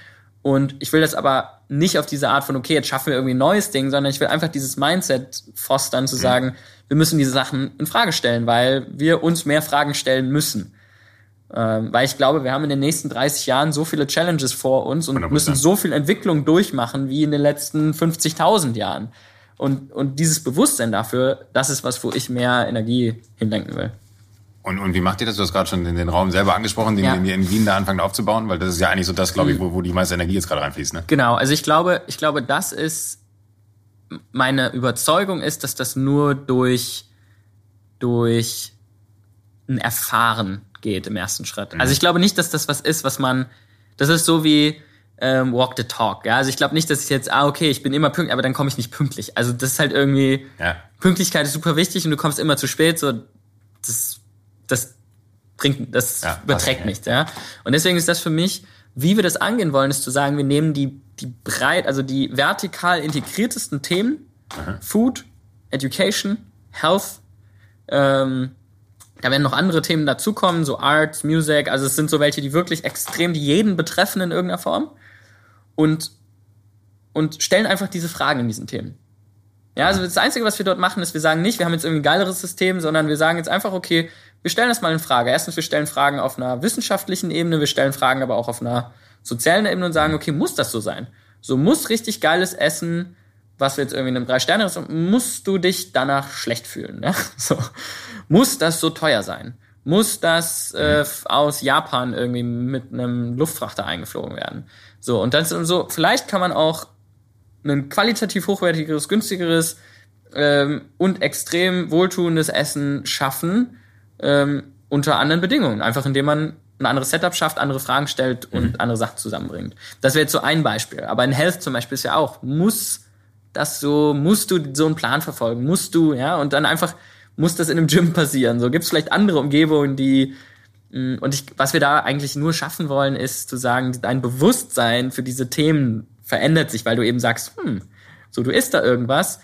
Und ich will das aber nicht auf diese Art von, okay, jetzt schaffen wir irgendwie ein neues Ding, sondern ich will einfach dieses Mindset fostern, zu mhm. sagen, wir müssen diese Sachen in Frage stellen, weil wir uns mehr Fragen stellen müssen. Ähm, weil ich glaube, wir haben in den nächsten 30 Jahren so viele Challenges vor uns und 100%. müssen so viel Entwicklung durchmachen wie in den letzten 50.000 Jahren. Und, und dieses Bewusstsein dafür, das ist was, wo ich mehr Energie hinlenken will. Und, und wie macht ihr das? Du hast gerade schon den, den Raum selber angesprochen, den, ja. den ihr in Wien da anfangen aufzubauen, weil das ist ja eigentlich so das, glaube ich, mhm. wo, wo die meiste Energie jetzt gerade reinfließt. Ne? Genau, also ich glaube, ich glaube, das ist meine Überzeugung ist, dass das nur durch durch ein Erfahren geht im ersten Schritt. Mhm. Also ich glaube nicht, dass das was ist, was man, das ist so wie ähm, Walk the Talk. Ja, also ich glaube nicht, dass ich jetzt, ah okay, ich bin immer pünktlich, aber dann komme ich nicht pünktlich. Also das ist halt irgendwie ja. Pünktlichkeit ist super wichtig und du kommst immer zu spät. So das das bringt, das ja, beträgt nichts, ja. Und deswegen ist das für mich, wie wir das angehen wollen, ist zu sagen, wir nehmen die, die breit, also die vertikal integriertesten Themen, Aha. Food, Education, Health, ähm, da werden noch andere Themen dazukommen, so Arts, Music, also es sind so welche, die wirklich extrem, die jeden betreffen in irgendeiner Form und, und stellen einfach diese Fragen in diesen Themen. Ja, also das Einzige, was wir dort machen, ist, wir sagen nicht, wir haben jetzt irgendwie ein geileres System, sondern wir sagen jetzt einfach, okay, wir stellen das mal in Frage. Erstens, wir stellen Fragen auf einer wissenschaftlichen Ebene, wir stellen Fragen aber auch auf einer sozialen Ebene und sagen, okay, muss das so sein? So muss richtig geiles Essen, was jetzt irgendwie in einem drei Sterne musst du dich danach schlecht fühlen. Ne? So. Muss das so teuer sein? Muss das äh, aus Japan irgendwie mit einem Luftfrachter eingeflogen werden? So, und dann so, vielleicht kann man auch ein qualitativ hochwertigeres, günstigeres ähm, und extrem wohltuendes Essen schaffen, ähm, unter anderen Bedingungen. Einfach indem man ein anderes Setup schafft, andere Fragen stellt und mhm. andere Sachen zusammenbringt. Das wäre jetzt so ein Beispiel. Aber in Health zum Beispiel ist ja auch, muss das so, musst du so einen Plan verfolgen, musst du, ja, und dann einfach muss das in einem Gym passieren. So gibt es vielleicht andere Umgebungen, die mm, und ich, was wir da eigentlich nur schaffen wollen, ist zu sagen, dein Bewusstsein für diese Themen verändert sich, weil du eben sagst, hm, so du isst da irgendwas.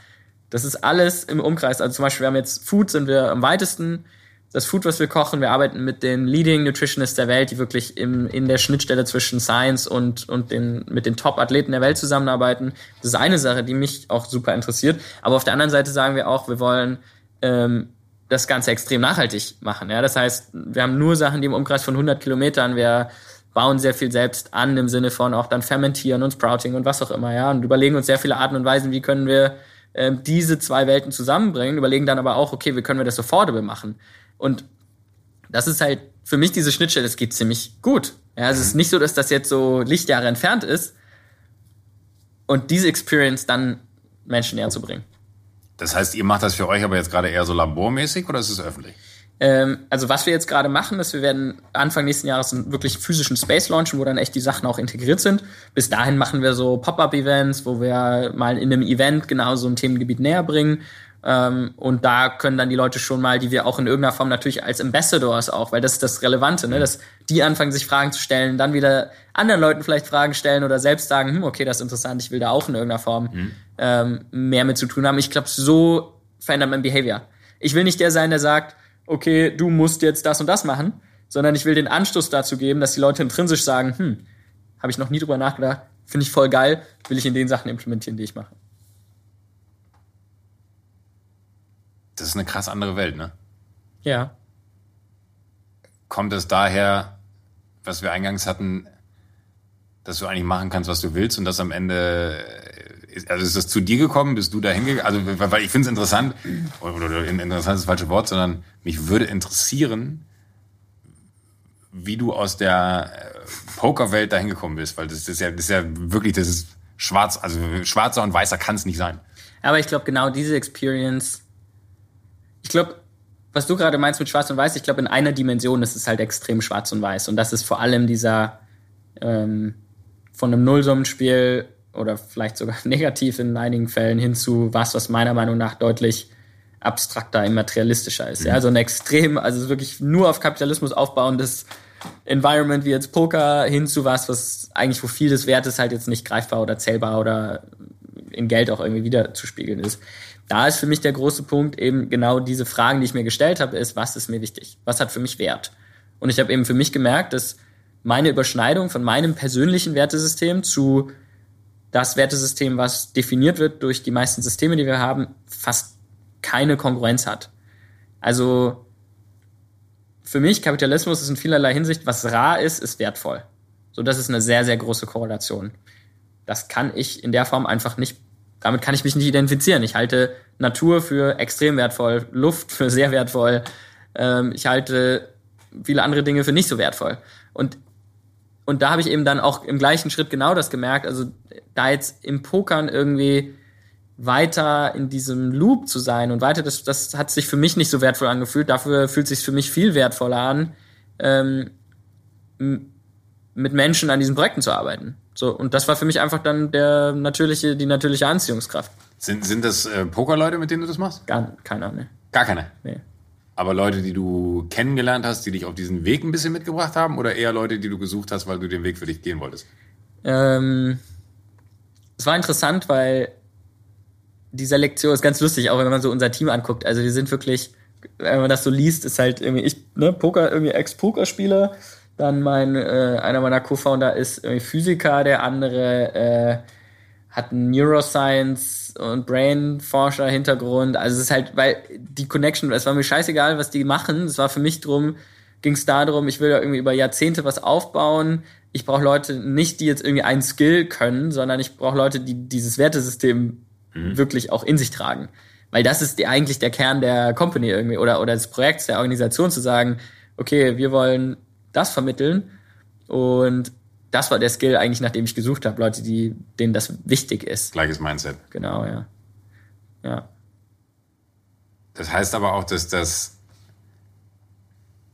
Das ist alles im Umkreis. Also zum Beispiel, wir haben jetzt Food, sind wir am weitesten das Food, was wir kochen, wir arbeiten mit den Leading Nutritionists der Welt, die wirklich im, in der Schnittstelle zwischen Science und, und den, mit den Top-Athleten der Welt zusammenarbeiten. Das ist eine Sache, die mich auch super interessiert. Aber auf der anderen Seite sagen wir auch, wir wollen ähm, das Ganze extrem nachhaltig machen. Ja? Das heißt, wir haben nur Sachen, die im Umkreis von 100 Kilometern, wir bauen sehr viel selbst an, im Sinne von auch dann fermentieren und Sprouting und was auch immer, ja, und überlegen uns sehr viele Arten und Weisen, wie können wir äh, diese zwei Welten zusammenbringen, überlegen dann aber auch, okay, wie können wir das affordable machen? Und das ist halt für mich diese Schnittstelle, das geht ziemlich gut. Ja, es ist mhm. nicht so, dass das jetzt so Lichtjahre entfernt ist und diese Experience dann Menschen näher zu bringen. Das heißt, ihr macht das für euch aber jetzt gerade eher so labormäßig oder ist es öffentlich? Ähm, also was wir jetzt gerade machen, ist, wir werden Anfang nächsten Jahres einen wirklich physischen Space launchen, wo dann echt die Sachen auch integriert sind. Bis dahin machen wir so Pop-up-Events, wo wir mal in einem Event genau so ein Themengebiet näher bringen. Ähm, und da können dann die Leute schon mal, die wir auch in irgendeiner Form natürlich als Ambassadors auch, weil das ist das Relevante, ne? dass die anfangen, sich Fragen zu stellen, dann wieder anderen Leuten vielleicht Fragen stellen oder selbst sagen, hm, okay, das ist interessant, ich will da auch in irgendeiner Form mhm. ähm, mehr mit zu tun haben. Ich glaube, so verändert man Behavior. Ich will nicht der sein, der sagt, okay, du musst jetzt das und das machen, sondern ich will den Anstoß dazu geben, dass die Leute intrinsisch sagen, hm, habe ich noch nie drüber nachgedacht, finde ich voll geil, will ich in den Sachen implementieren, die ich mache. Das ist eine krass andere Welt, ne? Ja. Kommt es daher, was wir eingangs hatten, dass du eigentlich machen kannst, was du willst und das am Ende, also ist das zu dir gekommen, bist du da hingegangen? Also, weil ich finde es interessant, oder interessant ist das falsche Wort, sondern mich würde interessieren, wie du aus der äh, Pokerwelt dahin gekommen bist, weil das ist ja, das ist ja wirklich, das ist schwarz, also schwarzer und weißer kann es nicht sein. Aber ich glaube, genau diese Experience ich glaube, was du gerade meinst mit Schwarz und Weiß, ich glaube, in einer Dimension ist es halt extrem Schwarz und Weiß. Und das ist vor allem dieser ähm, von einem Nullsummenspiel oder vielleicht sogar negativ in einigen Fällen hin zu was, was meiner Meinung nach deutlich abstrakter, immaterialistischer ist. Mhm. Ja, also ein extrem, also wirklich nur auf Kapitalismus aufbauendes Environment wie jetzt Poker hin zu was, was eigentlich wo viel des Wertes halt jetzt nicht greifbar oder zählbar oder in Geld auch irgendwie wieder zu spiegeln ist da ist für mich der große Punkt eben genau diese Fragen, die ich mir gestellt habe, ist, was ist mir wichtig? Was hat für mich Wert? Und ich habe eben für mich gemerkt, dass meine Überschneidung von meinem persönlichen Wertesystem zu das Wertesystem, was definiert wird durch die meisten Systeme, die wir haben, fast keine Kongruenz hat. Also für mich Kapitalismus ist in vielerlei Hinsicht, was rar ist, ist wertvoll. So, das ist eine sehr, sehr große Korrelation. Das kann ich in der Form einfach nicht damit kann ich mich nicht identifizieren. Ich halte Natur für extrem wertvoll, Luft für sehr wertvoll. Ähm, ich halte viele andere Dinge für nicht so wertvoll. Und, und da habe ich eben dann auch im gleichen Schritt genau das gemerkt. Also da jetzt im Pokern irgendwie weiter in diesem Loop zu sein und weiter, das, das hat sich für mich nicht so wertvoll angefühlt. Dafür fühlt sich für mich viel wertvoller an, ähm, mit Menschen an diesen Projekten zu arbeiten. So, und das war für mich einfach dann der natürliche, die natürliche Anziehungskraft. Sind, sind das äh, Pokerleute, mit denen du das machst? Gar keiner, ne. Gar keiner? Nee. aber Leute, die du kennengelernt hast, die dich auf diesen Weg ein bisschen mitgebracht haben oder eher Leute, die du gesucht hast, weil du den Weg für dich gehen wolltest? Ähm, es war interessant, weil die Selektion ist ganz lustig, auch wenn man so unser Team anguckt. Also wir sind wirklich, wenn man das so liest, ist halt irgendwie ich, ne, Poker, irgendwie Ex-Pokerspieler. Dann mein, äh, einer meiner Co-Founder ist irgendwie Physiker, der andere äh, hat einen Neuroscience und Brain-Forscher Hintergrund. Also es ist halt, weil die Connection, es war mir scheißegal, was die machen. Es war für mich drum, ging es darum, ich will ja irgendwie über Jahrzehnte was aufbauen. Ich brauche Leute nicht, die jetzt irgendwie einen Skill können, sondern ich brauche Leute, die dieses Wertesystem mhm. wirklich auch in sich tragen. Weil das ist die, eigentlich der Kern der Company irgendwie oder, oder des Projekts, der Organisation zu sagen, okay, wir wollen das vermitteln und das war der Skill eigentlich, nach dem ich gesucht habe. Leute, die, denen das wichtig ist. Gleiches Mindset. Genau, ja. Ja. Das heißt aber auch, dass das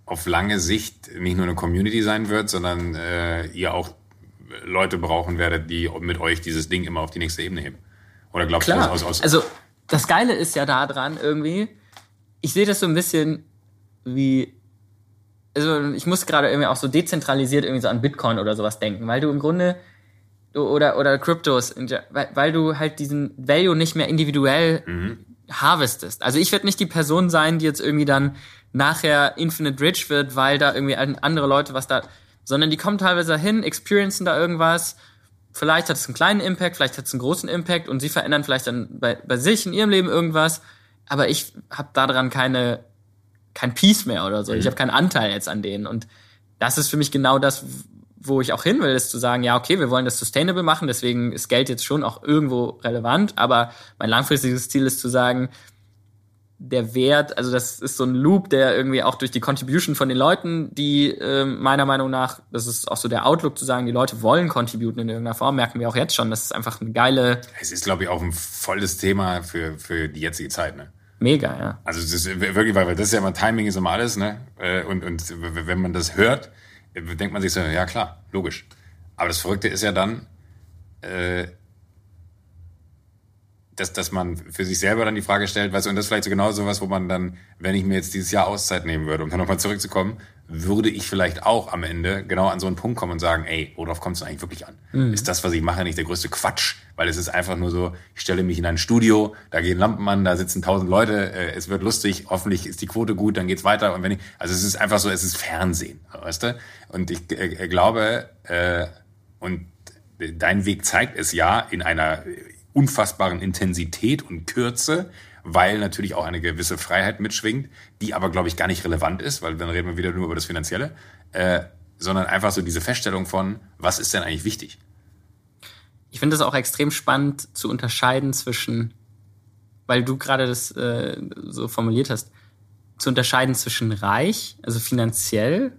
auf lange Sicht nicht nur eine Community sein wird, sondern äh, ihr auch Leute brauchen werdet, die mit euch dieses Ding immer auf die nächste Ebene heben. Oder glaubst Klar. du das aus, aus? Also das Geile ist ja da dran irgendwie, ich sehe das so ein bisschen wie also ich muss gerade irgendwie auch so dezentralisiert irgendwie so an Bitcoin oder sowas denken, weil du im Grunde oder oder Kryptos, weil, weil du halt diesen Value nicht mehr individuell mhm. harvestest. Also ich werde nicht die Person sein, die jetzt irgendwie dann nachher infinite rich wird, weil da irgendwie andere Leute was da, sondern die kommen teilweise hin, experiencen da irgendwas. Vielleicht hat es einen kleinen Impact, vielleicht hat es einen großen Impact und sie verändern vielleicht dann bei, bei sich in ihrem Leben irgendwas. Aber ich habe daran keine kein Peace mehr oder so. Mhm. Ich habe keinen Anteil jetzt an denen. Und das ist für mich genau das, wo ich auch hin will, ist zu sagen, ja, okay, wir wollen das sustainable machen, deswegen ist Geld jetzt schon auch irgendwo relevant, aber mein langfristiges Ziel ist zu sagen, der Wert, also das ist so ein Loop, der irgendwie auch durch die Contribution von den Leuten, die äh, meiner Meinung nach, das ist auch so der Outlook zu sagen, die Leute wollen contributen in irgendeiner Form, merken wir auch jetzt schon, das ist einfach eine geile. Es ist, glaube ich, auch ein volles Thema für, für die jetzige Zeit, ne? Mega, ja. Also das ist wirklich, weil das ist ja immer Timing ist immer alles, ne? Äh, und, und wenn man das hört, denkt man sich so, ja klar, logisch. Aber das Verrückte ist ja dann, äh, dass, dass man für sich selber dann die Frage stellt, weißt du, und das ist vielleicht so genau so was, wo man dann, wenn ich mir jetzt dieses Jahr Auszeit nehmen würde, um dann nochmal zurückzukommen, würde ich vielleicht auch am Ende genau an so einen Punkt kommen und sagen, ey, worauf kommt es eigentlich wirklich an? Mhm. Ist das, was ich mache, nicht der größte Quatsch? Weil es ist einfach nur so, ich stelle mich in ein Studio, da gehen Lampen an, da sitzen tausend Leute, äh, es wird lustig, hoffentlich ist die Quote gut, dann geht's weiter. Und wenn ich, also es ist einfach so, es ist Fernsehen, weißt du? Und ich äh, glaube, äh, und dein Weg zeigt es ja in einer unfassbaren Intensität und Kürze, weil natürlich auch eine gewisse Freiheit mitschwingt, die aber, glaube ich, gar nicht relevant ist, weil dann reden wir wieder nur über das Finanzielle, äh, sondern einfach so diese Feststellung von, was ist denn eigentlich wichtig? Ich finde es auch extrem spannend zu unterscheiden zwischen, weil du gerade das äh, so formuliert hast, zu unterscheiden zwischen reich, also finanziell,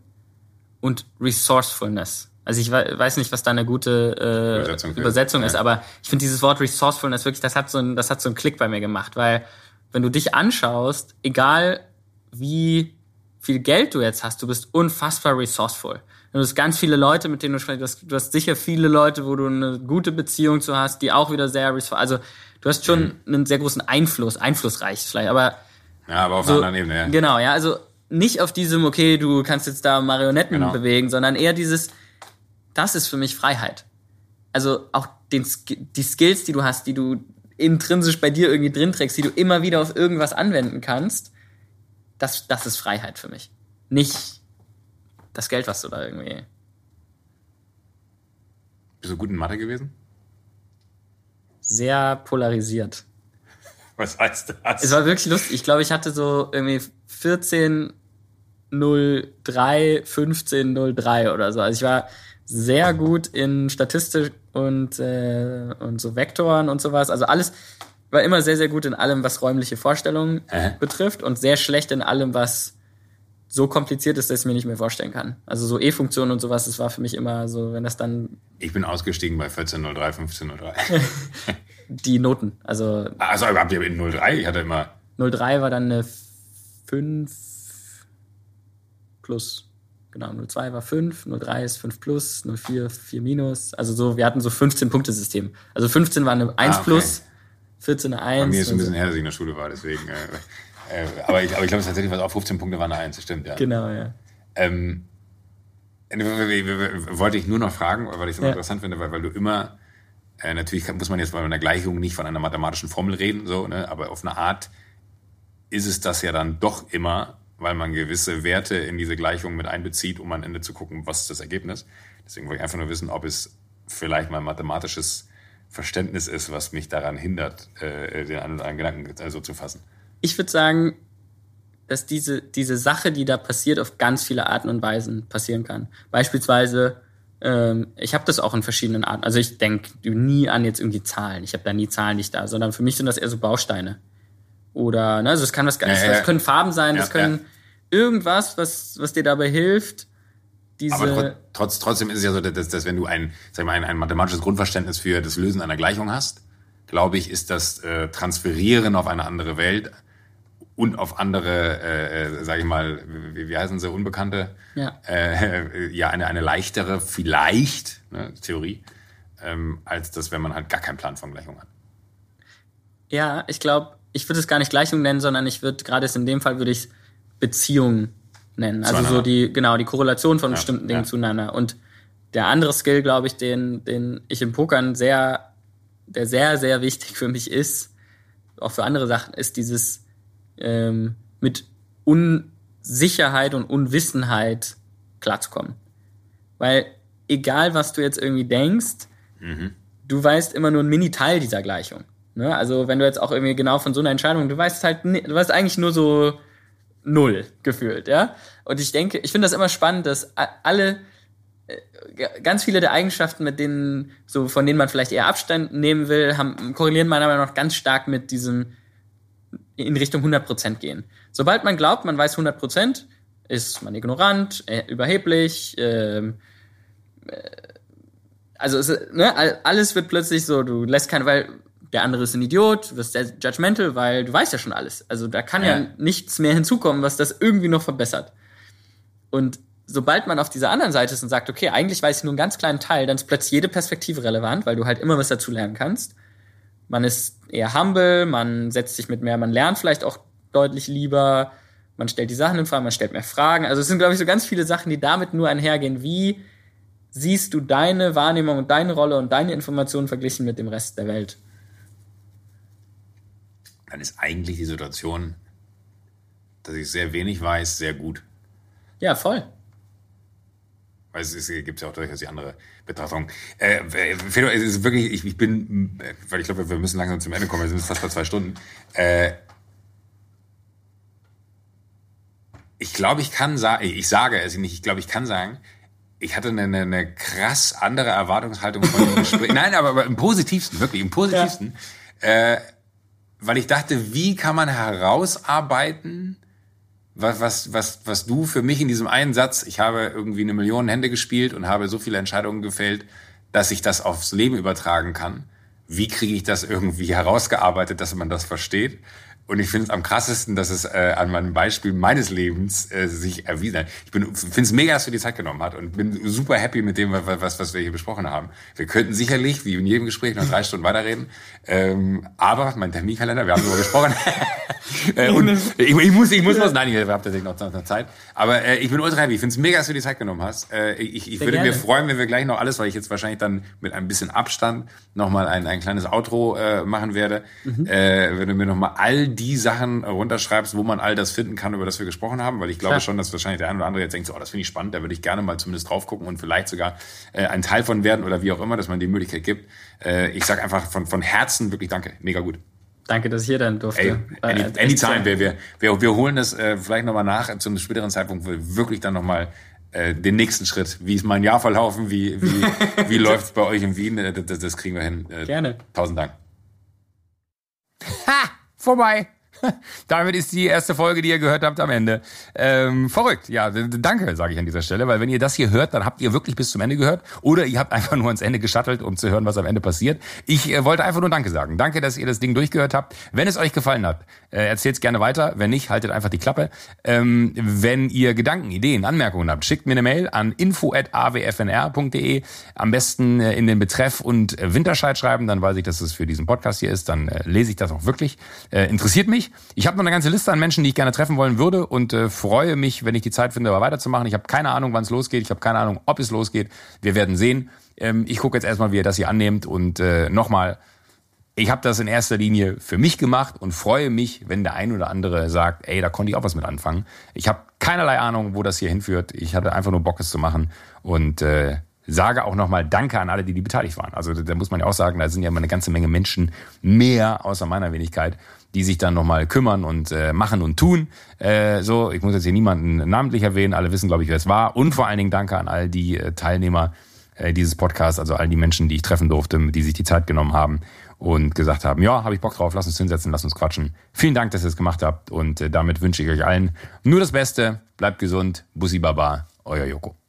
und Resourcefulness. Also ich weiß nicht, was da eine gute äh, Übersetzung, Übersetzung ist, ja. aber ich finde dieses Wort Resourcefulness wirklich, das hat so ein, das hat so einen Klick bei mir gemacht, weil wenn du dich anschaust, egal wie viel Geld du jetzt hast, du bist unfassbar resourceful. Du hast ganz viele Leute, mit denen du sprichst. Du hast, du hast sicher viele Leute, wo du eine gute Beziehung zu hast, die auch wieder sehr resourceful. Also du hast schon mhm. einen sehr großen Einfluss, einflussreich vielleicht, aber ja, aber auf so, einer anderen Ebene. Ja. Genau, ja, also nicht auf diesem, okay, du kannst jetzt da Marionetten genau. bewegen, sondern eher dieses, das ist für mich Freiheit. Also auch den, die Skills, die du hast, die du intrinsisch bei dir irgendwie drin trägst, die du immer wieder auf irgendwas anwenden kannst, das, das ist Freiheit für mich. Nicht das Geld, was du da irgendwie. Bist du gut in Mathe gewesen? Sehr polarisiert. Was heißt das? Es war wirklich lustig. Ich glaube, ich hatte so irgendwie 14 03, 15 03 oder so. Also ich war sehr gut in Statistik und, äh, und so Vektoren und sowas. Also alles war immer sehr, sehr gut in allem, was räumliche Vorstellungen äh. betrifft und sehr schlecht in allem, was so kompliziert ist, dass ich mir nicht mehr vorstellen kann. Also so E-Funktionen und sowas, das war für mich immer so, wenn das dann. Ich bin ausgestiegen bei 1403, 1503. Die Noten, also. Also habt ihr in 03? Ich hatte immer. 03 war dann eine 5 plus. Genau, 02 war 5, 03 ist 5 plus, 04 4 minus. Also so, wir hatten so 15-Punkte-System. Also 15 war eine 1 ah, okay. plus, 14 eine 1. Bei mir ist ein bisschen her, dass ich in der Schule war, deswegen. Äh, Äh, aber ich, aber ich glaube, es tatsächlich was auch 15 Punkte waren eine 1, stimmt, ja. Genau, ja. Ähm, wollte ich nur noch fragen, weil ich es immer ja. interessant finde, weil, weil du immer, äh, natürlich muss man jetzt bei einer Gleichung nicht von einer mathematischen Formel reden, so, ne, aber auf eine Art ist es das ja dann doch immer, weil man gewisse Werte in diese Gleichung mit einbezieht, um am Ende zu gucken, was ist das Ergebnis. Deswegen wollte ich einfach nur wissen, ob es vielleicht mal mathematisches Verständnis ist, was mich daran hindert, äh, den einen oder anderen Gedanken so zu fassen. Ich würde sagen, dass diese, diese Sache, die da passiert, auf ganz viele Arten und Weisen passieren kann. Beispielsweise, ähm, ich habe das auch in verschiedenen Arten. Also ich denke nie an jetzt irgendwie Zahlen. Ich habe da nie Zahlen nicht da, sondern für mich sind das eher so Bausteine. Oder, ne, also es kann was ja. das können Farben sein, das können irgendwas, was, was dir dabei hilft, diese. Aber trotz, trotzdem ist es ja so, dass, dass wenn du ein, sag mal, ein, ein mathematisches Grundverständnis für das Lösen einer Gleichung hast, glaube ich, ist das äh, Transferieren auf eine andere Welt und auf andere, äh, äh sage ich mal, wie, wie heißen sie, Unbekannte, ja, äh, ja eine, eine leichtere, vielleicht, ne, Theorie, ähm, als das, wenn man halt gar keinen Plan von Gleichung hat. Ja, ich glaube, ich würde es gar nicht Gleichung nennen, sondern ich würde, gerade in dem Fall würde ich Beziehung nennen. Also so die, genau, die Korrelation von ja, bestimmten Dingen ja. zueinander. Und der andere Skill, glaube ich, den, den ich im Pokern sehr, der sehr, sehr wichtig für mich ist, auch für andere Sachen, ist dieses ähm, mit Unsicherheit und Unwissenheit klarzukommen. Weil egal, was du jetzt irgendwie denkst, mhm. du weißt immer nur einen Mini-Teil dieser Gleichung. Ne? Also wenn du jetzt auch irgendwie genau von so einer Entscheidung, du weißt halt, du weißt eigentlich nur so null gefühlt, ja. Und ich denke, ich finde das immer spannend, dass alle äh, ganz viele der Eigenschaften, mit denen so von denen man vielleicht eher Abstand nehmen will, haben, korrelieren meiner Meinung nach ganz stark mit diesem in Richtung 100% gehen. Sobald man glaubt, man weiß 100%, ist man ignorant, äh, überheblich, ähm, äh, also es, ne, alles wird plötzlich so, du lässt keine, weil der andere ist ein Idiot, du wirst sehr judgmental, weil du weißt ja schon alles. Also da kann ja. ja nichts mehr hinzukommen, was das irgendwie noch verbessert. Und sobald man auf dieser anderen Seite ist und sagt, okay, eigentlich weiß ich nur einen ganz kleinen Teil, dann ist plötzlich jede Perspektive relevant, weil du halt immer was dazu lernen kannst. Man ist eher humble, man setzt sich mit mehr, man lernt vielleicht auch deutlich lieber, man stellt die Sachen in Frage, man stellt mehr Fragen. Also es sind, glaube ich, so ganz viele Sachen, die damit nur einhergehen. Wie siehst du deine Wahrnehmung und deine Rolle und deine Informationen verglichen mit dem Rest der Welt? Dann ist eigentlich die Situation, dass ich sehr wenig weiß, sehr gut. Ja, voll. Weil es, es gibt ja auch durchaus die andere Betrachtung. Äh, Fedor, es ist wirklich, ich, ich bin, weil ich glaube, wir müssen langsam zum Ende kommen, wir sind fast bei zwei Stunden. Äh, ich glaube, ich kann sagen, ich sage es nicht, ich glaube, ich kann sagen, ich hatte eine, eine, eine krass andere Erwartungshaltung von dem Gespräch. Nein, aber, aber im positivsten, wirklich, im positivsten. Ja. Äh, weil ich dachte, wie kann man herausarbeiten, was, was, was, was du für mich in diesem einen Satz, ich habe irgendwie eine Million Hände gespielt und habe so viele Entscheidungen gefällt, dass ich das aufs Leben übertragen kann. Wie kriege ich das irgendwie herausgearbeitet, dass man das versteht? Und ich finde es am krassesten, dass es äh, an meinem Beispiel meines Lebens äh, sich erwiesen hat. Ich finde es mega, dass du die Zeit genommen hast und bin super happy mit dem, was, was wir hier besprochen haben. Wir könnten sicherlich, wie in jedem Gespräch, noch drei Stunden weiterreden. Ähm, aber mein Terminkalender, wir haben darüber gesprochen. äh, und ich, ich, muss, ich muss was, nein, ich habe tatsächlich noch, noch, Zeit. Aber äh, ich bin ultra happy. Ich finde es mega, dass du die Zeit genommen hast. Äh, ich ich würde gerne. mir freuen, wenn wir gleich noch alles, weil ich jetzt wahrscheinlich dann mit ein bisschen Abstand nochmal ein, ein kleines Outro äh, machen werde. Mhm. Äh, wenn du mir nochmal all die die Sachen runterschreibst, wo man all das finden kann, über das wir gesprochen haben, weil ich glaube Klar. schon, dass wahrscheinlich der eine oder andere jetzt denkt, so, oh, das finde ich spannend, da würde ich gerne mal zumindest drauf gucken und vielleicht sogar äh, ein Teil von werden oder wie auch immer, dass man die Möglichkeit gibt. Äh, ich sage einfach von, von Herzen wirklich danke, mega gut. Danke, dass ich hier dann durfte. Ey, any, anytime, wir, wir, wir, wir holen das äh, vielleicht nochmal nach zum späteren Zeitpunkt, wirklich dann nochmal äh, den nächsten Schritt. Wie ist mein Jahr verlaufen? Wie, wie, wie läuft es bei euch in Wien? Äh, das, das kriegen wir hin. Äh, Gerne. Tausend Dank. Ha! for my Damit ist die erste Folge, die ihr gehört habt, am Ende. Ähm, verrückt. Ja, danke, sage ich an dieser Stelle, weil wenn ihr das hier hört, dann habt ihr wirklich bis zum Ende gehört oder ihr habt einfach nur ans Ende geschattelt, um zu hören, was am Ende passiert. Ich äh, wollte einfach nur Danke sagen. Danke, dass ihr das Ding durchgehört habt. Wenn es euch gefallen hat, äh, erzählt es gerne weiter. Wenn nicht, haltet einfach die Klappe. Ähm, wenn ihr Gedanken, Ideen, Anmerkungen habt, schickt mir eine Mail an info@awfnr.de. Am besten äh, in den Betreff und äh, Winterscheid schreiben, dann weiß ich, dass es für diesen Podcast hier ist. Dann äh, lese ich das auch wirklich. Äh, interessiert mich. Ich habe noch eine ganze Liste an Menschen, die ich gerne treffen wollen würde und äh, freue mich, wenn ich die Zeit finde, aber weiterzumachen. Ich habe keine Ahnung, wann es losgeht. Ich habe keine Ahnung, ob es losgeht. Wir werden sehen. Ähm, ich gucke jetzt erstmal, wie ihr das hier annehmt und äh, nochmal, ich habe das in erster Linie für mich gemacht und freue mich, wenn der ein oder andere sagt, ey, da konnte ich auch was mit anfangen. Ich habe keinerlei Ahnung, wo das hier hinführt. Ich hatte einfach nur Bock, es zu machen und äh, sage auch nochmal Danke an alle, die, die beteiligt waren. Also da muss man ja auch sagen, da sind ja immer eine ganze Menge Menschen mehr außer meiner Wenigkeit, die sich dann nochmal kümmern und äh, machen und tun. Äh, so, ich muss jetzt hier niemanden namentlich erwähnen, alle wissen, glaube ich, wer es war. Und vor allen Dingen Danke an all die äh, Teilnehmer äh, dieses Podcasts, also all die Menschen, die ich treffen durfte, die sich die Zeit genommen haben und gesagt haben, ja, habe ich Bock drauf, lass uns hinsetzen, lass uns quatschen. Vielen Dank, dass ihr es gemacht habt und äh, damit wünsche ich euch allen nur das Beste. Bleibt gesund. Bussi Baba, euer Joko.